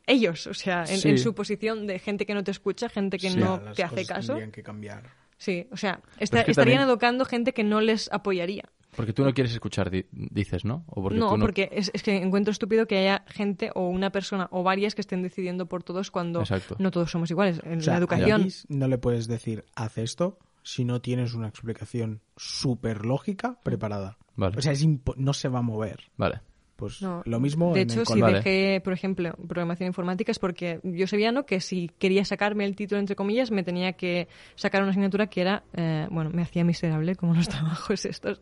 S2: Ellos, o sea, en,
S4: Sí.
S2: en su posición de gente que no te escucha, gente que
S1: Sí,
S2: no
S1: las
S2: te hace
S1: cosas
S2: caso.
S1: Tendrían que cambiar.
S2: Sí, o sea,
S4: es
S2: esta-
S4: que
S2: estarían
S4: también-
S2: educando gente que no les apoyaría.
S4: Porque tú no quieres escuchar, di- dices, ¿no? O porque
S2: no,
S4: tú no...
S2: porque es, es que encuentro estúpido que haya gente o una persona o varias que estén decidiendo por todos cuando
S4: Exacto.
S2: no todos somos iguales. En
S1: O sea,
S2: la
S1: a
S2: educación.
S1: No le puedes decir, haz esto, si no tienes una explicación súper lógica preparada.
S4: Vale.
S1: O sea, es impo- no se va a mover.
S4: Vale.
S1: Pues
S2: No.
S1: lo mismo
S2: De
S1: en
S2: hecho,
S1: el
S2: si dejé, por ejemplo, programación informática es porque yo sabía ¿no? que si quería sacarme el título, entre comillas, me tenía que sacar una asignatura que era, eh, bueno, me hacía miserable, como los trabajos estos.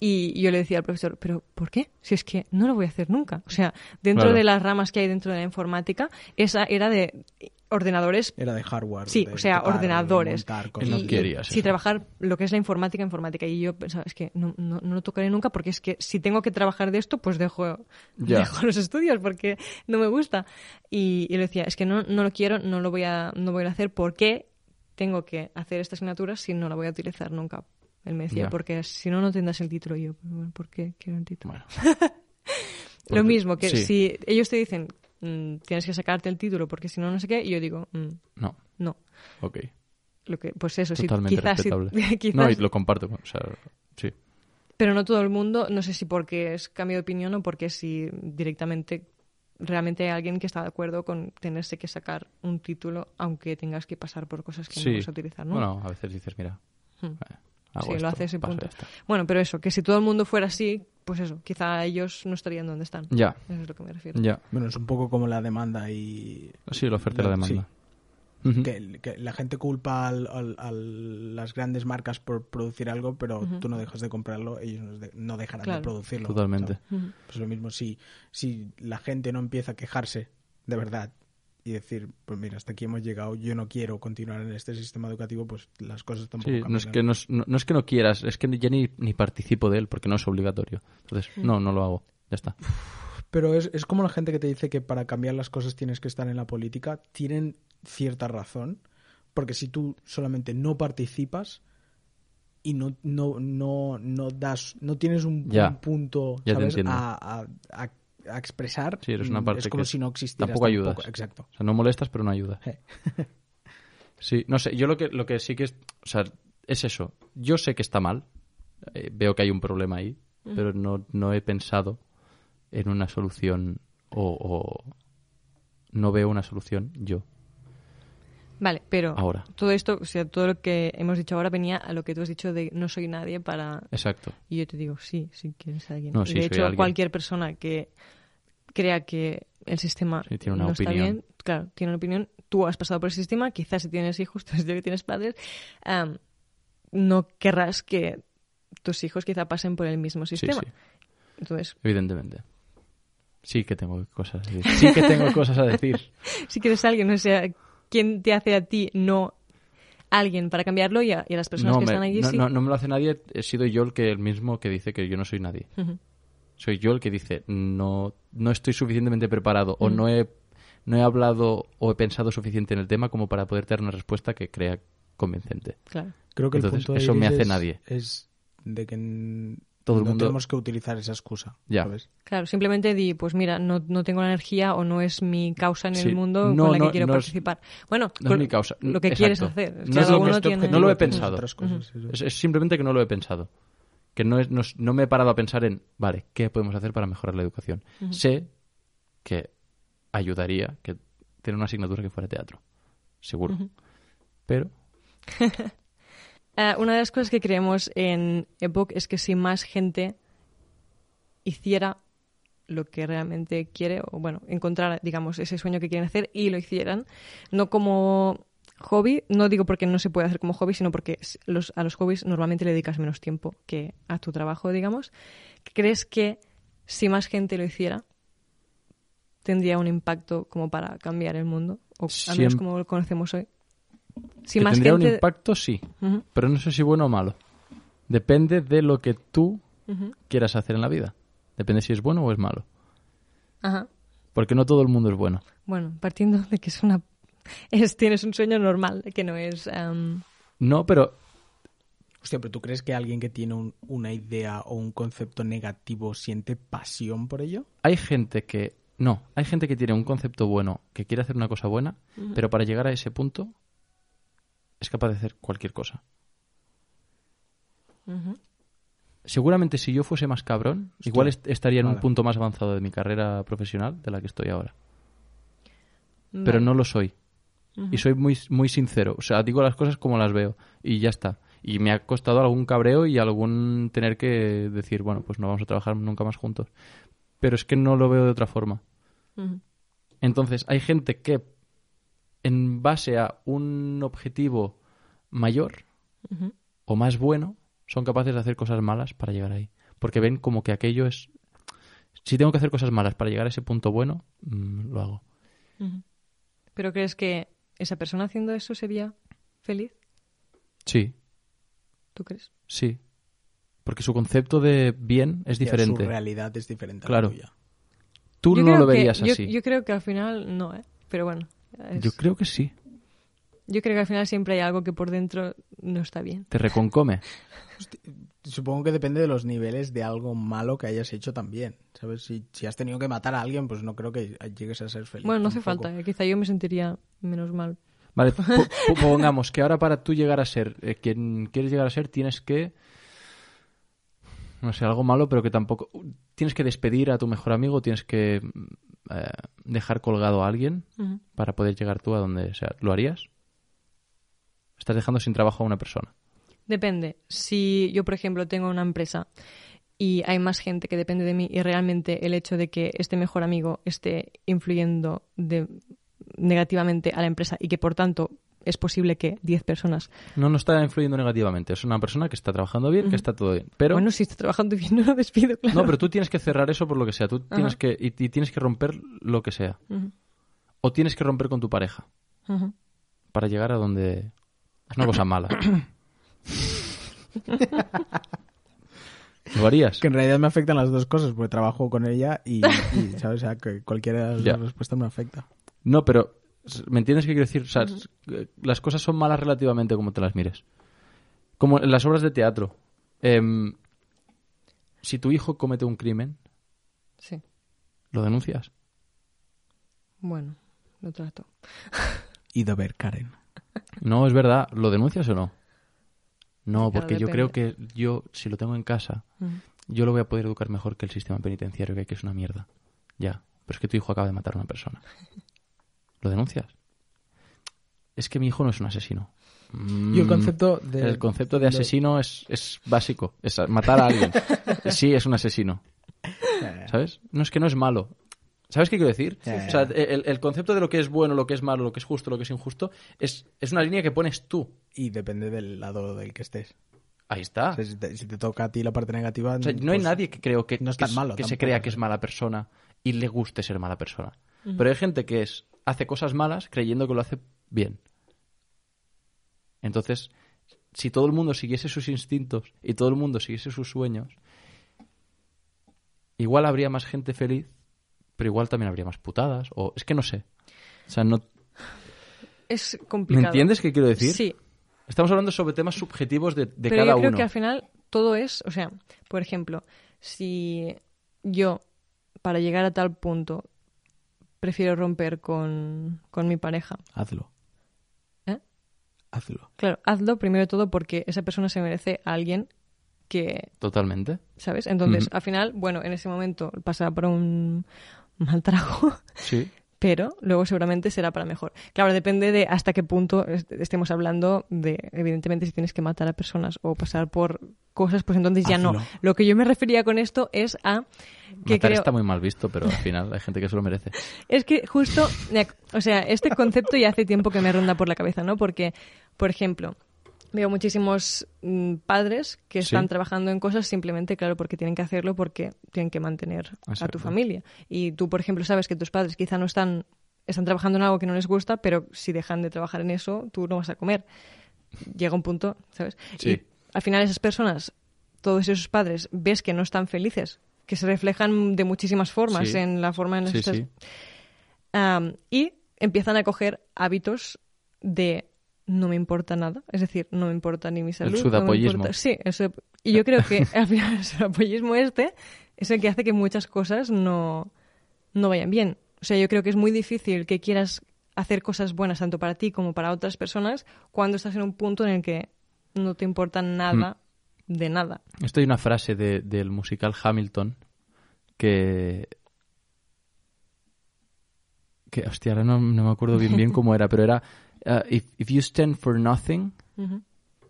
S2: Y yo le decía al profesor, ¿pero por qué? Si es que no lo voy a hacer nunca. O sea, dentro
S4: Claro.
S2: de las ramas que hay dentro de la informática, esa era de ordenadores
S1: Era de hardware.
S2: Sí,
S1: de
S2: o sea,
S1: tocar,
S2: ordenadores.
S1: cosas.
S4: no
S2: Y-
S4: querías
S2: Sí, trabajar lo que es la informática, informática. Y yo pensaba, es que no, no, no lo tocaré nunca porque es que si tengo que trabajar de esto, pues dejo, dejo los estudios porque no me gusta. Y, y le decía, es que no, no lo quiero, no lo voy a, no voy a hacer porque tengo que hacer esta asignatura si no la voy a utilizar nunca. Él me decía,
S4: Ya.
S2: porque si no, no tendrás el título. Y yo, "Pero bueno, ¿por qué quiero el título?
S4: Bueno.
S2: Lo mismo, que
S4: sí.
S2: si ellos te dicen, "Mm, tienes que sacarte el título porque si no, no sé qué, y yo digo, "Mm,
S4: No.
S2: no.
S4: Ok.
S2: Lo que, pues eso,
S4: Totalmente
S2: quizás,
S4: respetable.
S2: quizás
S4: No, y lo comparto. O sea, sí.
S2: Pero no todo el mundo, no sé si porque es cambio de opinión o porque si directamente realmente hay alguien que está de acuerdo con tenerse que sacar un título aunque tengas que pasar por cosas que
S4: Sí.
S2: no vas a utilizar, ¿no?
S4: Bueno, a veces dices, mira.
S2: Hmm.
S4: eh, hago
S2: sí, lo haces y punto. Bueno, pero eso, que si todo el mundo fuera así, pues eso, quizá ellos no estarían donde están.
S4: Ya,
S2: Eso es lo que me refiero.
S4: ya.
S1: Bueno, es un poco como la demanda y...
S4: Sí, la oferta y la demanda. Ujú.
S1: que, que la gente culpa al- al- a las grandes marcas por producir algo, pero tú no dejas de comprarlo, ellos no, de- no dejarán
S2: Claro.
S1: de producirlo.
S4: Totalmente.
S1: Pues lo mismo, si, si la gente no empieza a quejarse de verdad y decir, pues mira, hasta aquí hemos llegado, yo no quiero continuar en este sistema educativo, pues las cosas tampoco
S4: Sí, no es,
S1: cambian.
S4: que no, es, no- no es que no quieras, es que ya ni, ni participo de él porque no es obligatorio. Entonces, no, no lo hago. Ya está.
S1: Pero es, es como la gente que te dice que para cambiar las cosas tienes que estar en la política. Tienen cierta razón, porque si tú solamente no participas y no, no, no, no das, no tienes un,
S4: Ya.
S1: un punto. A, a- a- a expresar,
S4: Sí, eres una
S1: mm,
S4: parte
S1: es como
S4: que
S1: si no existieras.
S4: tampoco ayudas.
S1: Exacto.
S4: O sea, no molestas, pero no ayudas. Sí, no sé, yo lo que, lo que sí que es, o sea, es eso. Yo sé que está mal, eh, veo que hay un problema ahí, pero no, no he pensado en una solución o, o no veo una solución yo.
S2: Vale, pero
S4: Ahora.
S2: todo esto, o sea, todo lo que hemos dicho ahora venía a lo que tú has dicho de no soy nadie para...
S4: Exacto.
S2: Y yo te digo, sí, sí que eres alguien.
S4: No,
S2: Y
S4: sí,
S2: de hecho,
S4: alguien.
S2: cualquier persona que crea que el sistema
S4: Sí, tiene una
S2: no está bien, claro, tiene una opinión, tú has pasado por ese sistema, quizás si tienes hijos, tú que tienes padres, no querrás que tus hijos quizá pasen por el mismo
S4: Sí,
S2: sistema.
S4: sí,
S2: Entonces,
S4: evidentemente. Sí que tengo cosas a decir. Sí que tengo cosas a decir.
S2: si quieres alguien, o sea, ¿quién te hace a ti no alguien para cambiarlo y a, y a las personas
S4: No,
S2: que
S4: me,
S2: están allí
S4: no,
S2: sí?
S4: no- no me lo hace nadie, he sido yo el que el mismo que dice que yo no soy nadie. Soy yo el que dice no, no estoy suficientemente preparado o no he, no he hablado o he pensado suficiente en el tema como para poder dar una respuesta que crea convincente.
S2: Claro.
S1: Creo que
S4: Entonces,
S1: el punto de
S4: eso me hace
S1: es-
S4: nadie.
S1: Es de que
S4: Todo el
S1: no
S4: mundo-
S1: tenemos que utilizar esa excusa.
S4: Ya.
S1: ¿sabes?
S2: Claro, simplemente di, pues mira, no, no tengo la energía o no es mi causa en
S4: Sí.
S2: el mundo
S4: No,
S2: con la
S4: no,
S2: que quiero
S4: no es-
S2: participar. Bueno,
S4: no es mi causa.
S2: Lo que
S4: Exacto.
S2: quieres hacer.
S4: Es lo que
S2: uno
S1: Este
S2: tiene-
S4: No lo he pensado.
S1: otras cosas, eso.
S4: Es, es simplemente que no lo he pensado. Que no, es, no, es- no me he parado a pensar en, vale, ¿qué podemos hacer para mejorar la educación? Sé que ayudaría que tener una asignatura que fuera teatro. Seguro. Pero,
S2: Eh, una de las cosas que creemos en Epoch es que si más gente hiciera lo que realmente quiere, o bueno, encontrar, digamos, ese sueño que quieren hacer y lo hicieran, no como hobby, no digo porque no se puede hacer como hobby, sino porque los, a los hobbies normalmente le dedicas menos tiempo que a tu trabajo, digamos. ¿Crees que si más gente lo hiciera, tendría un impacto como para cambiar el mundo? O al menos como lo conocemos hoy. Si
S4: que
S2: más
S4: tendría
S2: gente...
S4: un impacto, sí. Pero no sé si bueno o malo. Depende de lo que tú quieras hacer en la vida. Depende si es bueno o es malo.
S2: Ajá.
S4: Porque no todo el mundo es bueno.
S2: Bueno, partiendo de que es una es tienes un sueño normal, que no es em,
S4: No, pero
S1: Hostia, pero ¿tú crees que alguien que tiene un- una idea o un concepto negativo siente pasión por ello?
S4: hay gente que... No, hay gente que tiene un concepto bueno, que quiere hacer una cosa buena, pero para llegar a ese punto es capaz de hacer cualquier cosa. Seguramente si yo fuese más cabrón, igual est- estaría en un punto más avanzado de mi carrera profesional de la que estoy ahora. Pero no lo soy. Y soy muy, muy sincero. O sea, digo las cosas como las veo. Y ya está. Y me ha costado algún cabreo y algún tener que decir, bueno, pues no vamos a trabajar nunca más juntos. Pero es que no lo veo de otra forma. Entonces, hay gente que, en base a un objetivo mayor o más bueno, son capaces de hacer cosas malas para llegar ahí. Porque ven como que aquello es... Si tengo que hacer cosas malas para llegar a ese punto bueno, mm, lo hago.
S2: ¿Pero crees que esa persona haciendo eso sería feliz?
S4: Sí,
S2: ¿Tú crees?
S4: sí. Porque su concepto de bien es diferente.
S1: Su realidad es diferente a
S4: Claro.
S1: la tuya.
S4: Tú
S2: Yo
S4: no lo
S2: que-
S4: verías
S2: yo,
S4: así.
S2: Yo creo que al final no, ¿eh? Pero bueno. Es-
S4: Yo creo que sí.
S2: yo creo que al final siempre hay algo que por dentro no está bien.
S4: Te reconcome.
S1: Supongo que depende de los niveles de algo malo que hayas hecho también. ¿Sabes? Si, si has tenido que matar a alguien, pues no creo que llegues a ser feliz.
S2: Bueno, no hace falta. ¿eh? Quizá yo me sentiría menos mal.
S4: Vale, po- po- pongamos que ahora para tú llegar a ser eh, quien quieres llegar a ser tienes que no sé, algo malo, pero que tampoco tienes que despedir a tu mejor amigo, tienes que eh, dejar colgado a alguien para poder llegar tú a donde sea. ¿Lo harías? Estás dejando sin trabajo a una persona.
S2: Depende. Si yo, por ejemplo, tengo una empresa y hay más gente que depende de mí y realmente el hecho de que este mejor amigo esté influyendo de negativamente a la empresa y que por tanto es posible que 10 personas.
S4: No, no está influyendo negativamente. Es una persona que está trabajando bien, que está todo bien. Pero,
S2: Bueno, si está trabajando bien, no lo despido, claro.
S4: no, pero tú tienes que cerrar eso por lo que sea. Tú tienes que, y, y tienes que romper lo que sea. O tienes que romper con tu pareja para llegar a donde... Es una cosa mala. ¿Lo harías?
S1: Que en realidad me afectan las dos cosas, porque trabajo con ella y, y, ¿sabes? O sea, que cualquiera de las respuestas me afecta.
S4: No, pero ¿me entiendes qué quiero decir? O sea, eh, las cosas son malas relativamente como te las mires. Como en las obras de teatro. Em, si tu hijo comete un crimen,
S2: Sí,
S4: ¿lo denuncias?
S2: bueno, lo trato.
S1: Y de ver, Karen.
S4: No, es verdad. ¿Lo denuncias o no? No,
S2: Claro,
S4: porque yo creo que yo, si lo tengo en casa, yo lo voy a poder educar mejor que el sistema penitenciario, que aquí es una mierda. Ya. Pero es que tu hijo acaba de matar a una persona. ¿Lo denuncias? Es que mi hijo no es un asesino.
S1: Y el
S4: Mm,
S1: concepto de...
S4: El concepto de asesino es, es básico. Es matar a alguien. sí, es un asesino. ¿Sabes? No es que no es malo. ¿Sabes qué quiero decir?
S1: Sí.
S4: O sea, el, el concepto de lo que es bueno, lo que es malo, lo que es justo, lo que es injusto, es, es una línea que pones tú.
S1: Y depende del lado del que estés.
S4: Ahí está.
S1: O sea, si, te, si te toca a ti la parte negativa...
S4: O sea, no hay
S1: pues,
S4: nadie que creo que,
S1: no es
S4: que,
S1: tan malo
S4: que se crea que es mala persona y le guste ser mala persona. Pero hay gente que es hace cosas malas creyendo que lo hace bien. Entonces, si todo el mundo siguiese sus instintos y todo el mundo siguiese sus sueños, igual habría más gente feliz, pero igual también habría más putadas. O es que no sé. O sea, no.
S2: Es
S4: ¿Me
S2: complicado.
S4: entiendes qué quiero decir?
S2: Sí,
S4: Estamos hablando sobre temas subjetivos de, de
S2: pero
S4: cada
S2: yo creo
S4: uno.
S2: que al final todo es, o sea, por ejemplo, si yo para llegar a tal punto prefiero romper con, con mi pareja,
S1: Hazlo.
S2: ¿Eh?
S1: Hazlo.
S2: claro, hazlo primero de todo porque esa persona se merece a alguien que,
S4: Totalmente.
S2: ¿sabes? Entonces, al final, bueno, en ese momento pasará por un mal trago,
S4: Sí.
S2: Pero luego seguramente será para mejor. Claro, depende de hasta qué punto est- estemos hablando de, evidentemente, si tienes que matar a personas o pasar por cosas, pues entonces ya no.
S1: Hazlo.
S2: Lo que yo me refería con esto es a que
S4: Matar
S2: creo...
S4: está muy mal visto, pero al final hay gente que se lo merece.
S2: Es que justo, o sea, este concepto ya hace tiempo que me ronda por la cabeza, ¿no? Porque, por ejemplo, veo muchísimos mm, padres que
S4: Sí.
S2: están trabajando en cosas simplemente, claro, porque tienen que hacerlo porque tienen que mantener a tu familia. Y tú, por ejemplo, sabes que tus padres quizá no están, están trabajando en algo que no les gusta, pero si dejan de trabajar en eso, tú no vas a comer. Llega un punto, ¿sabes?
S4: Sí.
S2: Y al final esas personas, todos esos padres, ves que no están felices, que se reflejan de muchísimas formas
S4: Sí.
S2: en la forma en la que
S4: Sí,
S2: estás
S4: sí.
S2: Am, y empiezan a coger hábitos de no me importa nada, es decir, no me importa ni mi salud. no me
S4: sudapollismo.
S2: importa- Sí, eso, y yo creo que al final el sudapollismo este es el que hace que muchas cosas no, no vayan bien. O sea, yo creo que es muy difícil que quieras hacer cosas buenas tanto para ti como para otras personas cuando estás en un punto en el que no te importa nada
S4: Mm.
S2: de nada.
S4: Esto hay una frase de- del musical Hamilton que... que hostia, ahora no, no me acuerdo bien bien cómo era, pero era uh, if, if you stand for nothing,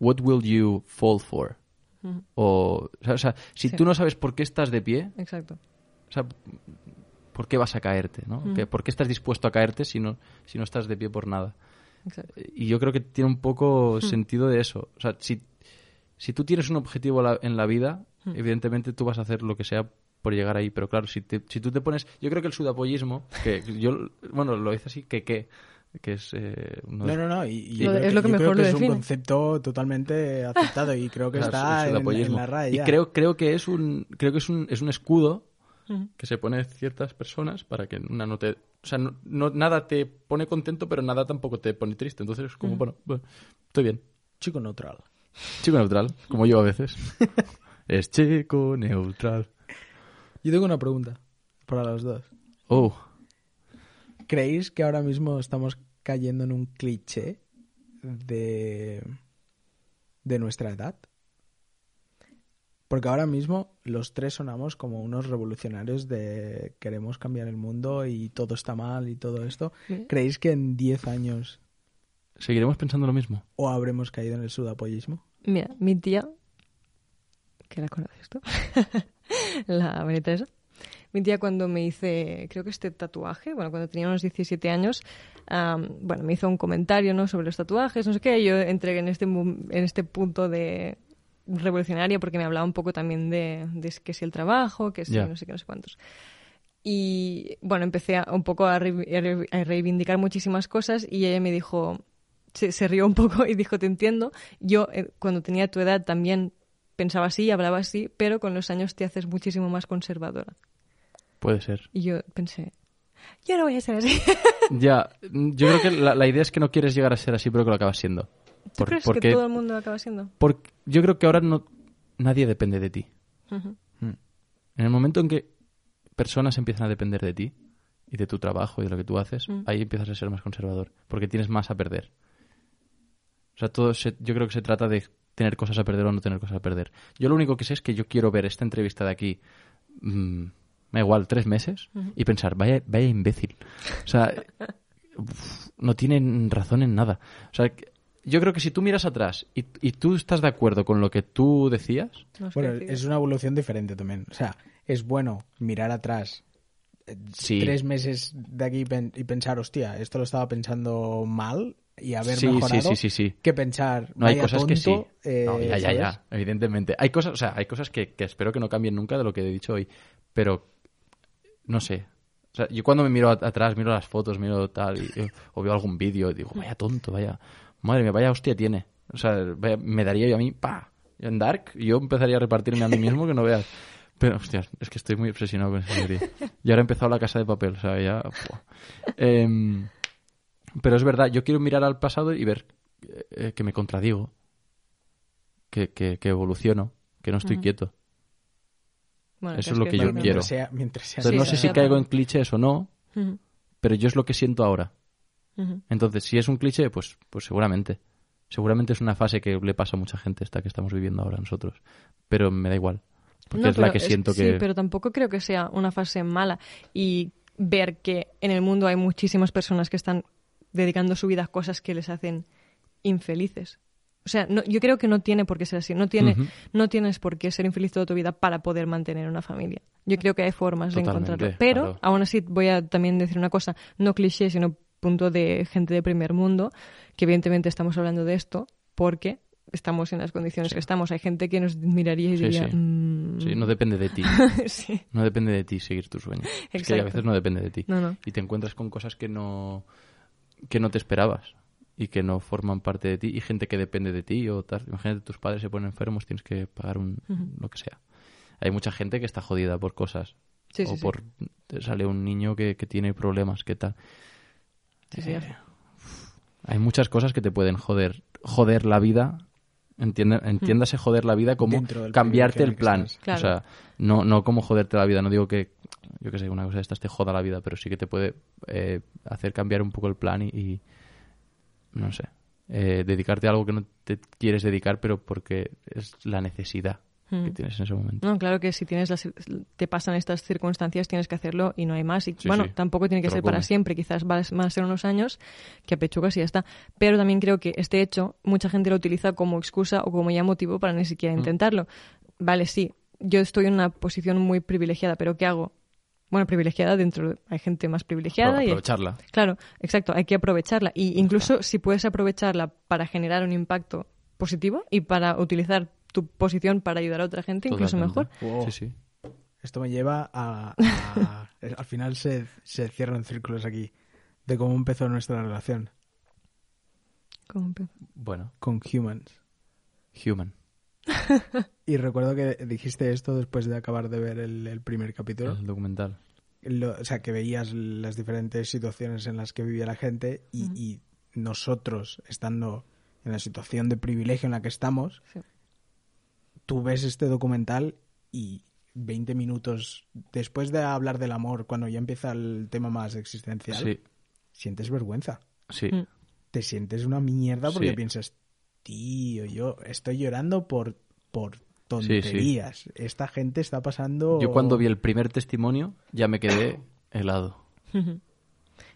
S4: what will you fall for? O, o sea, o sea, si
S2: Sí.
S4: tú no sabes por qué estás de pie,
S2: Exacto.
S4: o sea, ¿por qué vas a caerte? ¿no? ¿Que- ¿Por qué estás dispuesto a caerte si no, si no estás de pie por nada?
S2: exacto.
S4: Y yo creo que tiene un poco sentido de eso. O sea, si, si tú tienes un objetivo la- en la vida, evidentemente tú vas a hacer lo que sea por llegar ahí. Pero claro, si, te- si tú te pones... Yo creo que el sudapollismo, que yo, bueno, lo hice así, que qué, que es eh, uno de
S1: No, no, no. Y, y
S2: es lo que
S1: yo creo
S2: mejor lo
S1: es un
S2: define.
S1: concepto totalmente aceptado y creo que
S4: Claro,
S1: está
S4: el
S1: en, en la RAE
S4: Y creo, creo que es un creo que es un, es un escudo
S2: Ujú.
S4: que se pone ciertas personas para que una no te... O sea, no, no- nada te pone contento, pero nada tampoco te pone triste. Entonces es como, bueno, bueno, estoy bien.
S1: Chico neutral.
S4: Chico neutral, como yo a veces. es chico neutral.
S1: Yo tengo una pregunta para los dos.
S4: Oh,
S1: ¿Creéis que ahora mismo estamos cayendo en un cliché de, de nuestra edad? Porque ahora mismo los tres sonamos como unos revolucionarios de queremos cambiar el mundo y todo está mal y todo esto. ¿Creéis que en 10 años
S4: seguiremos pensando lo mismo.
S1: o habremos caído en el sudapollismo?
S2: Mira, mi tía, que la conoces tú, la María Teresa, mi tía cuando me hice, creo que este tatuaje, bueno, cuando tenía unos 17 años, am, bueno, me hizo un comentario, ¿no? Sobre los tatuajes, no sé qué, yo entré en este, en este punto de revolucionaria porque me hablaba un poco también de, de que si el trabajo, que si no sé qué, no sé cuántos. Y bueno, empecé a, un poco a, re- a re- a reivindicar muchísimas cosas y ella me dijo, se, se rió un poco y dijo, te entiendo. Yo eh, cuando tenía tu edad también pensaba así, hablaba así, pero con los años te haces muchísimo más conservadora.
S4: Puede ser.
S2: Y yo pensé, yo no voy a ser así.
S4: Ya, yo creo que la, la idea es que no quieres llegar a ser así, pero que lo acabas siendo.
S2: ¿Tú
S4: Por-
S2: crees
S4: porque,
S2: que todo el mundo acaba siendo?
S4: porque yo creo que ahora no nadie depende de ti. Mm. En el momento en que personas empiezan a depender de ti y de tu trabajo y de lo que tú haces,
S2: Mm.
S4: ahí empiezas a ser más conservador, porque tienes más a perder. O sea, todo se- yo creo que se trata de tener cosas a perder o no tener cosas a perder. Yo lo único que sé es que yo quiero ver esta entrevista de aquí, mm, me da igual, tres meses, y pensar, vaya, vaya imbécil. O sea, uf, no tienen razón en nada. O sea, yo creo que si tú miras atrás y, y tú estás de acuerdo con lo que tú decías,
S2: No
S1: Bueno, es una evolución diferente también. O sea, es bueno mirar atrás eh,
S4: Sí.
S1: tres meses de aquí y pen- y pensar, hostia, esto lo estaba pensando mal y haber
S4: Sí,
S1: mejorado.
S4: sí, sí, sí, sí.
S1: Que pensar,
S4: No hay cosas que sí.
S1: tonto, eh,
S4: No, ya, ya,
S1: ¿sabes?
S4: ya, evidentemente. Hay cosas, o sea, hay cosas que, que espero que no cambien nunca de lo que he dicho hoy, pero no sé. O sea, yo cuando me miro at- atrás, miro las fotos, miro tal, y, o veo algún vídeo, digo, vaya tonto, vaya, madre mía, vaya hostia tiene. O sea, vaya- me daría yo a mí, pa, en Dark, y yo empezaría a repartirme a mí mismo que no veas. Pero, hostia, es que estoy muy obsesionado con esa serie. Y ahora he empezado la casa de papel, o sea, ya... Em, pero es verdad, yo quiero mirar al pasado y ver eh, que me contradigo, que, que, que evoluciono, que no estoy quieto.
S2: Bueno,
S4: eso es lo que yo quiero.
S1: sea, mientras sea
S4: Entonces, no
S2: sí,
S4: sé
S2: sí.
S4: si caigo en clichés o no, pero yo es lo que siento ahora. Entonces, si es un cliché, pues, pues seguramente. Seguramente es una fase que le pasa a mucha gente esta que estamos viviendo ahora nosotros. Pero me da igual. Porque
S2: No,
S4: es la que siento
S2: Sí,
S4: que...
S2: pero tampoco creo que sea una fase mala. Y ver que en el mundo hay muchísimas personas que están dedicando su vida a cosas que les hacen infelices. O sea, no, yo creo que no tiene por qué ser así. No, tiene, no tienes por qué ser infeliz toda tu vida para poder mantener una familia. Yo creo que hay formas
S4: Totalmente,
S2: de encontrarlo. Pero,
S4: claro.
S2: aún así, voy a también decir una cosa, no cliché, sino punto de gente de primer mundo, que evidentemente estamos hablando de esto porque estamos en las condiciones que estamos. Hay gente que nos miraría y
S4: Sí,
S2: diría...
S4: sí.
S2: "Mm,
S4: Sí, no depende de ti.
S2: sí.
S4: No depende de ti seguir tus sueños. Es que a
S2: Exacto.
S4: veces no depende de ti.
S2: No, no.
S4: Y te encuentras con cosas que no, que no te esperabas y que no forman parte de ti y gente que depende de ti o tal. Imagínate tus padres se ponen enfermos, tienes que pagar un, lo que sea. Hay mucha gente que está jodida por cosas.
S2: Sí,
S4: o
S2: sí, sí.
S4: por te sale un niño que, que tiene problemas, ¿qué tal?
S2: Sí, sí,
S4: Eh, hay muchas cosas que te pueden joder, joder la vida. Entiende, entiéndase joder la vida como cambiarte el plan.
S2: Claro.
S4: O sea, no, no como joderte la vida. No digo que, yo que sé, una cosa de estas te joda la vida, pero sí que te puede eh, hacer cambiar un poco el plan y, y, no sé, eh, dedicarte a algo que no te quieres dedicar, pero porque es la necesidad que
S2: Mm.
S4: tienes en ese momento.
S2: No, claro que si tienes las, te pasan estas circunstancias tienes que hacerlo y no hay más. Y
S4: Sí,
S2: bueno,
S4: sí.
S2: tampoco tiene que ser para siempre, quizás va- van a ser unos años que apechugas y ya está. Pero también creo que este hecho mucha gente lo utiliza como excusa o como ya motivo para ni
S4: Mm.
S2: siquiera intentarlo. Vale, sí, yo estoy en una posición muy privilegiada, pero ¿qué hago? Bueno, privilegiada dentro, de- hay gente más privilegiada y
S4: aprovecharla.
S2: Claro, exacto, hay que aprovecharla. Y incluso si puedes aprovecharla para generar un impacto positivo y para utilizar tu posición para ayudar a otra gente, incluso mejor.
S1: Wow.
S4: Sí, sí.
S1: Esto me lleva a... a- al final se, se cierran círculos aquí de cómo empezó nuestra relación
S2: ¿Cómo empiezo?
S4: Bueno,
S1: con Humans.
S4: human.
S1: Y recuerdo que dijiste esto después de acabar de ver el, el primer capítulo.
S4: El documental.
S1: Lo- o sea, que veías las diferentes situaciones en las que vivía la gente y, y nosotros, estando en la situación de privilegio en la que estamos,
S2: Sí.
S1: tú ves este documental y 20 minutos después de hablar del amor, cuando ya empieza el tema más existencial,
S4: Sí,
S1: sientes vergüenza.
S4: sí.
S2: Mm.
S1: Te sientes una mierda porque
S4: Sí.
S1: piensas, tío, yo estoy llorando por, por
S4: Sí, sí.
S1: tonterías. Esta gente está pasando...
S4: Yo cuando vi el primer testimonio ya me quedé helado.
S2: Ujú.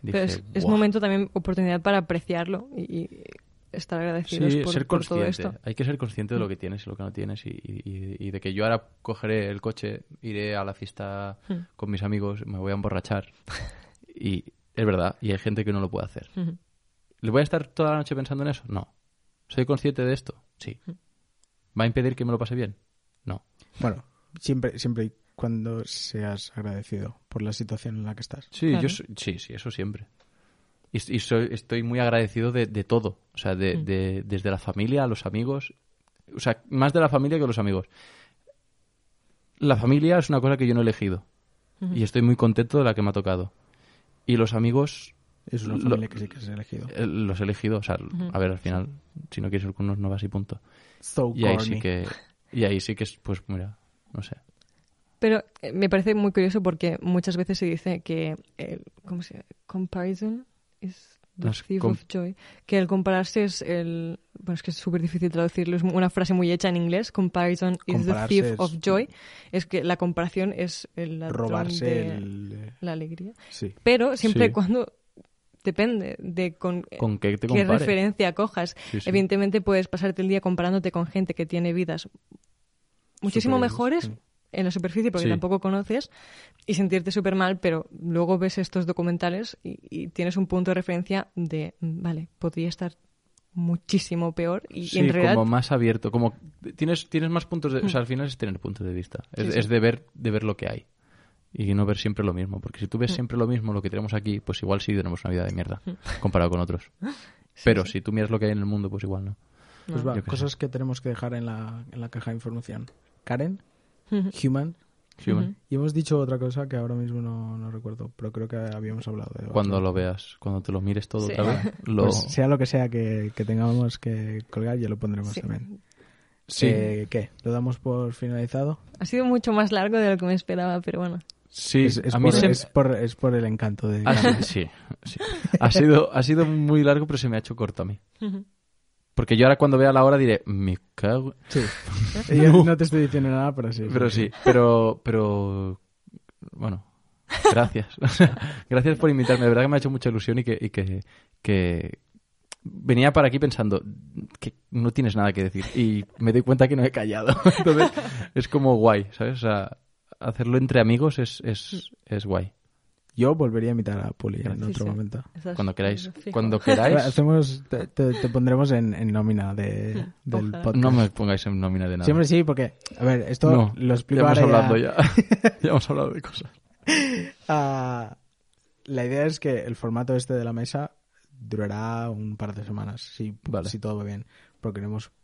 S4: Dije,
S2: Pero es, momento también, oportunidad para apreciarlo y, y estar agradecidos
S4: Sí,
S2: por,
S4: ser
S2: por todo
S4: consciente.
S2: esto.
S4: Hay que ser consciente de lo que tienes y lo que no tienes y, y- y de que yo ahora cogeré el coche, iré a la fiesta con mis amigos, me voy a emborrachar y es verdad, y hay gente que no lo puede hacer. ¿Le voy a estar toda la noche pensando en eso? No. ¿Soy consciente de esto? Sí.
S2: Hmm.
S4: ¿Va a impedir que me lo pase bien? No.
S1: Bueno, siempre, siempre y cuando seas agradecido por la situación en la que estás.
S4: Sí,
S2: Claro.
S4: yo soy- sí, sí, eso siempre. Y, y soy, estoy muy agradecido de, de todo. O sea, de,
S2: Mm.
S4: de- desde la familia a los amigos. O sea, más de la familia que los amigos. La familia es una cosa que yo no he elegido. Y estoy muy contento de la que me ha tocado. Y los amigos
S1: Es una
S4: Lo-
S1: familia que sí que has elegido.
S4: eh, los he elegido. O sea, a ver, al final, si no quieres ir con unos, no vas y punto.
S1: So
S4: Y ahí
S1: corny.
S4: sí que... Y ahí sí que es, pues mira, no sé.
S2: Pero eh, me parece muy curioso porque muchas veces se dice que el ¿cómo se llama? comparison is the
S4: Las
S2: thief
S4: com-
S2: of joy. Que el compararse es el... Bueno, es que es súper difícil traducirlo. Es una frase muy hecha en inglés. Comparison is the thief
S1: es-
S2: of joy. Es que la comparación es el ladrón
S1: Robarse
S2: de
S1: el... eh,
S2: la alegría.
S1: Sí.
S2: Pero siempre
S4: Sí.
S2: y cuando... Depende de con,
S4: ¿Con qué te
S2: qué referencia cojas.
S4: Sí, sí.
S2: Evidentemente puedes pasarte el día comparándote con gente que tiene vidas muchísimo mejores
S1: sí.
S2: en la superficie porque tampoco conoces y sentirte súper mal, pero luego ves estos documentales y, y tienes un punto de referencia de, mm, vale, podría estar muchísimo peor y, en realidad...
S4: como más abierto, como tienes tienes más puntos de, o sea, al final es tener puntos de vista, es, es de ver de ver lo que hay y no ver siempre lo mismo, porque si tú ves siempre lo mismo lo que tenemos aquí, pues igual sí tenemos una vida de mierda comparado con otros. Pero si tú miras lo que hay en el mundo, pues igual no.
S1: Pues va, cosas que tenemos que dejar en la, en la caja de información. Karen, Human,
S4: Human.
S1: y hemos dicho otra cosa que ahora mismo no, no recuerdo, pero creo que habíamos hablado de
S4: Cuando
S1: otro.
S4: lo veas, cuando te lo mires todo
S2: Sí.
S4: otra vez, lo
S1: Pues sea lo que sea que, que tengamos que colgar, ya lo pondremos
S2: Sí.
S1: también.
S4: sí,
S1: Eh, ¿Qué? ¿Lo damos por finalizado?
S2: Ha sido mucho más largo de lo que me esperaba, pero bueno.
S4: Sí,
S1: es, es
S4: a mí
S1: por,
S4: se-
S1: es, por, es por el encanto de...
S4: ha sido- sí, sí. Ha sido ha sido muy largo, pero se me ha hecho corto a mí. Porque yo ahora cuando vea la hora diré, me cago.
S1: Sí. Yo no te estoy diciendo nada, pero sí.
S4: Pero sí, pero, pero, bueno, gracias. gracias por invitarme. De verdad que me ha hecho mucha ilusión y que, y que, que venía para aquí pensando que no tienes nada que decir y me doy cuenta que no he callado. Entonces es como guay, ¿sabes? O sea, hacerlo entre amigos es, es, es guay.
S1: Yo volvería a invitar a Puli en
S2: Sí,
S1: otro
S2: sí.
S1: momento.
S4: Cuando queráis. Cuando queráis.
S1: Hacemos, te, te- te pondremos en, en nómina de, del
S2: Ojalá.
S1: podcast.
S4: No me pongáis en nómina de nada.
S1: Siempre sí, porque, a ver, esto
S4: No,
S1: lo explico
S4: ya hemos
S1: ahora
S4: hablado ya. ya hemos hablado de cosas.
S1: Ah, la idea es que el formato este de la mesa durará un par de semanas, si,
S4: Vale.
S1: si todo va bien. Porque queremos mm,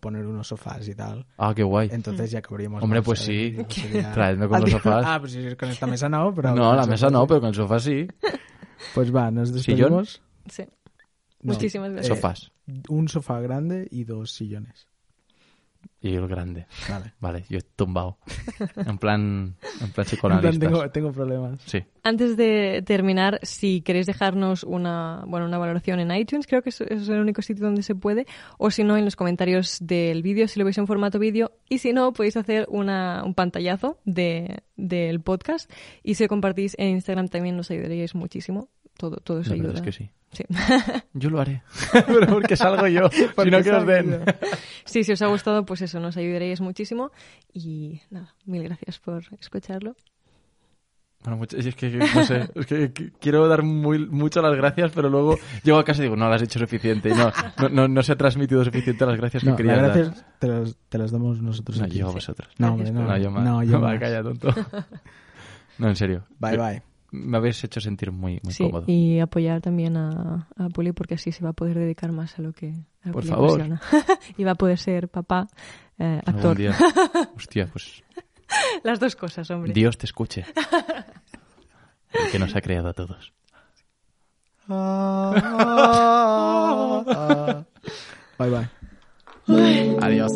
S1: poner unos sofás y tal.
S4: Ah, qué guay.
S1: Entonces ya acabaríamos.
S4: Hombre,
S1: más,
S4: pues
S1: ¿sabes?
S4: sí.
S1: Sería-
S4: Traedme con los sofás.
S1: Ah, pues si con esta mesa no, pero.
S4: No, la mesa no,
S1: sí.
S4: pero con el sofá sí.
S1: Pues va, nos
S4: ¿Sillón?
S1: despedimos.
S2: Sí.
S1: No,
S2: Muchísimas
S1: eh,
S2: gracias.
S4: Sofás.
S1: Un sofá grande y dos sillones.
S4: Y el grande.
S1: Vale.
S4: Vale, yo he tumbado. En plan, en plan psicoanalistas.
S1: tengo, tengo problemas.
S4: Sí.
S2: Antes de terminar, si queréis dejarnos una, bueno, una valoración en iTunes, creo que es, es el único sitio donde se puede, o si no, en los comentarios del vídeo, si lo veis en formato vídeo, y si no, podéis hacer una, un pantallazo de, del podcast, y si lo compartís en Instagram también nos ayudaríais muchísimo. Todo, todo eso
S4: La
S2: ayuda.
S4: es que sí.
S2: Sí.
S4: Yo lo haré. Pero porque salgo yo. si
S1: Porque
S4: no, que os den.
S1: yo.
S2: Sí, si os ha gustado, pues eso, nos ayudaríais muchísimo. Y nada, mil gracias por escucharlo.
S4: Bueno, es que, no sé, es que qu- quiero dar muy, muchas las gracias, pero luego llego a casa y digo, no, las he hecho suficiente. Y no, no, no, no se ha transmitido suficiente las gracias que
S1: No,
S4: quería
S1: las
S4: dar.
S1: gracias te las, te las damos nosotros
S4: No,
S1: aquí.
S4: yo a vosotros.
S1: No,
S2: Gracias
S1: hombre, no.
S4: No, yo más.
S1: No, yo más.
S4: calla, tonto. No, en serio.
S1: Bye, bye.
S4: Me habéis hecho sentir muy, muy
S2: Sí,
S4: cómodo.
S2: y apoyar también a, a Puli porque así se va a poder dedicar más a lo que, a lo
S4: Por
S2: que
S4: favor.
S2: apasiona. y va a poder ser papá, eh, actor.
S4: día. Hostia, pues
S2: Las dos cosas, hombre.
S4: Dios te escuche. El que nos ha creado a todos.
S1: Bye, bye.
S4: Adiós.